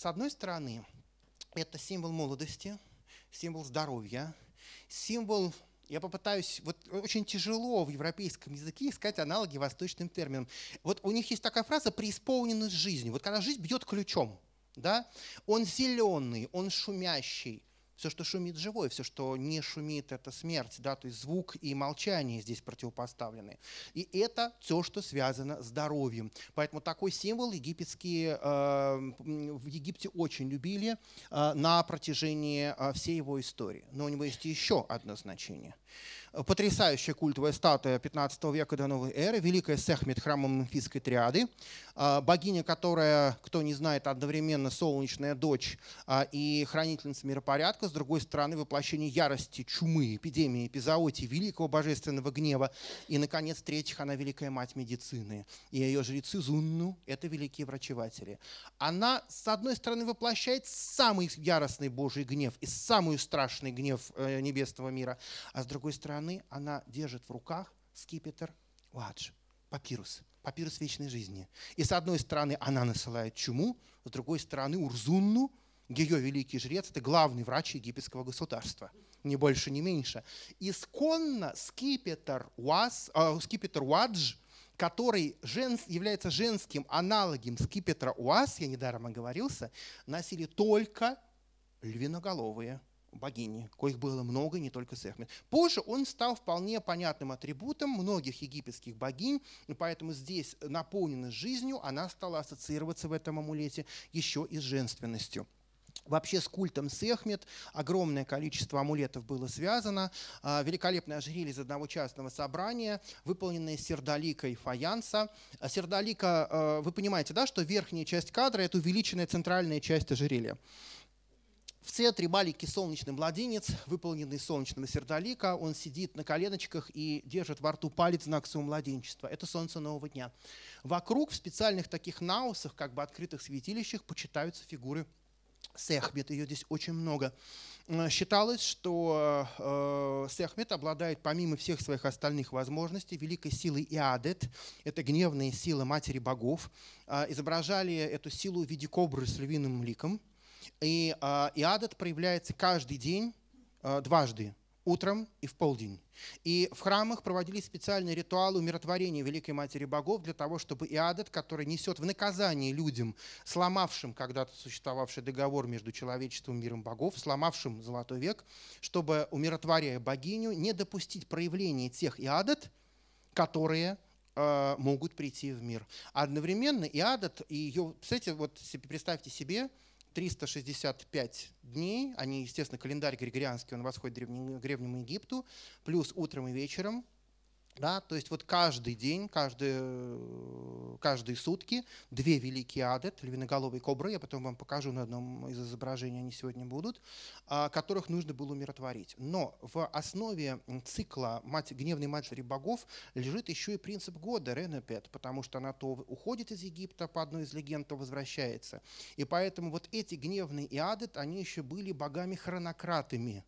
с одной стороны, это символ молодости, символ здоровья, символ я попытаюсь, вот очень тяжело в европейском языке искать аналоги восточным терминам. Вот у них есть такая фраза «преисполненность жизнью». Вот когда жизнь бьет ключом, да, он зеленый, он шумящий, все, что шумит, живое, все, что не шумит, это смерть, да, то есть звук и молчание здесь противопоставлены. И это все, что связано с здоровьем. Поэтому такой символ египетские э, в Египте очень любили э, на протяжении э, всей его истории. Но у него есть еще одно значение – потрясающая культовая статуя 15 века до новой эры, великая Сехмет храма Мемфисской триады, а, богиня, которая, кто не знает, одновременно солнечная дочь а, и хранительница миропорядка, с другой стороны, воплощение ярости, чумы, эпидемии, эпизоотии, великого божественного гнева, и, наконец, третьих, она великая мать медицины. И ее жрецы Зунну – это великие врачеватели. Она, с одной стороны, воплощает самый яростный Божий гнев и самый страшный гнев э, небесного мира, а с другой стороны, стороны, она держит в руках скипетр Вадж, папирус, папирус вечной жизни. И с одной стороны, она насылает чуму, с другой стороны, Урзунну, ее великий жрец, это главный врач египетского государства, ни больше, ни меньше. Исконно скипетр, Уаз, э, скипетр Уадж, который жен, является женским аналогом скипетра Уаз, я недаром оговорился, носили только львиноголовые богини, коих было много, не только Сехмет. Позже он стал вполне понятным атрибутом многих египетских богинь, и поэтому здесь наполненность жизнью, она стала ассоциироваться в этом амулете еще и с женственностью. Вообще с культом Сехмет огромное количество амулетов было связано. А, великолепное ожерелье из одного частного собрания, выполненное сердоликой фаянса. А сердолика, а, вы понимаете, да, что верхняя часть кадра – это увеличенная центральная часть ожерелья. В центре маленький солнечный младенец, выполненный солнечного сердолика. Он сидит на коленочках и держит во рту палец знак своего младенчества. Это солнце нового дня. Вокруг в специальных таких наусах, как бы открытых святилищах, почитаются фигуры Сехмет. Ее здесь очень много. Э, считалось, что э, Сехмет обладает, помимо всех своих остальных возможностей, великой силой Иадет. Это гневные силы матери богов. Э, изображали эту силу в виде кобры с львиным ликом и э, Иадет проявляется каждый день, э, дважды, утром и в полдень. И в храмах проводились специальные ритуалы умиротворения Великой Матери Богов для того, чтобы Иадет, который несет в наказание людям, сломавшим когда-то существовавший договор между человечеством и миром богов, сломавшим Золотой век, чтобы, умиротворяя богиню, не допустить проявления тех Иадет, которые э, могут прийти в мир. Одновременно Иадет и ее, кстати, вот представьте себе, 365 дней, они, естественно, календарь григорианский, он восходит к древнему Египту, плюс утром и вечером, Да, то есть вот каждый день, каждые, каждые сутки две великие ады, львиноголовые кобры, я потом вам покажу на одном из изображений, они сегодня будут, а, которых нужно было умиротворить. Но в основе цикла мать, гневной матери богов лежит еще и принцип года, Ренепет, потому что она то уходит из Египта по одной из легенд, то возвращается. И поэтому вот эти гневные иады, они еще были богами-хронократами,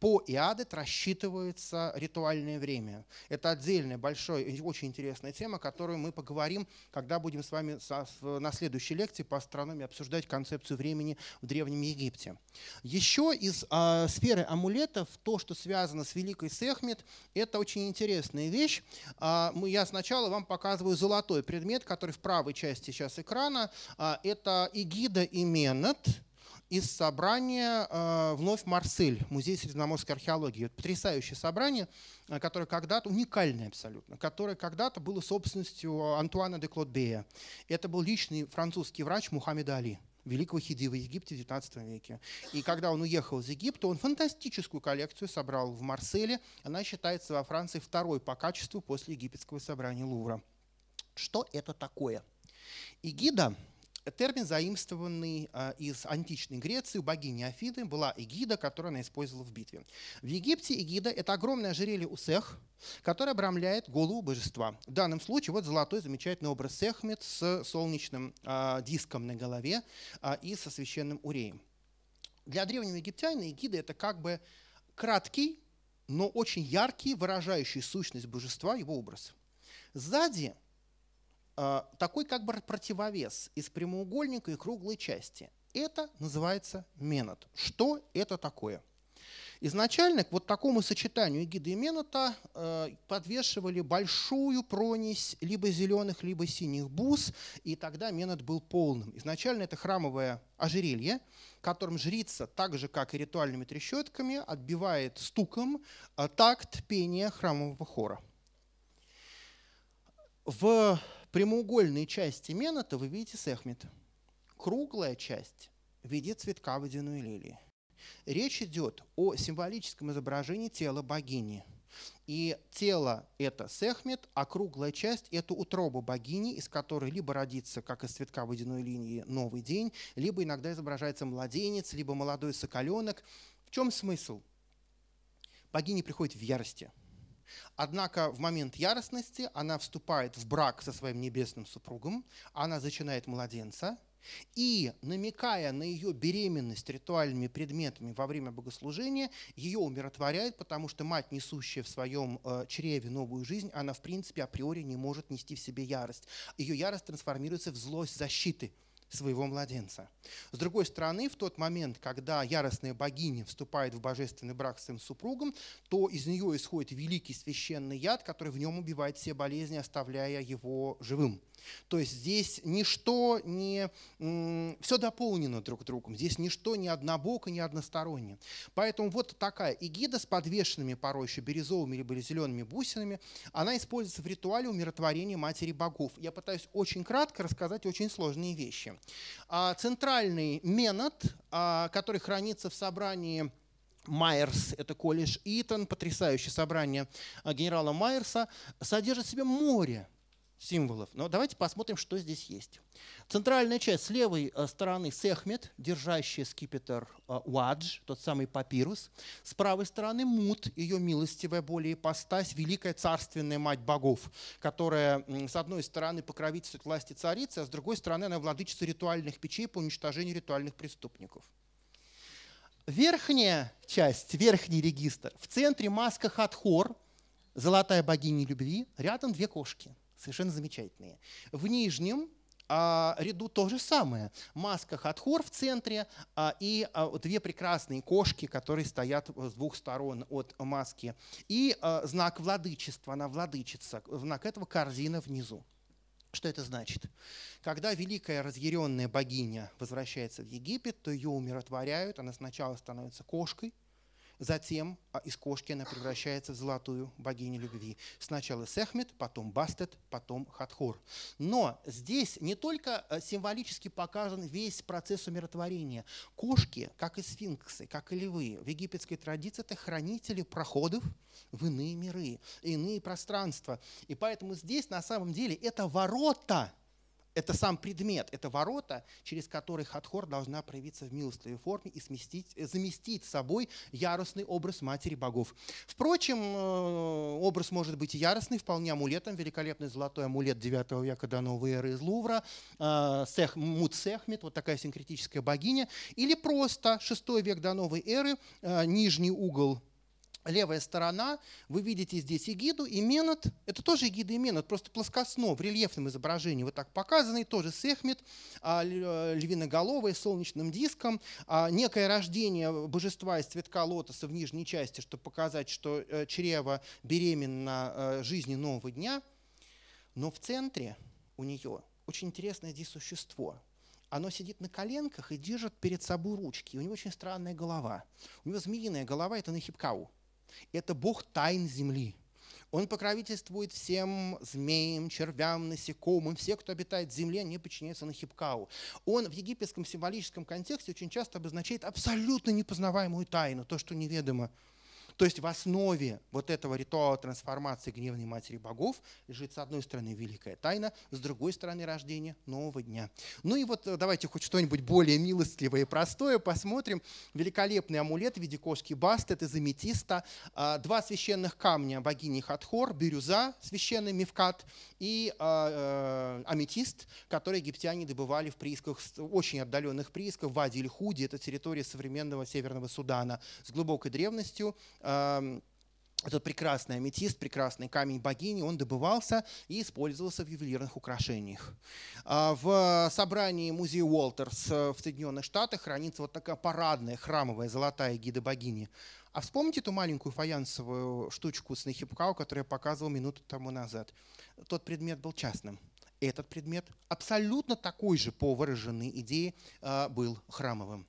по Иадет рассчитывается ритуальное время. Это отдельная, большая и очень интересная тема, которую мы поговорим, когда будем с вами на следующей лекции по астрономии обсуждать концепцию времени в Древнем Египте. Еще из э, сферы амулетов, то, что связано с Великой Сехмет, это очень интересная вещь. Э, я сначала вам показываю золотой предмет, который в правой части сейчас экрана. Э, это Игида и Менет из собрания э, вновь Марсель, Музей средиземноморской археологии. Это потрясающее собрание, э, которое когда-то, уникальное абсолютно, которое когда-то было собственностью Антуана де Клодбея. Это был личный французский врач Мухаммеда Али великого хиди в Египте в XIX веке. И когда он уехал из Египта, он фантастическую коллекцию собрал в Марселе. Она считается во Франции второй по качеству после египетского собрания Лувра. Что это такое? Игида термин, заимствованный а, из античной Греции, у богини Афиды была эгида, которую она использовала в битве. В Египте эгида – это огромное ожерелье у Сех, которое обрамляет голову божества. В данном случае вот золотой замечательный образ Сехмет с солнечным а, диском на голове а, и со священным уреем. Для древнего египтянина эгида – это как бы краткий, но очень яркий, выражающий сущность божества его образ. Сзади – такой как бы противовес из прямоугольника и круглой части. Это называется менот. Что это такое? Изначально к вот такому сочетанию эгиды и менота э, подвешивали большую пронись либо зеленых, либо синих бус, и тогда менот был полным. Изначально это храмовое ожерелье, которым жрица, так же как и ритуальными трещотками, отбивает стуком э, такт пения храмового хора. В прямоугольной части менота вы видите сехмет. Круглая часть в виде цветка водяной лилии. Речь идет о символическом изображении тела богини. И тело – это сехмет, а круглая часть – это утроба богини, из которой либо родится, как из цветка водяной линии, новый день, либо иногда изображается младенец, либо молодой соколенок. В чем смысл? Богиня приходит в ярости – Однако в момент яростности она вступает в брак со своим небесным супругом, она зачинает младенца, и, намекая на ее беременность ритуальными предметами во время богослужения, ее умиротворяет, потому что мать, несущая в своем э, чреве новую жизнь, она в принципе априори не может нести в себе ярость. Ее ярость трансформируется в злость защиты – своего младенца. С другой стороны, в тот момент, когда яростная богиня вступает в божественный брак с своим супругом, то из нее исходит великий священный яд, который в нем убивает все болезни, оставляя его живым. То есть здесь ничто не... Все дополнено друг другом. Здесь ничто не однобоко, не односторонне. Поэтому вот такая эгида с подвешенными порой еще бирюзовыми либо зелеными бусинами, она используется в ритуале умиротворения матери богов. Я пытаюсь очень кратко рассказать очень сложные вещи. А центральный менот, а, который хранится в собрании Майерс, это колледж Итон, потрясающее собрание а, генерала Майерса, содержит в себе море символов. Но давайте посмотрим, что здесь есть. Центральная часть с левой э, стороны Сехмет, держащий скипетр э, Уадж, тот самый папирус. С правой стороны Мут, ее милостивая более ипостась, великая царственная мать богов, которая с одной стороны покровительствует власти царицы, а с другой стороны она владычица ритуальных печей по уничтожению ритуальных преступников. Верхняя часть, верхний регистр. В центре маска Хатхор, золотая богиня любви, рядом две кошки – совершенно замечательные. В нижнем а, ряду то же самое. Маска Хатхор в центре а, и а, две прекрасные кошки, которые стоят с двух сторон от маски. И а, знак владычества, она владычица. Знак этого корзина внизу. Что это значит? Когда великая разъяренная богиня возвращается в Египет, то ее умиротворяют, она сначала становится кошкой, Затем а, из кошки она превращается в золотую богиню любви. Сначала Сехмет, потом Бастет, потом Хатхор. Но здесь не только а, символически показан весь процесс умиротворения. Кошки, как и сфинксы, как и львы, в египетской традиции это хранители проходов в иные миры, иные пространства. И поэтому здесь на самом деле это ворота – это сам предмет, это ворота, через которые Хатхор должна проявиться в милостливой форме и сместить, э, заместить собой яростный образ матери богов. Впрочем, э, образ может быть и яростный, вполне амулетом, великолепный золотой амулет 9 века до новой эры из Лувра, э, Сех, Муцехмет, вот такая синкретическая богиня, или просто 6 век до новой эры, нижний угол левая сторона, вы видите здесь эгиду и менот. Это тоже эгида и менот, просто плоскосно, в рельефном изображении. Вот так показанный, тоже сехмет, а, э, львиноголовый, с солнечным диском. А, некое рождение божества из цветка лотоса в нижней части, чтобы показать, что э, чрево беременно э, жизни нового дня. Но в центре у нее очень интересное здесь существо. Оно сидит на коленках и держит перед собой ручки. У него очень странная голова. У него змеиная голова – это нахипкау. Это Бог тайн земли. Он покровительствует всем змеям, червям, насекомым. Все, кто обитает в земле, не подчиняются на Хипкау. Он в египетском символическом контексте очень часто обозначает абсолютно непознаваемую тайну, то, что неведомо то есть в основе вот этого ритуала трансформации гневной матери богов лежит с одной стороны великая тайна, с другой стороны рождение нового дня. Ну и вот э, давайте хоть что-нибудь более милостливое и простое посмотрим. Великолепный амулет в виде кошки Бастет из аметиста, а, два священных камня богини Хатхор, бирюза, священный мифкат и а, э, аметист, который египтяне добывали в приисках, очень отдаленных приисках, в Вади-Иль-Худи, это территория современного Северного Судана, с глубокой древностью, этот прекрасный аметист, прекрасный камень богини, он добывался и использовался в ювелирных украшениях. А, в собрании музея Уолтерс э, в Соединенных Штатах хранится вот такая парадная храмовая золотая гида богини. А вспомните эту маленькую фаянсовую штучку с Нахипкау, которую я показывал минуту тому назад. Тот предмет был частным. Этот предмет абсолютно такой же по выраженной идее э, был храмовым.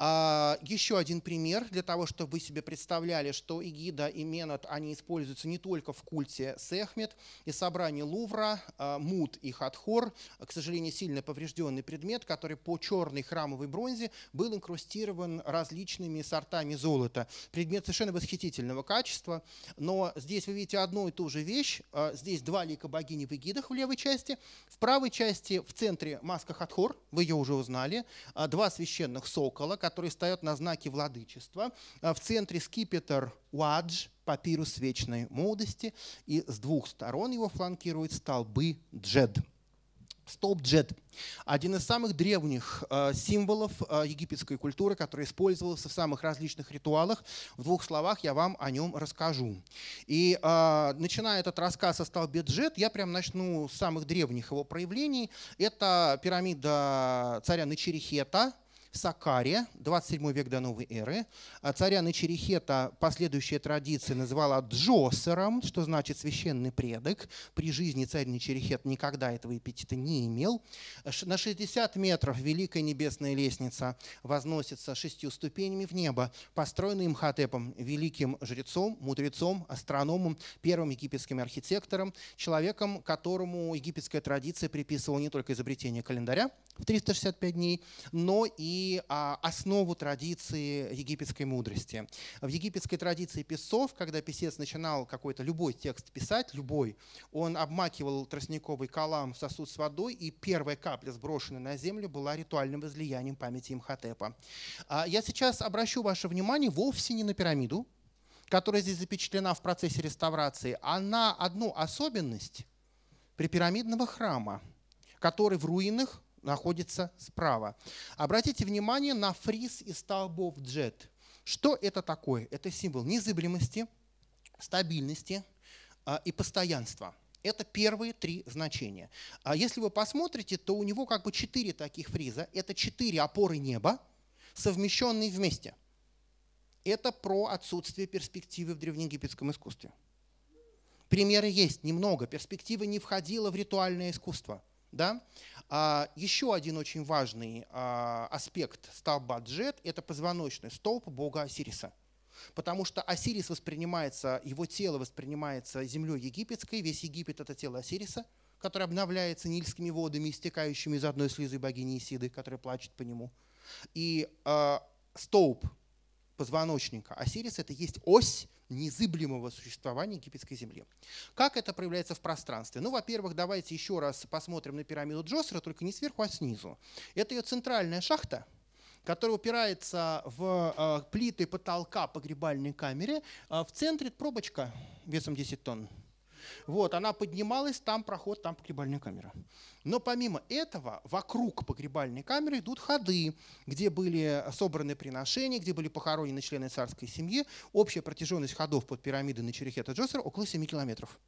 А, еще один пример для того, чтобы вы себе представляли, что Игида и Менот, они используются не только в культе Сехмет и собрании Лувра, а, Мут и Хатхор, к сожалению, сильно поврежденный предмет, который по черной храмовой бронзе был инкрустирован различными сортами золота. Предмет совершенно восхитительного качества, но здесь вы видите одну и ту же вещь. А, здесь два лика богини в Игидах в левой части, в правой части в центре маска Хатхор, вы ее уже узнали, два священных сокола, который стоит на знаке владычества. А в центре скипетр Уадж, папирус вечной молодости, и с двух сторон его фланкируют столбы Джед. Столб Джед – один из самых древних э, символов э, египетской культуры, который использовался в самых различных ритуалах. В двух словах я вам о нем расскажу. И э, начиная этот рассказ о столбе Джед, я прям начну с самых древних его проявлений. Это пирамида царя Начерихета – Сакария, 27 век до новой эры. А царя Начерихета последующая традиция называла Джосером, что значит священный предок. При жизни царь Начерихет никогда этого эпитета не имел. На 60 метров Великая Небесная Лестница возносится шестью ступенями в небо, построенная Имхотепом, великим жрецом, мудрецом, астрономом, первым египетским архитектором, человеком, которому египетская традиция приписывала не только изобретение календаря в 365 дней, но и а, основу традиции египетской мудрости. В египетской традиции писцов, когда писец начинал какой-то любой текст писать, любой, он обмакивал тростниковый калам в сосуд с водой, и первая капля, сброшенная на землю, была ритуальным возлиянием памяти Имхотепа. А, я сейчас обращу ваше внимание вовсе не на пирамиду, которая здесь запечатлена в процессе реставрации, а на одну особенность припирамидного храма, который в руинах находится справа. Обратите внимание на фриз из столбов джет. Что это такое? Это символ незыблемости, стабильности а, и постоянства. Это первые три значения. А если вы посмотрите, то у него как бы четыре таких фриза. Это четыре опоры неба, совмещенные вместе. Это про отсутствие перспективы в древнеегипетском искусстве. Примеры есть немного. Перспектива не входила в ритуальное искусство. Да? А, еще один очень важный а, аспект столба Джет – это позвоночный столб бога Осириса. потому что Осирис воспринимается, его тело воспринимается землей египетской, весь Египет – это тело Осириса, которое обновляется нильскими водами, истекающими из одной слезы богини Исиды, которая плачет по нему. И э, столб позвоночника Осириса – это есть ось незыблемого существования египетской земли. Как это проявляется в пространстве? Ну, во-первых, давайте еще раз посмотрим на пирамиду Джосера, только не сверху, а снизу. Это ее центральная шахта, которая упирается в э, плиты потолка погребальной камере. Э, в центре пробочка весом 10 тонн. Вот, она поднималась, там проход, там погребальная камера. Но помимо этого, вокруг погребальной камеры идут ходы, где были собраны приношения, где были похоронены члены царской семьи. Общая протяженность ходов под пирамидой на Черехета Джосера около 7 километров.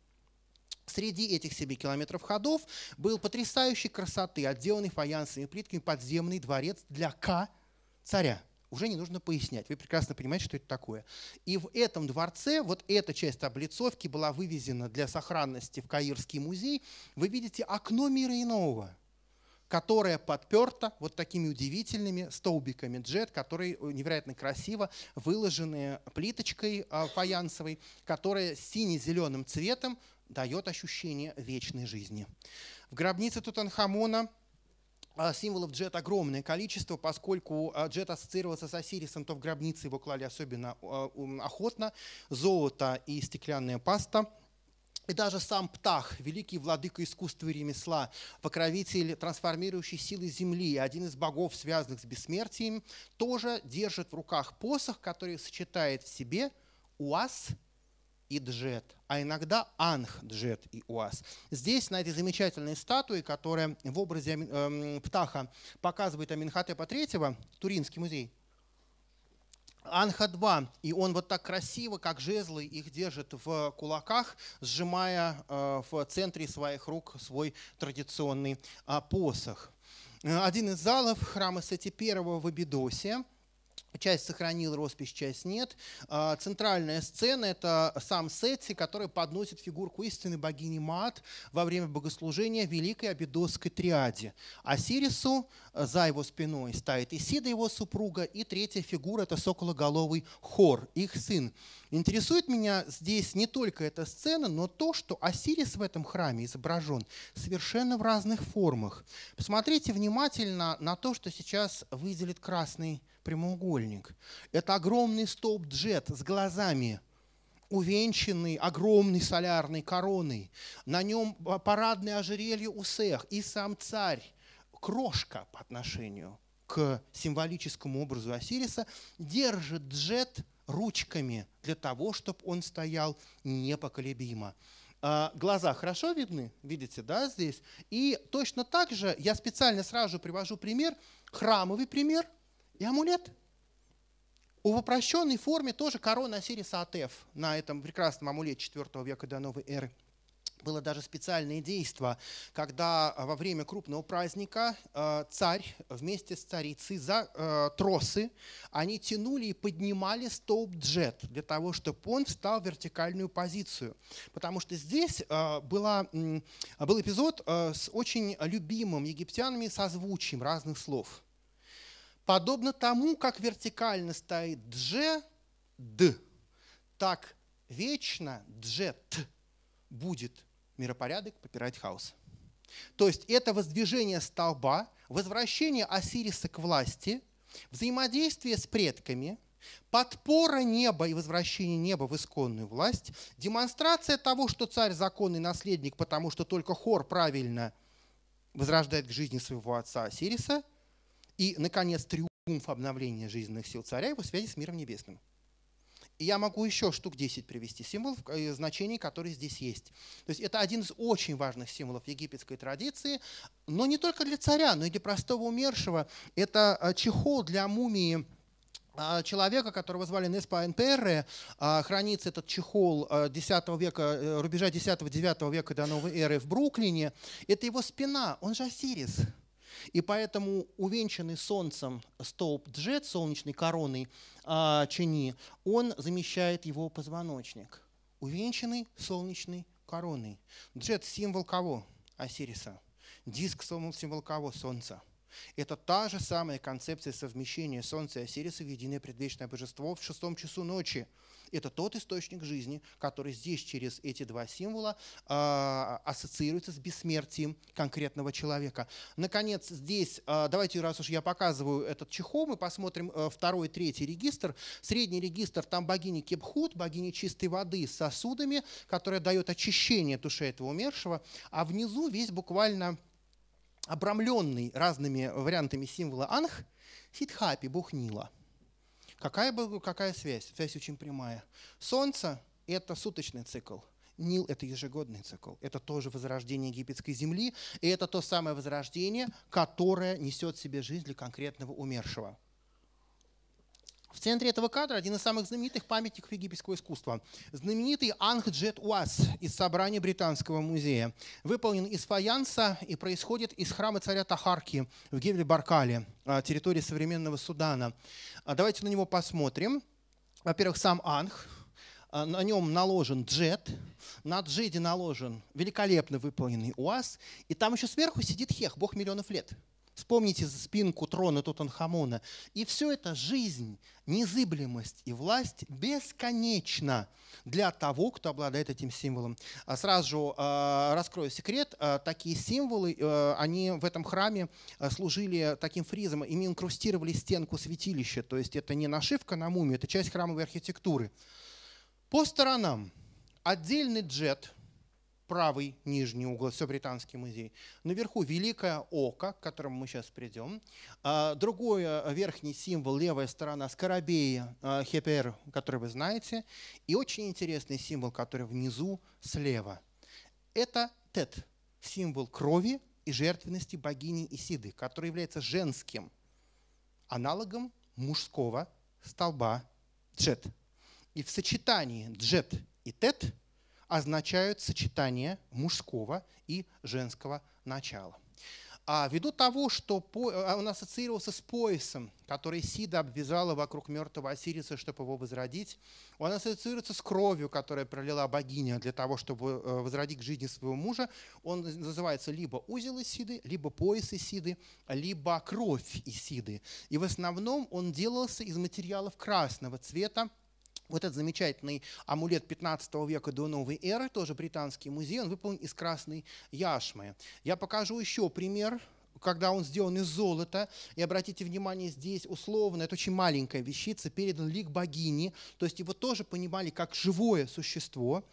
Среди этих 7 километров ходов был потрясающей красоты, отделанный фаянсовыми плитками подземный дворец для К царя уже не нужно пояснять. Вы прекрасно понимаете, что это такое. И в этом дворце вот эта часть облицовки была вывезена для сохранности в Каирский музей. Вы видите окно мира иного, которое подперто вот такими удивительными столбиками джет, которые невероятно красиво выложены плиточкой а, фаянсовой, которая сине-зеленым цветом дает ощущение вечной жизни. В гробнице Тутанхамона символов джет огромное количество, поскольку а, джет ассоциировался с Осирисом, то в гробнице его клали особенно а, охотно. Золото и стеклянная паста. И даже сам Птах, великий владыка искусства и ремесла, покровитель трансформирующей силы Земли, один из богов, связанных с бессмертием, тоже держит в руках посох, который сочетает в себе уаз и джет, а иногда анх, джет и уаз. Здесь, на этой замечательной статуе, которая в образе э, птаха показывает Аминхотепа III, Туринский музей, Анха-2, и он вот так красиво, как жезлы, их держит в кулаках, сжимая э, в центре своих рук свой традиционный э, посох. Один из залов храма Сети I в Абидосе – Часть сохранил роспись, часть нет. А, центральная сцена – это сам Сетси, который подносит фигурку истинной богини Маат во время богослужения Великой Абидосской триаде. Осирису э, за его спиной стоит Исида, его супруга, и третья фигура – это сокологоловый Хор, их сын. Интересует меня здесь не только эта сцена, но то, что Осирис в этом храме изображен совершенно в разных формах. Посмотрите внимательно на то, что сейчас выделит красный прямоугольник. Это огромный столб джет с глазами, увенчанный огромной солярной короной. На нем парадное ожерелье у всех, и сам царь, крошка по отношению к символическому образу Осириса, держит джет ручками для того, чтобы он стоял непоколебимо. А, глаза хорошо видны, видите, да, здесь. И точно так же я специально сразу привожу пример, храмовый пример – и амулет. У в упрощенной форме тоже корона Осириса Атеф на этом прекрасном амулете 4 века до новой эры. Было даже специальное действие, когда во время крупного праздника э, царь вместе с царицей за э, тросы они тянули и поднимали столб джет для того, чтобы он встал в вертикальную позицию. Потому что здесь э, была, был эпизод с очень любимым египтянами созвучием разных слов – Подобно тому, как вертикально стоит дж, д, так вечно дж, т будет миропорядок попирать хаос. То есть это воздвижение столба, возвращение Осириса к власти, взаимодействие с предками, подпора неба и возвращение неба в исконную власть, демонстрация того, что царь законный наследник, потому что только хор правильно возрождает к жизни своего отца Осириса – и, наконец, триумф обновления жизненных сил царя и его связи с миром небесным. И я могу еще штук 10 привести символов, э, значений, которые здесь есть. То есть это один из очень важных символов египетской традиции, но не только для царя, но и для простого умершего. Это э, чехол для мумии э, человека, которого звали Неспа Энперре, хранится этот чехол 10 века, рубежа 10-9 века до новой эры в Бруклине. Это его спина, он же Осирис. И поэтому увенчанный солнцем столб Джет, солнечной короной а, Чени, он замещает его позвоночник. Увенчанный солнечной короной. Джет – символ кого? Осириса. Диск – символ кого? Солнца. Это та же самая концепция совмещения Солнца и Осириса в единое предвечное божество в шестом часу ночи. Это тот источник жизни, который здесь через эти два символа э, ассоциируется с бессмертием конкретного человека. Наконец, здесь, э, давайте, раз уж я показываю этот чехол, мы посмотрим э, второй третий регистр. Средний регистр, там богиня Кепхут, богиня чистой воды с сосудами, которая дает очищение души этого умершего, а внизу весь буквально обрамленный разными вариантами символа Анх, Сидхапи, бог Нила. Какая, какая связь? Связь очень прямая. Солнце – это суточный цикл. Нил – это ежегодный цикл. Это тоже возрождение египетской земли. И это то самое возрождение, которое несет в себе жизнь для конкретного умершего. В центре этого кадра один из самых знаменитых памятников египетского искусства. Знаменитый Ангджет Уас из собрания Британского музея. Выполнен из фаянса и происходит из храма царя Тахарки в Гевле-Баркале, а, территории современного Судана. А, давайте на него посмотрим. Во-первых, сам Анг, а, на нем наложен джет, на джеде наложен великолепно выполненный УАЗ, и там еще сверху сидит Хех, бог миллионов лет – Вспомните спинку трона Тутанхамона. И все это жизнь, незыблемость и власть бесконечна для того, кто обладает этим символом. А сразу э, раскрою секрет. Э, такие символы, э, они в этом храме служили таким фризом. Ими инкрустировали стенку святилища. То есть это не нашивка на мумию, это часть храмовой архитектуры. По сторонам отдельный джет – правый нижний угол, все британский музей. Наверху Великое Око, к которому мы сейчас придем. А, другой э, верхний символ, левая сторона, скоробей э, Хепер, который вы знаете. И очень интересный символ, который внизу слева. Это Тет, символ крови и жертвенности богини Исиды, который является женским аналогом мужского столба Джет. И в сочетании Джет и Тет – означают сочетание мужского и женского начала. А ввиду того, что а, он ассоциировался с поясом, который Сида обвязала вокруг мертвого Осириса, чтобы его возродить, он ассоциируется с кровью, которая пролила богиня для того, чтобы э, возродить к жизни своего мужа. Он называется либо узел Исиды, либо пояс Исиды, либо кровь Исиды. И в основном он делался из материалов красного цвета, вот этот замечательный амулет 15 века до новой эры, тоже британский музей, он выполнен из красной яшмы. Я покажу еще пример когда он сделан из золота, и обратите внимание, здесь условно, это очень маленькая вещица, передан лик богини, то есть его тоже понимали как живое существо,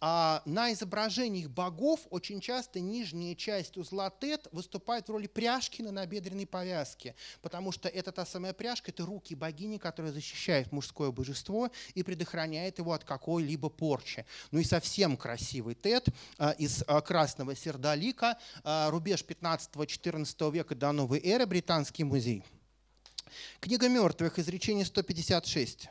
а на изображениях богов очень часто нижняя часть узла тет выступает в роли пряжки на набедренной повязке, потому что это та самая пряжка, это руки богини, которая защищает мужское божество и предохраняет его от какой-либо порчи. Ну и совсем красивый тет а, из а, красного сердолика, а, рубеж 15-14 века до новой эры, британский музей. Книга мертвых, изречение 156.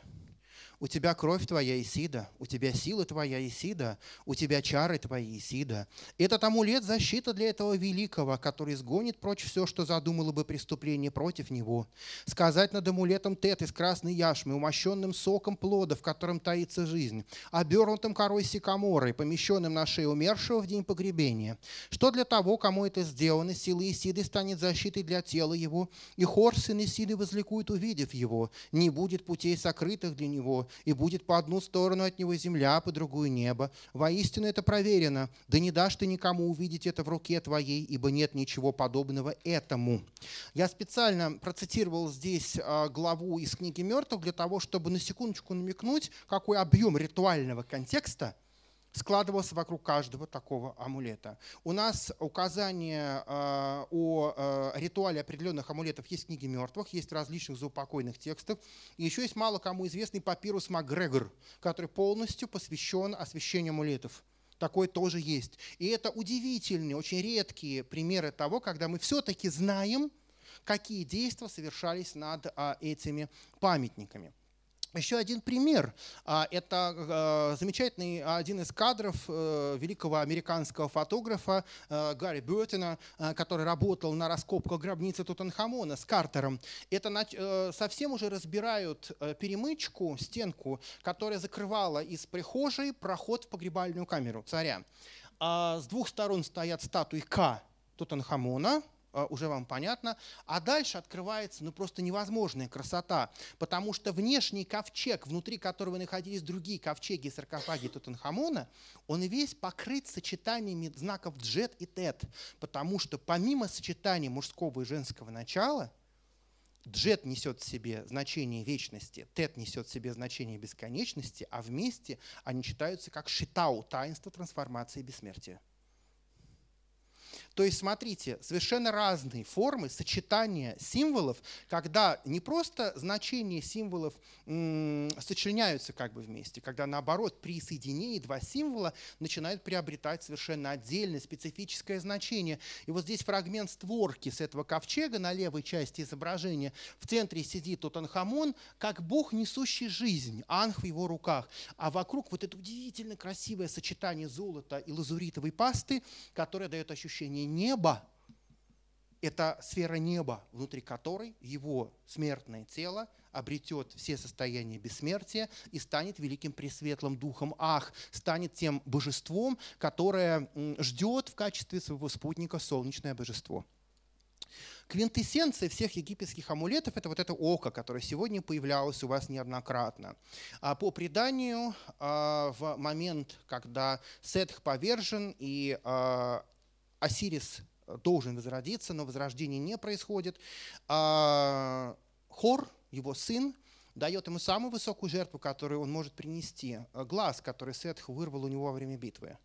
У тебя кровь твоя, Исида, у тебя сила твоя, Исида, у тебя чары твои, Исида. Этот амулет – защита для этого великого, который сгонит прочь все, что задумало бы преступление против него. Сказать над амулетом тет из красной яшмы, умощенным соком плода, в котором таится жизнь, обернутым корой сикаморой, помещенным на шею умершего в день погребения. Что для того, кому это сделано, сила Исиды станет защитой для тела его, и хор сын Исиды возликует, увидев его. Не будет путей сокрытых для него, и будет по одну сторону от него земля, по другую небо. Воистину это проверено. Да не дашь ты никому увидеть это в руке твоей, ибо нет ничего подобного этому». Я специально процитировал здесь а, главу из книги мертвых для того, чтобы на секундочку намекнуть, какой объем ритуального контекста – складывался вокруг каждого такого амулета. У нас указания э, о э, ритуале определенных амулетов есть в книге мертвых, есть в различных заупокойных текстах. И еще есть мало кому известный папирус Макгрегор, который полностью посвящен освящению амулетов. Такой тоже есть. И это удивительные, очень редкие примеры того, когда мы все-таки знаем, какие действия совершались над а, этими памятниками. Еще один пример. А, это э, замечательный один из кадров э, великого американского фотографа э, Гарри Бертона, который работал на раскопках гробницы Тутанхамона с Картером. Это совсем уже разбирают перемычку, стенку, которая закрывала из прихожей проход в погребальную камеру царя. А с двух сторон стоят статуи К Тутанхамона, уже вам понятно. А дальше открывается ну, просто невозможная красота, потому что внешний ковчег, внутри которого находились другие ковчеги и саркофаги Тутанхамона, он весь покрыт сочетаниями знаков джет и тет, потому что помимо сочетания мужского и женского начала, Джет несет в себе значение вечности, Тет несет в себе значение бесконечности, а вместе они читаются как шитау, таинство трансформации и бессмертия. То есть, смотрите, совершенно разные формы сочетания символов, когда не просто значения символов м- сочленяются как бы вместе, когда наоборот при соединении два символа начинают приобретать совершенно отдельное специфическое значение. И вот здесь фрагмент створки с этого ковчега на левой части изображения. В центре сидит Тутанхамон, как бог, несущий жизнь, анх в его руках. А вокруг вот это удивительно красивое сочетание золота и лазуритовой пасты, которое дает ощущение небо – это сфера неба, внутри которой его смертное тело обретет все состояния бессмертия и станет великим пресветлым духом Ах, станет тем божеством, которое ждет в качестве своего спутника солнечное божество. Квинтэссенция всех египетских амулетов – это вот это око, которое сегодня появлялось у вас неоднократно. А по преданию, а, в момент, когда Сетх повержен и а, Осирис э, должен возродиться, но возрождение не происходит. А Хор, его сын, дает ему самую высокую жертву, которую он может принести. Э, глаз, который Сетх вырвал у него во время битвы.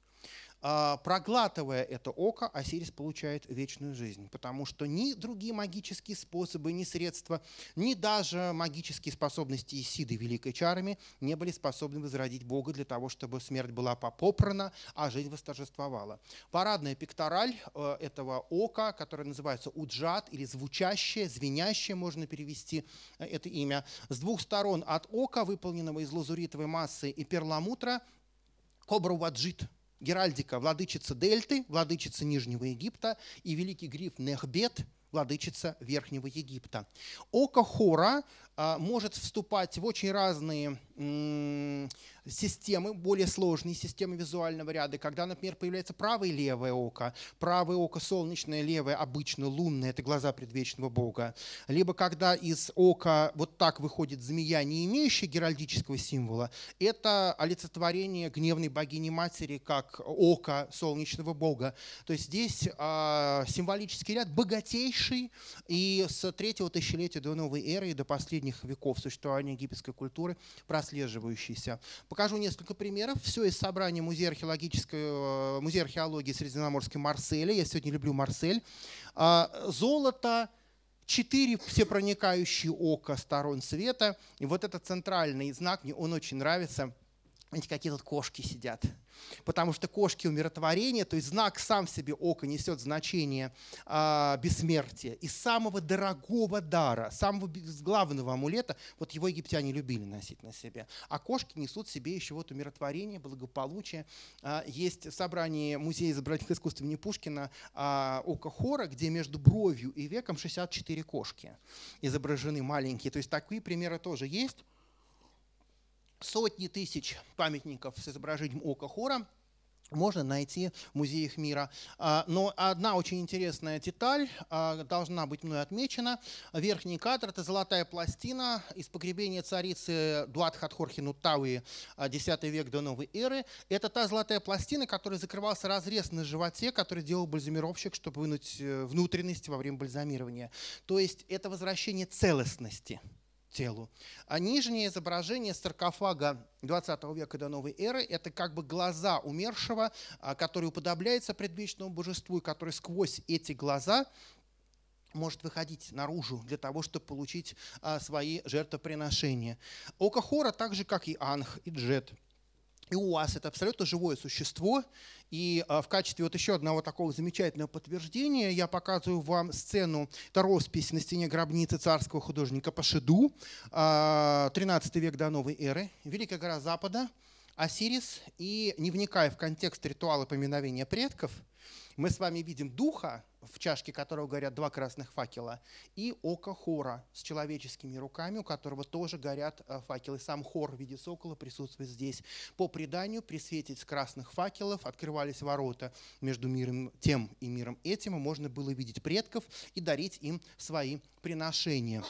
А, проглатывая это око, Осирис получает вечную жизнь, потому что ни другие магические способы, ни средства, ни даже магические способности Исиды великой чарами не были способны возродить Бога для того, чтобы смерть была попрана, а жизнь восторжествовала. Парадная пектораль э, этого ока, которое называется уджат или звучащее, звенящее, можно перевести э, это имя, с двух сторон от ока, выполненного из лазуритовой массы и перламутра, кобра ваджит – Геральдика, владычица Дельты, владычица Нижнего Египта, и великий гриф Нехбет, владычица Верхнего Египта. Око Хора а, может вступать в очень разные системы, более сложные системы визуального ряда, когда, например, появляется правое и левое око. Правое око солнечное, левое обычно лунное, это глаза предвечного Бога. Либо когда из ока вот так выходит змея, не имеющая геральдического символа, это олицетворение гневной богини-матери, как око солнечного Бога. То есть здесь э, символический ряд богатейший, и с третьего тысячелетия до новой эры и до последних веков существования египетской культуры прослеживающийся. Покажу несколько примеров. Все из собрания Музея, археологической, э, музея археологии Средиземноморской Марселя. Я сегодня люблю Марсель. А, золото, четыре всепроникающие ока сторон света. И вот этот центральный знак, мне он очень нравится. Видите, какие тут кошки сидят потому что кошки умиротворения, то есть знак сам в себе око несет значение а, бессмертия и самого дорогого дара, самого главного амулета, вот его египтяне любили носить на себе. А кошки несут в себе еще вот умиротворение, благополучие. А, есть в собрании Музея изобразительных искусств имени Пушкина а, око хора, где между бровью и веком 64 кошки изображены маленькие. То есть такие примеры тоже есть сотни тысяч памятников с изображением ока хора можно найти в музеях мира. А, но одна очень интересная деталь а, должна быть мной отмечена. Верхний кадр – это золотая пластина из погребения царицы Дуатхатхорхи Нуттауи, X век до новой эры. Это та золотая пластина, которой закрывался разрез на животе, который делал бальзамировщик, чтобы вынуть э, внутренности во время бальзамирования. То есть это возвращение целостности – телу. А нижнее изображение саркофага 20 века до новой эры – это как бы глаза умершего, а, который уподобляется предвечному божеству, и который сквозь эти глаза может выходить наружу для того, чтобы получить а, свои жертвоприношения. Око Хора, так же как и Анх, и Джет – и у вас это абсолютно живое существо. И а, в качестве вот еще одного такого замечательного подтверждения я показываю вам сцену, это роспись на стене гробницы царского художника Пашиду, 13 а, век до новой эры, Великая гора Запада, Осирис, и не вникая в контекст ритуала поминовения предков, мы с вами видим духа, в чашке которого горят два красных факела, и око хора с человеческими руками, у которого тоже горят э, факелы. Сам хор в виде сокола присутствует здесь. По преданию, при свете красных факелов открывались ворота между миром тем и миром этим, и можно было видеть предков и дарить им свои приношения.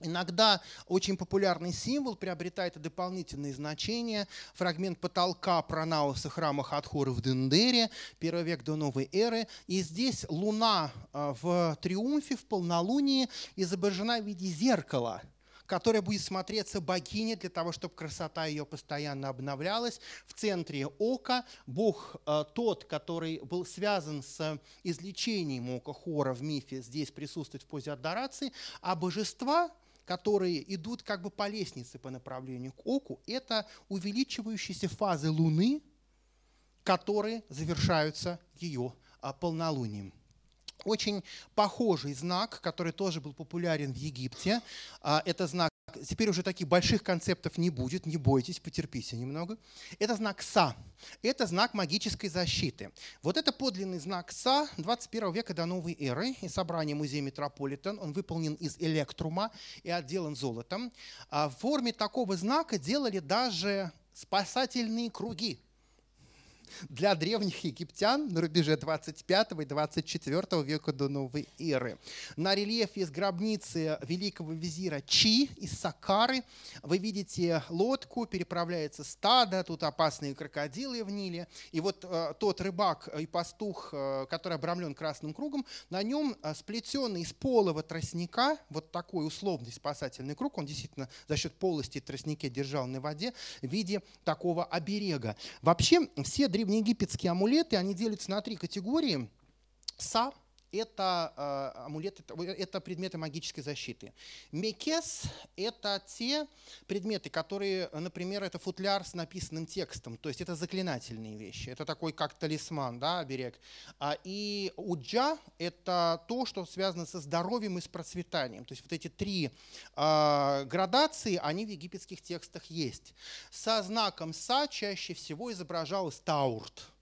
Иногда очень популярный символ приобретает и дополнительные значения. Фрагмент потолка Пранауса храма Хатхоры в Дендере, первый век до новой эры. И здесь луна а, в триумфе, в полнолунии изображена в виде зеркала – которая будет смотреться богиня для того, чтобы красота ее постоянно обновлялась. В центре ока Бог а, тот, который был связан с излечением ока Хора в мифе, здесь присутствует в позе адорации, а божества – которые идут как бы по лестнице по направлению к оку, это увеличивающиеся фазы Луны, которые завершаются ее а, полнолунием. Очень похожий знак, который тоже был популярен в Египте, а, это знак Теперь уже таких больших концептов не будет, не бойтесь, потерпите немного. Это знак СА. Это знак магической защиты. Вот это подлинный знак СА 21 века до новой эры и собрание музея Метрополитен. Он выполнен из электрума и отделан золотом. А в форме такого знака делали даже спасательные круги для древних египтян на рубеже 25 и 24 века до новой эры. На рельефе из гробницы великого визира Чи из Сакары вы видите лодку, переправляется стадо, тут опасные крокодилы в Ниле. И вот э, тот рыбак и пастух, э, который обрамлен красным кругом, на нем э, сплетенный из полого тростника, вот такой условный спасательный круг, он действительно за счет полости тростника держал на воде в виде такого оберега. Вообще все древнеегипетские амулеты, они делятся на три категории. Са – это э, амулеты, это предметы магической защиты. Мекес – это те предметы, которые, например, это футляр с написанным текстом, то есть это заклинательные вещи, это такой как талисман, да, оберег. А, и уджа – это то, что связано со здоровьем и с процветанием. То есть вот эти три э, градации, они в египетских текстах есть. Со знаком са чаще всего изображалась таурт –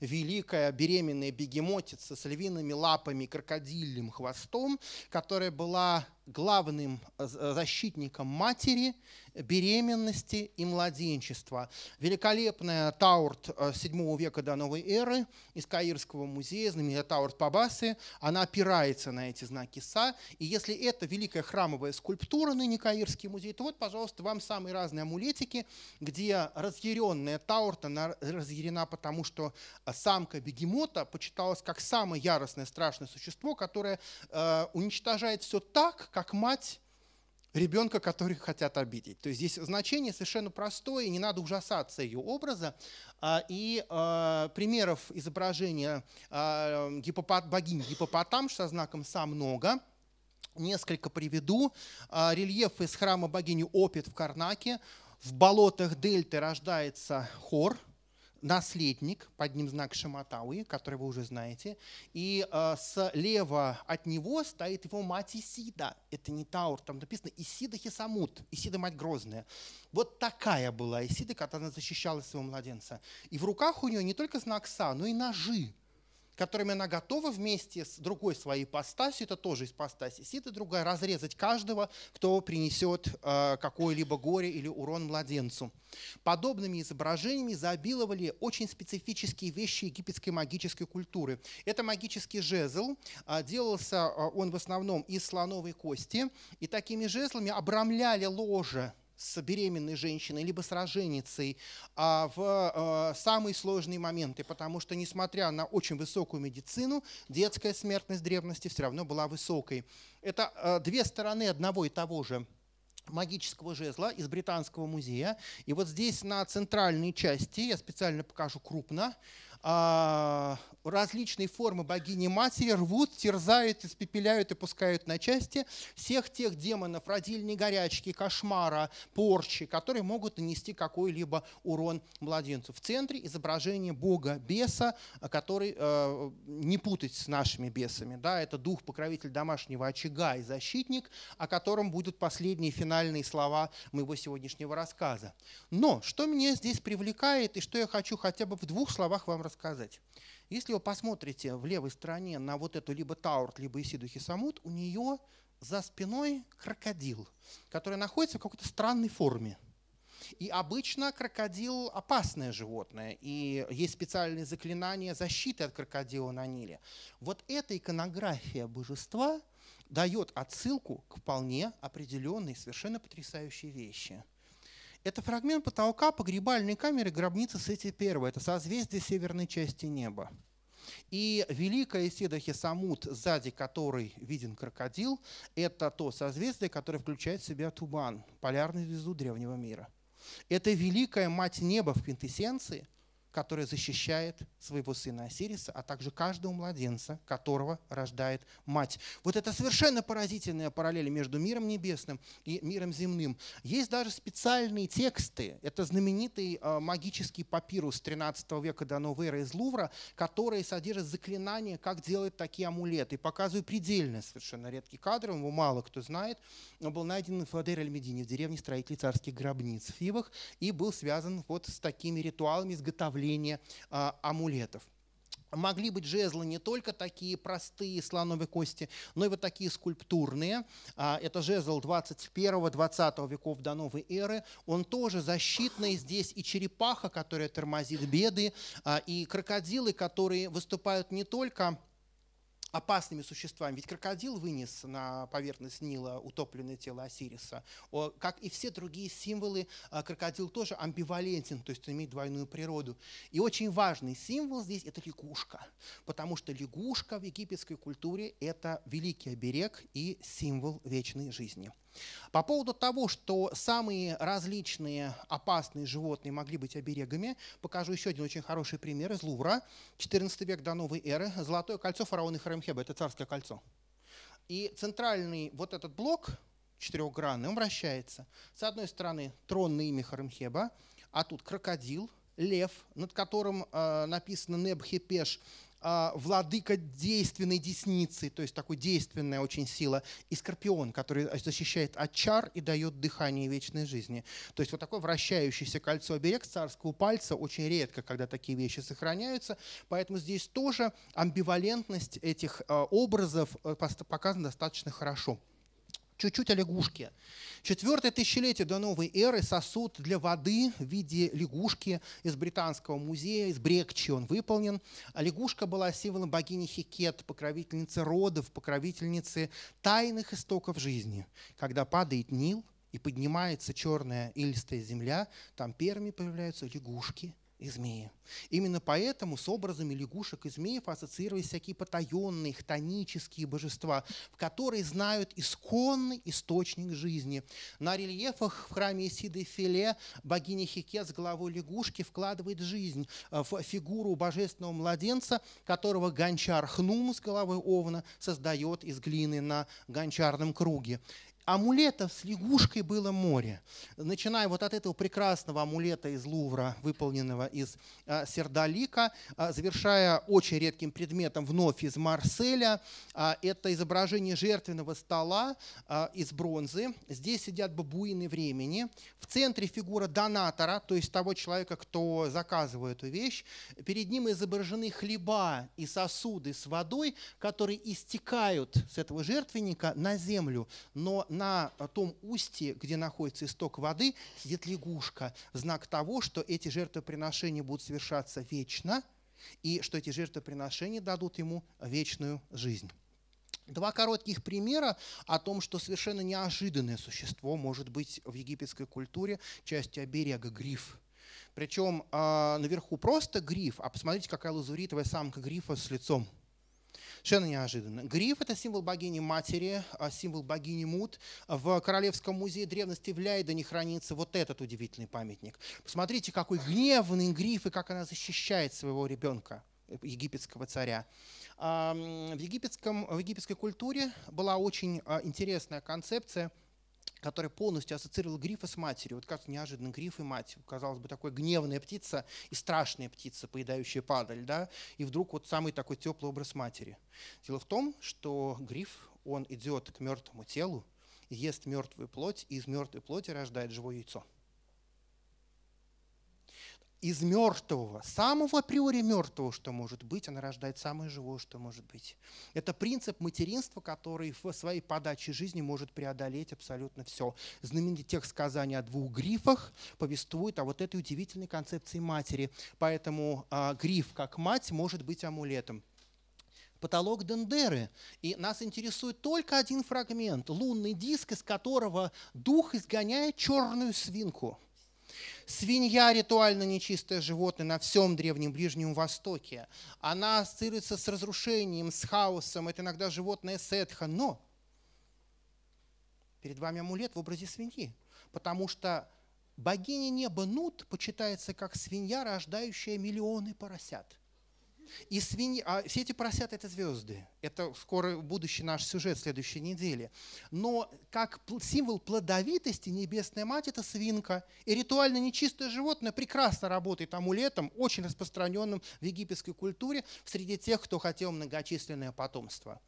великая беременная бегемотица с львиными лапами крокодильным хвостом, которая была главным э, защитником матери, беременности и младенчества. Великолепная таурт 7 э, века до новой эры из Каирского музея, знаменитая таурт Пабасы, она опирается на эти знаки Са. И если это великая храмовая скульптура, ныне Каирский музей, то вот, пожалуйста, вам самые разные амулетики, где разъяренная таурт, она разъярена потому, что э, самка бегемота почиталась как самое яростное, страшное существо, которое э, уничтожает все так, как мать ребенка, который хотят обидеть. То есть здесь значение совершенно простое, не надо ужасаться ее образа. А, и а, примеров изображения а, богини Гипопотам со знаком «Са» много. Несколько приведу. Рельеф из храма богини Опит в Карнаке. В болотах дельты рождается хор – наследник, под ним знак Шаматауи, который вы уже знаете, и э, слева от него стоит его мать Исида. Это не Таур, там написано Исида Хисамут, Исида мать Грозная. Вот такая была Исида, когда она защищала своего младенца. И в руках у нее не только знак Са, но и ножи которыми она готова вместе с другой своей ипостасью, это тоже ипостась Исида другая, разрезать каждого, кто принесет э, какое-либо горе или урон младенцу. Подобными изображениями заобиловали очень специфические вещи египетской магической культуры. Это магический жезл, э, делался э, он в основном из слоновой кости, и такими жезлами обрамляли ложе с беременной женщиной, либо с роженицей а, в а, самые сложные моменты, потому что, несмотря на очень высокую медицину, детская смертность древности все равно была высокой. Это а, две стороны одного и того же магического жезла из Британского музея. И вот здесь на центральной части, я специально покажу крупно, различные формы богини-матери рвут, терзают, испепеляют и пускают на части всех тех демонов, родильной горячки, кошмара, порчи, которые могут нанести какой-либо урон младенцу. В центре изображение бога-беса, который, э, не путать с нашими бесами, да, это дух-покровитель домашнего очага и защитник, о котором будут последние финальные слова моего сегодняшнего рассказа. Но что меня здесь привлекает и что я хочу хотя бы в двух словах вам рассказать. Если вы посмотрите в левой стороне на вот эту либо Таурт, либо Исиду Хисамут, у нее за спиной крокодил, который находится в какой-то странной форме. И обычно крокодил опасное животное, и есть специальные заклинания защиты от крокодила на Ниле. Вот эта иконография божества дает отсылку к вполне определенной, совершенно потрясающей вещи. Это фрагмент потолка погребальной камеры гробницы Сети I. Это созвездие северной части неба. И великая Исида Хесамут, сзади которой виден крокодил, это то созвездие, которое включает в себя Тубан, полярную звезду древнего мира. Это великая мать неба в квинтэссенции – которая защищает своего сына Осириса, а также каждого младенца, которого рождает мать. Вот это совершенно поразительная параллель между миром небесным и миром земным. Есть даже специальные тексты. Это знаменитый э, магический папирус 13 века до новой эры из Лувра, который содержит заклинания, как делать такие амулеты. Показываю предельно совершенно редкий кадр, его мало кто знает. Он был найден в Адер-Аль-Медине, в деревне строителей царских гробниц в Фивах, и был связан вот с такими ритуалами изготовления изготовления а, амулетов. Могли быть жезлы не только такие простые слоновые кости, но и вот такие скульптурные. А, это жезл 21-20 веков до новой эры. Он тоже защитный. Здесь и черепаха, которая тормозит беды, а, и крокодилы, которые выступают не только опасными существами. Ведь крокодил вынес на поверхность Нила утопленное тело Осириса. Как и все другие символы, а, крокодил тоже амбивалентен, то есть имеет двойную природу. И очень важный символ здесь – это лягушка, потому что лягушка в египетской культуре – это великий оберег и символ вечной жизни. По поводу того, что самые различные опасные животные могли быть оберегами, покажу еще один очень хороший пример из Лувра. 14 век до новой эры. Золотое кольцо фараона Харамхеба. Это царское кольцо. И центральный вот этот блок четырехгранный, он вращается. С одной стороны трон на имя Харамхеба, а тут крокодил, лев, над которым э, написано Небхепеш, владыка действенной десницы, то есть такой действенная очень сила, и скорпион, который защищает от чар и дает дыхание вечной жизни. То есть вот такое вращающееся кольцо оберег царского пальца очень редко, когда такие вещи сохраняются, поэтому здесь тоже амбивалентность этих а, образов э, показана достаточно хорошо. Чуть-чуть о лягушке. Четвертое тысячелетие до новой эры сосуд для воды в виде лягушки из британского музея, из Брекчи он выполнен. А лягушка была символом богини Хикет, покровительницы родов, покровительницы тайных истоков жизни. Когда падает Нил и поднимается черная илистая земля, там первыми появляются лягушки – и змеи. Именно поэтому с образами лягушек и змеев ассоциировались всякие потаенные, хтонические божества, в которые знают исконный источник жизни. На рельефах в храме Исиды Филе богиня Хикет с головой лягушки вкладывает жизнь в фигуру божественного младенца, которого гончар Хнум с головой овна создает из глины на гончарном круге амулетов с лягушкой было море. Начиная вот от этого прекрасного амулета из Лувра, выполненного из а, сердолика, а, завершая очень редким предметом вновь из Марселя. А, это изображение жертвенного стола а, из бронзы. Здесь сидят бабуины времени. В центре фигура донатора, то есть того человека, кто заказывает эту вещь. Перед ним изображены хлеба и сосуды с водой, которые истекают с этого жертвенника на землю, но на том устье, где находится исток воды, сидит лягушка. Знак того, что эти жертвоприношения будут совершаться вечно, и что эти жертвоприношения дадут ему вечную жизнь. Два коротких примера о том, что совершенно неожиданное существо может быть в египетской культуре частью оберега гриф. Причем э, наверху просто гриф, а посмотрите, какая лазуритовая самка грифа с лицом – Совершенно неожиданно. Гриф – это символ богини-матери, а символ богини Мут. В Королевском музее древности в Лейдене хранится вот этот удивительный памятник. Посмотрите, какой гневный гриф и как она защищает своего ребенка, египетского царя. В, египетском, в египетской культуре была очень а, интересная концепция – который полностью ассоциировал грифа с матерью. Вот как неожиданно гриф и мать. Казалось бы, такая гневная птица и страшная птица, поедающая падаль. Да? И вдруг вот самый такой теплый образ матери. Дело в том, что гриф, он идет к мертвому телу, ест мертвую плоть, и из мертвой плоти рождает живое яйцо из мертвого, самого априори мертвого, что может быть, она рождает самое живое, что может быть. Это принцип материнства, который в своей подаче жизни может преодолеть абсолютно все. Знаменитый текст сказания о двух грифах повествует о вот этой удивительной концепции матери. Поэтому э, гриф как мать может быть амулетом потолок Дендеры. И нас интересует только один фрагмент, лунный диск, из которого дух изгоняет черную свинку – Свинья – ритуально нечистое животное на всем Древнем Ближнем Востоке. Она ассоциируется с разрушением, с хаосом. Это иногда животное сетха. Но перед вами амулет в образе свиньи. Потому что богиня неба Нут почитается как свинья, рождающая миллионы поросят. И свиньи, а все эти поросята – это звезды. Это скоро будущий наш сюжет следующей недели. Но как символ плодовитости Небесная Мать – это свинка. И ритуально нечистое животное прекрасно работает амулетом, очень распространенным в египетской культуре среди тех, кто хотел многочисленное потомство.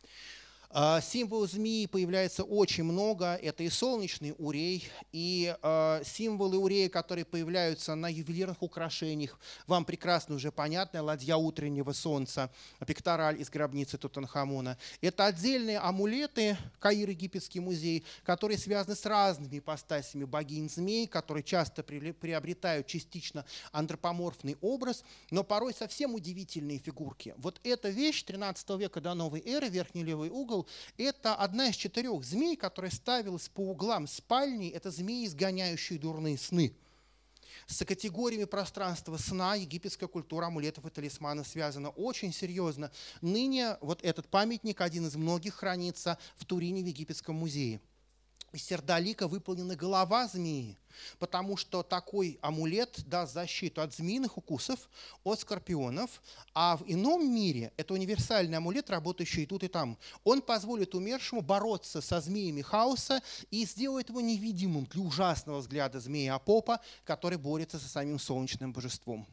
А, символ змеи появляется очень много. Это и солнечный урей, и а, символы урея, которые появляются на ювелирных украшениях. Вам прекрасно уже понятно, ладья утреннего солнца, пектораль из гробницы Тутанхамона. Это отдельные амулеты, Каир египетский музей, которые связаны с разными ипостасями богинь змей, которые часто приобретают частично антропоморфный образ, но порой совсем удивительные фигурки. Вот эта вещь 13 века до новой эры, верхний левый угол, символ – это одна из четырех змей, которая ставилась по углам спальни. Это змеи, изгоняющие дурные сны. С категориями пространства сна египетская культура амулетов и талисманов связана очень серьезно. Ныне вот этот памятник, один из многих, хранится в Турине в Египетском музее из сердолика выполнена голова змеи, потому что такой амулет даст защиту от змеиных укусов, от скорпионов, а в ином мире это универсальный амулет, работающий и тут, и там. Он позволит умершему бороться со змеями хаоса и сделает его невидимым для ужасного взгляда змея Апопа, который борется со самим солнечным божеством.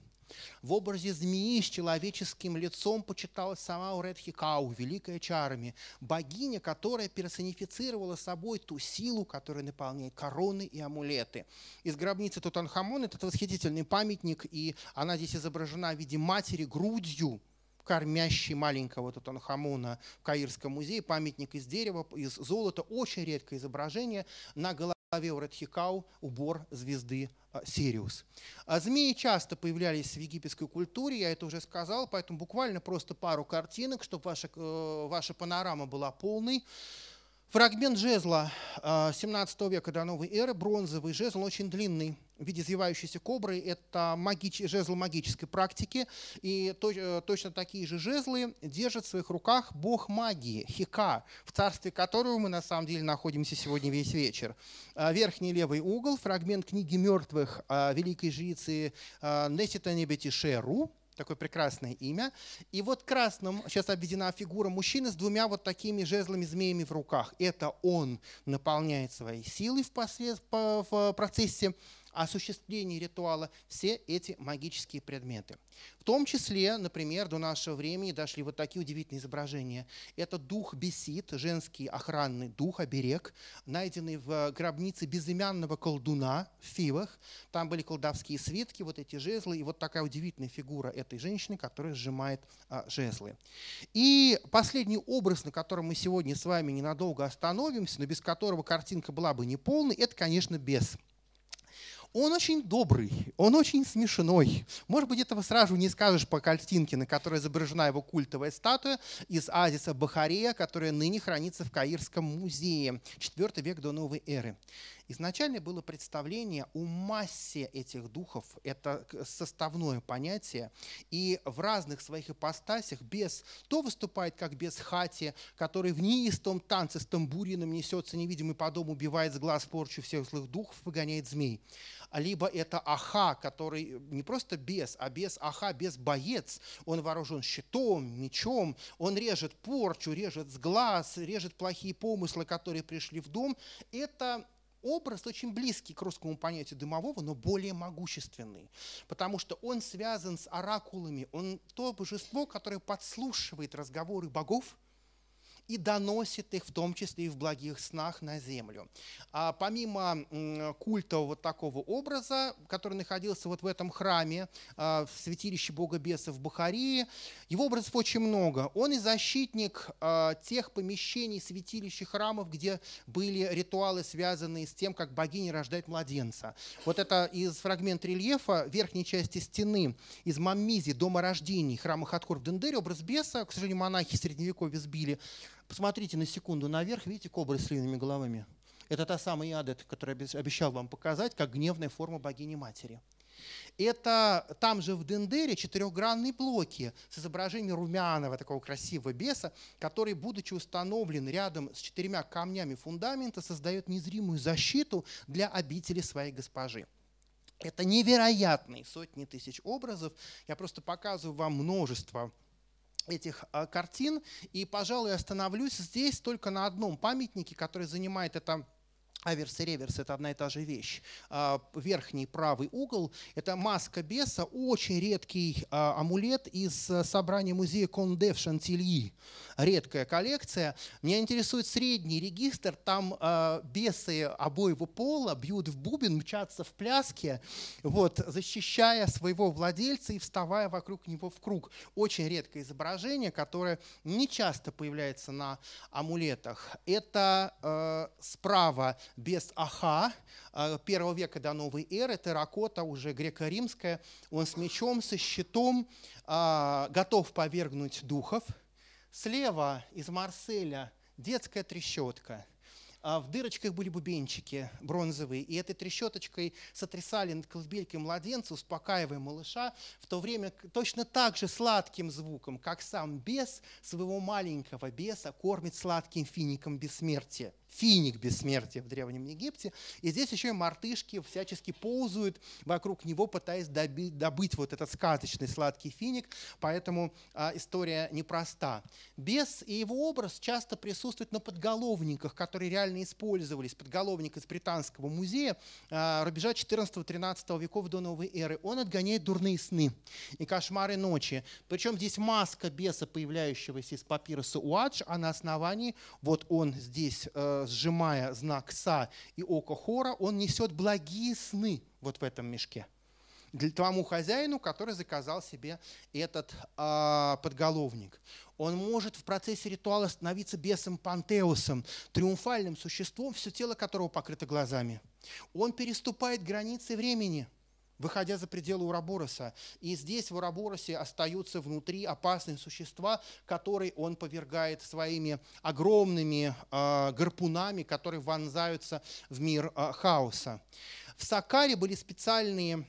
В образе змеи с человеческим лицом почиталась сама Уредхикау, великая чарами, богиня, которая персонифицировала собой ту силу, которая наполняет короны и амулеты. Из гробницы Тутанхамон это восхитительный памятник, и она здесь изображена в виде матери грудью, кормящий маленького Тутанхамона в Каирском музее, памятник из дерева, из золота, очень редкое изображение на голове у Радхикау убор звезды а, Сириус. А змеи часто появлялись в египетской культуре, я это уже сказал, поэтому буквально просто пару картинок, чтобы ваша, э, ваша панорама была полной. Фрагмент жезла 17 а, века до новой эры, бронзовый жезл, очень длинный, в виде извивающейся кобры. Это магич... жезл магической практики. И то... Э, точно такие же жезлы держит в своих руках бог магии, Хика, в царстве которого мы на самом деле находимся сегодня весь вечер. А, верхний левый угол, фрагмент книги мертвых великой жрицы Несита Небетишеру, такое прекрасное имя. И вот красным сейчас обведена фигура мужчины с двумя вот такими жезлами-змеями в руках. Это он наполняет своей силой в, послед... в процессе осуществлении ритуала все эти магические предметы. В том числе, например, до нашего времени дошли вот такие удивительные изображения. Это дух бесид, женский охранный дух, оберег, найденный в гробнице безымянного колдуна в Фивах. Там были колдовские свитки, вот эти жезлы, и вот такая удивительная фигура этой женщины, которая сжимает а, жезлы. И последний образ, на котором мы сегодня с вами ненадолго остановимся, но без которого картинка была бы неполной, это, конечно, бес. Он очень добрый, он очень смешной. Может быть, этого сразу не скажешь по картинке, на которой изображена его культовая статуя из Азиса Бахарея, которая ныне хранится в Каирском музее, IV век до новой эры. Изначально было представление о массе этих духов, это составное понятие, и в разных своих ипостасях бес то выступает как бес хати, который в неистом танце с тамбурином несется невидимый по дому, убивает с глаз порчу всех злых духов, выгоняет змей либо это Аха, который не просто бес, а бес Аха, бес боец. Он вооружен щитом, мечом, он режет порчу, режет с глаз, режет плохие помыслы, которые пришли в дом. Это образ очень близкий к русскому понятию дымового, но более могущественный, потому что он связан с оракулами, он то божество, которое подслушивает разговоры богов, и доносит их, в том числе и в благих снах, на землю. А помимо культового вот такого образа, который находился вот в этом храме, а, в святилище Бога Беса в Бухарии, его образов очень много. Он и защитник а, тех помещений, святилищ и храмов, где были ритуалы, связанные с тем, как богиня рождает младенца. Вот это из фрагмента рельефа верхней части стены из Маммизи, дома рождений, храма Хатхор в Дендере, образ беса, к сожалению, монахи средневековья сбили, Посмотрите на секунду наверх, видите кобры с львиными головами? Это та самая Иадет, которую обещал вам показать, как гневная форма богини-матери. Это там же в Дендере четырехгранные блоки с изображением румяного такого красивого беса, который, будучи установлен рядом с четырьмя камнями фундамента, создает незримую защиту для обители своей госпожи. Это невероятные сотни тысяч образов. Я просто показываю вам множество этих а, картин. И, пожалуй, остановлюсь здесь только на одном памятнике, который занимает это Аверс и реверс – это одна и та же вещь. А, верхний правый угол – это маска беса, очень редкий а, амулет из э, собрания музея Конде в Шантильи. Редкая коллекция. Меня интересует средний регистр. Там а, бесы обоего пола бьют в бубен, мчатся в пляске, вот, защищая своего владельца и вставая вокруг него в круг. Очень редкое изображение, которое не часто появляется на амулетах. Это э, справа без аха а, первого века до новой эры, терракота уже греко-римская, он с мечом, со щитом, а, готов повергнуть духов. Слева из Марселя детская трещотка – а в дырочках были бубенчики бронзовые, и этой трещоточкой сотрясали над колыбелькой младенца, успокаивая малыша, в то время точно так же сладким звуком, как сам бес своего маленького беса кормит сладким фиником бессмертия финик бессмертия в Древнем Египте. И здесь еще и мартышки всячески ползают вокруг него, пытаясь добить, добыть вот этот сказочный сладкий финик. Поэтому а, история непроста. Бес и его образ часто присутствуют на подголовниках, которые реально использовались. Подголовник из Британского музея а, рубежа 14-13 веков до новой эры. Он отгоняет дурные сны и кошмары ночи. Причем здесь маска беса, появляющегося из папируса Уадж, а на основании вот он здесь э, сжимая знак Са и око Хора, он несет благие сны вот в этом мешке для тому хозяину, который заказал себе этот э, подголовник. Он может в процессе ритуала становиться бесом Пантеусом, триумфальным существом, все тело которого покрыто глазами. Он переступает границы времени – выходя за пределы Урабороса. И здесь в Ураборосе остаются внутри опасные существа, которые он повергает своими огромными э, гарпунами, которые вонзаются в мир э, хаоса. В Сакаре были специальные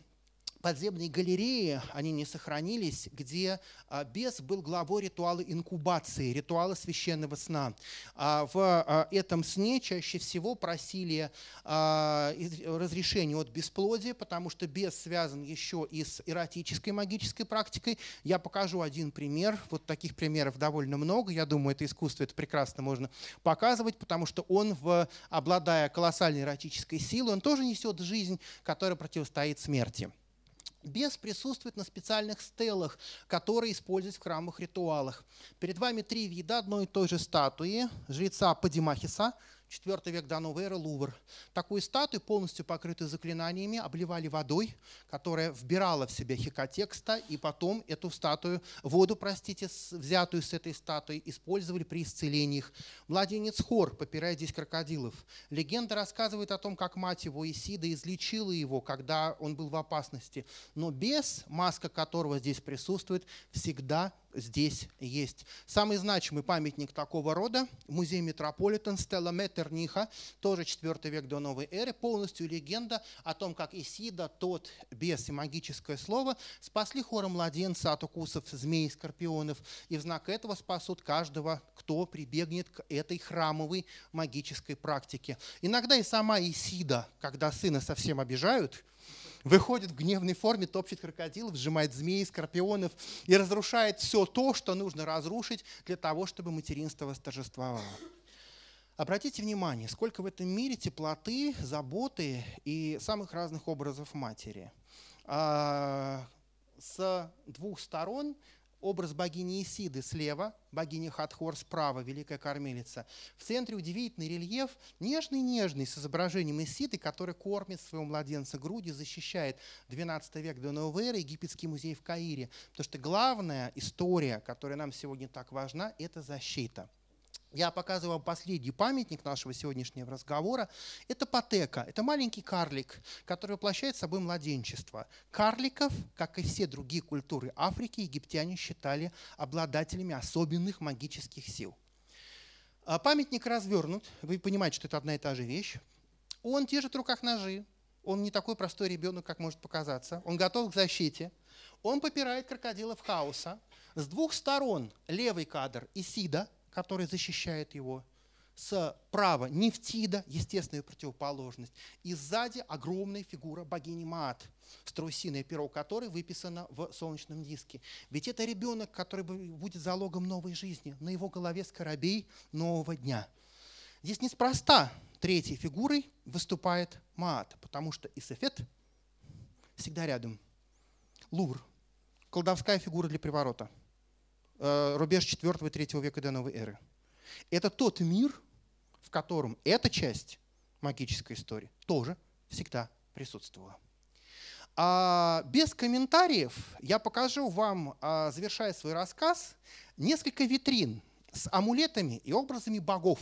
подземные галереи, они не сохранились, где а, бес был главой ритуала инкубации, ритуала священного сна. А, в а, этом сне чаще всего просили разрешения от бесплодия, потому что бес связан еще и с эротической магической практикой. Я покажу один пример. Вот таких примеров довольно много. Я думаю, это искусство это прекрасно можно показывать, потому что он, в, обладая колоссальной эротической силой, он тоже несет жизнь, которая противостоит смерти. Бес присутствует на специальных стелах, которые используются в храмовых ритуалах. Перед вами три вида одной и той же статуи жреца Падимахиса – IV век до новой эры Лувр. Такую статую, полностью покрытую заклинаниями, обливали водой, которая вбирала в себя хикотекста, и потом эту статую, воду, простите, взятую с этой статуи, использовали при исцелениях. Младенец Хор попирает здесь крокодилов. Легенда рассказывает о том, как мать его Исида излечила его, когда он был в опасности. Но бес, маска которого здесь присутствует, всегда здесь есть. Самый значимый памятник такого рода – музей Метрополитен Стелла Меттерниха, тоже 4 век до новой эры, полностью легенда о том, как Исида, тот бес и магическое слово спасли хора младенца от укусов змей и скорпионов, и в знак этого спасут каждого, кто прибегнет к этой храмовой магической практике. Иногда и сама Исида, когда сына совсем обижают – выходит в гневной форме, топчет крокодилов, сжимает змеи, скорпионов и разрушает все то, что нужно разрушить для того, чтобы материнство восторжествовало. Обратите внимание, сколько в этом мире теплоты, заботы и самых разных образов матери. А, с двух сторон образ богини Исиды слева, богиня Хатхор справа, великая кормилица. В центре удивительный рельеф, нежный-нежный, с изображением Исиды, который кормит своего младенца грудью, защищает 12 век до новой эры египетский музей в Каире. Потому что главная история, которая нам сегодня так важна, это защита. Я показываю вам последний памятник нашего сегодняшнего разговора. Это патека. Это маленький карлик, который воплощает собой младенчество. Карликов, как и все другие культуры Африки, египтяне считали обладателями особенных магических сил. А памятник развернут. Вы понимаете, что это одна и та же вещь. Он держит в руках ножи. Он не такой простой ребенок, как может показаться. Он готов к защите. Он попирает крокодилов хаоса. С двух сторон левый кадр Исида – который защищает его, справа Нефтида, естественная противоположность, и сзади огромная фигура богини Маат, страусиное перо которой выписано в солнечном диске. Ведь это ребенок, который будет залогом новой жизни, на его голове скоробей нового дня. Здесь неспроста третьей фигурой выступает Маат, потому что Исефет всегда рядом. Лувр – колдовская фигура для приворота – рубеж 4-3 века до новой эры. Это тот мир, в котором эта часть магической истории тоже всегда присутствовала. А без комментариев я покажу вам, а, завершая свой рассказ, несколько витрин с амулетами и образами богов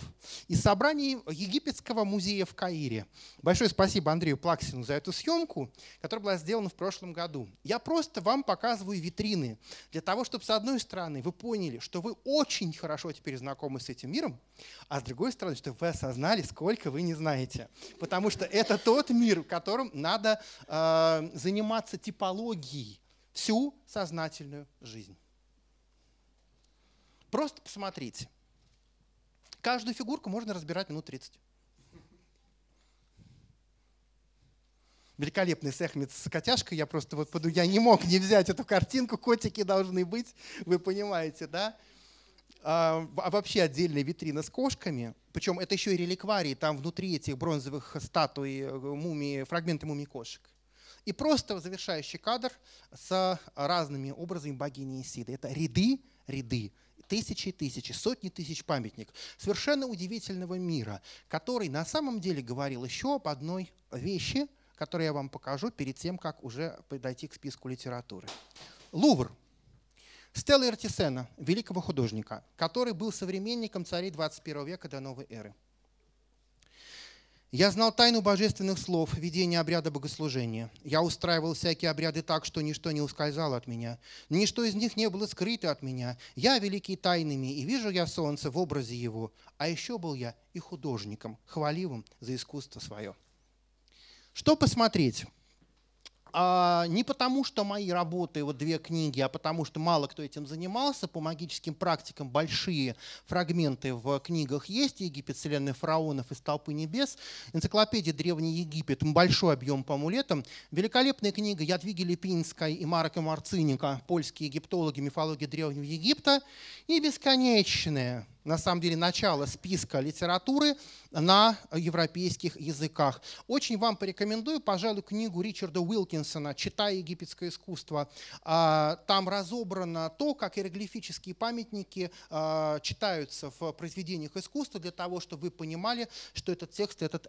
из собраний Египетского музея в Каире. Большое спасибо Андрею Плаксину за эту съемку, которая была сделана в прошлом году. Я просто вам показываю витрины для того, чтобы с одной стороны вы поняли, что вы очень хорошо теперь знакомы с этим миром, а с другой стороны, чтобы вы осознали, сколько вы не знаете. Потому что это тот мир, в котором надо э, заниматься типологией всю сознательную жизнь. Просто посмотрите. Каждую фигурку можно разбирать минут 30. Великолепный Сехмит с котяшкой. Я просто вот поду, я не мог не взять эту картинку. Котики должны быть, вы понимаете, да? А, а вообще отдельная витрина с кошками. Причем это еще и реликварии. Там внутри этих бронзовых статуй, э, мумии, фрагменты мумий кошек. И просто завершающий кадр с разными образами богини Исиды. Это ряды, ряды тысячи и тысячи, сотни тысяч памятников совершенно удивительного мира, который на самом деле говорил еще об одной вещи, которую я вам покажу перед тем, как уже подойти к списку литературы. Лувр. Стелла Эртисена, великого художника, который был современником царей 21 века до новой эры. Я знал тайну божественных слов, ведения обряда богослужения. Я устраивал всякие обряды так, что ничто не ускользало от меня. Ничто из них не было скрыто от меня. Я великий тайными, и вижу я солнце в образе его. А еще был я и художником, хваливым за искусство свое. Что посмотреть? А, не потому, что мои работы, вот две книги, а потому что мало кто этим занимался. По магическим практикам большие фрагменты в книгах есть. Египет, вселенная фараонов из толпы небес. Энциклопедия Древний Египет, большой объем по амулетам. Великолепная книга Ядвиги Липинской и Марка Марциника, польские египтологи, мифология Древнего Египта. И бесконечная на самом деле, начало списка литературы на европейских языках. Очень вам порекомендую, пожалуй, книгу Ричарда Уилкинсона «Читай египетское искусство». А, там разобрано то, как иероглифические памятники а, читаются в произведениях искусства для того, чтобы вы понимали, что этот текст, этот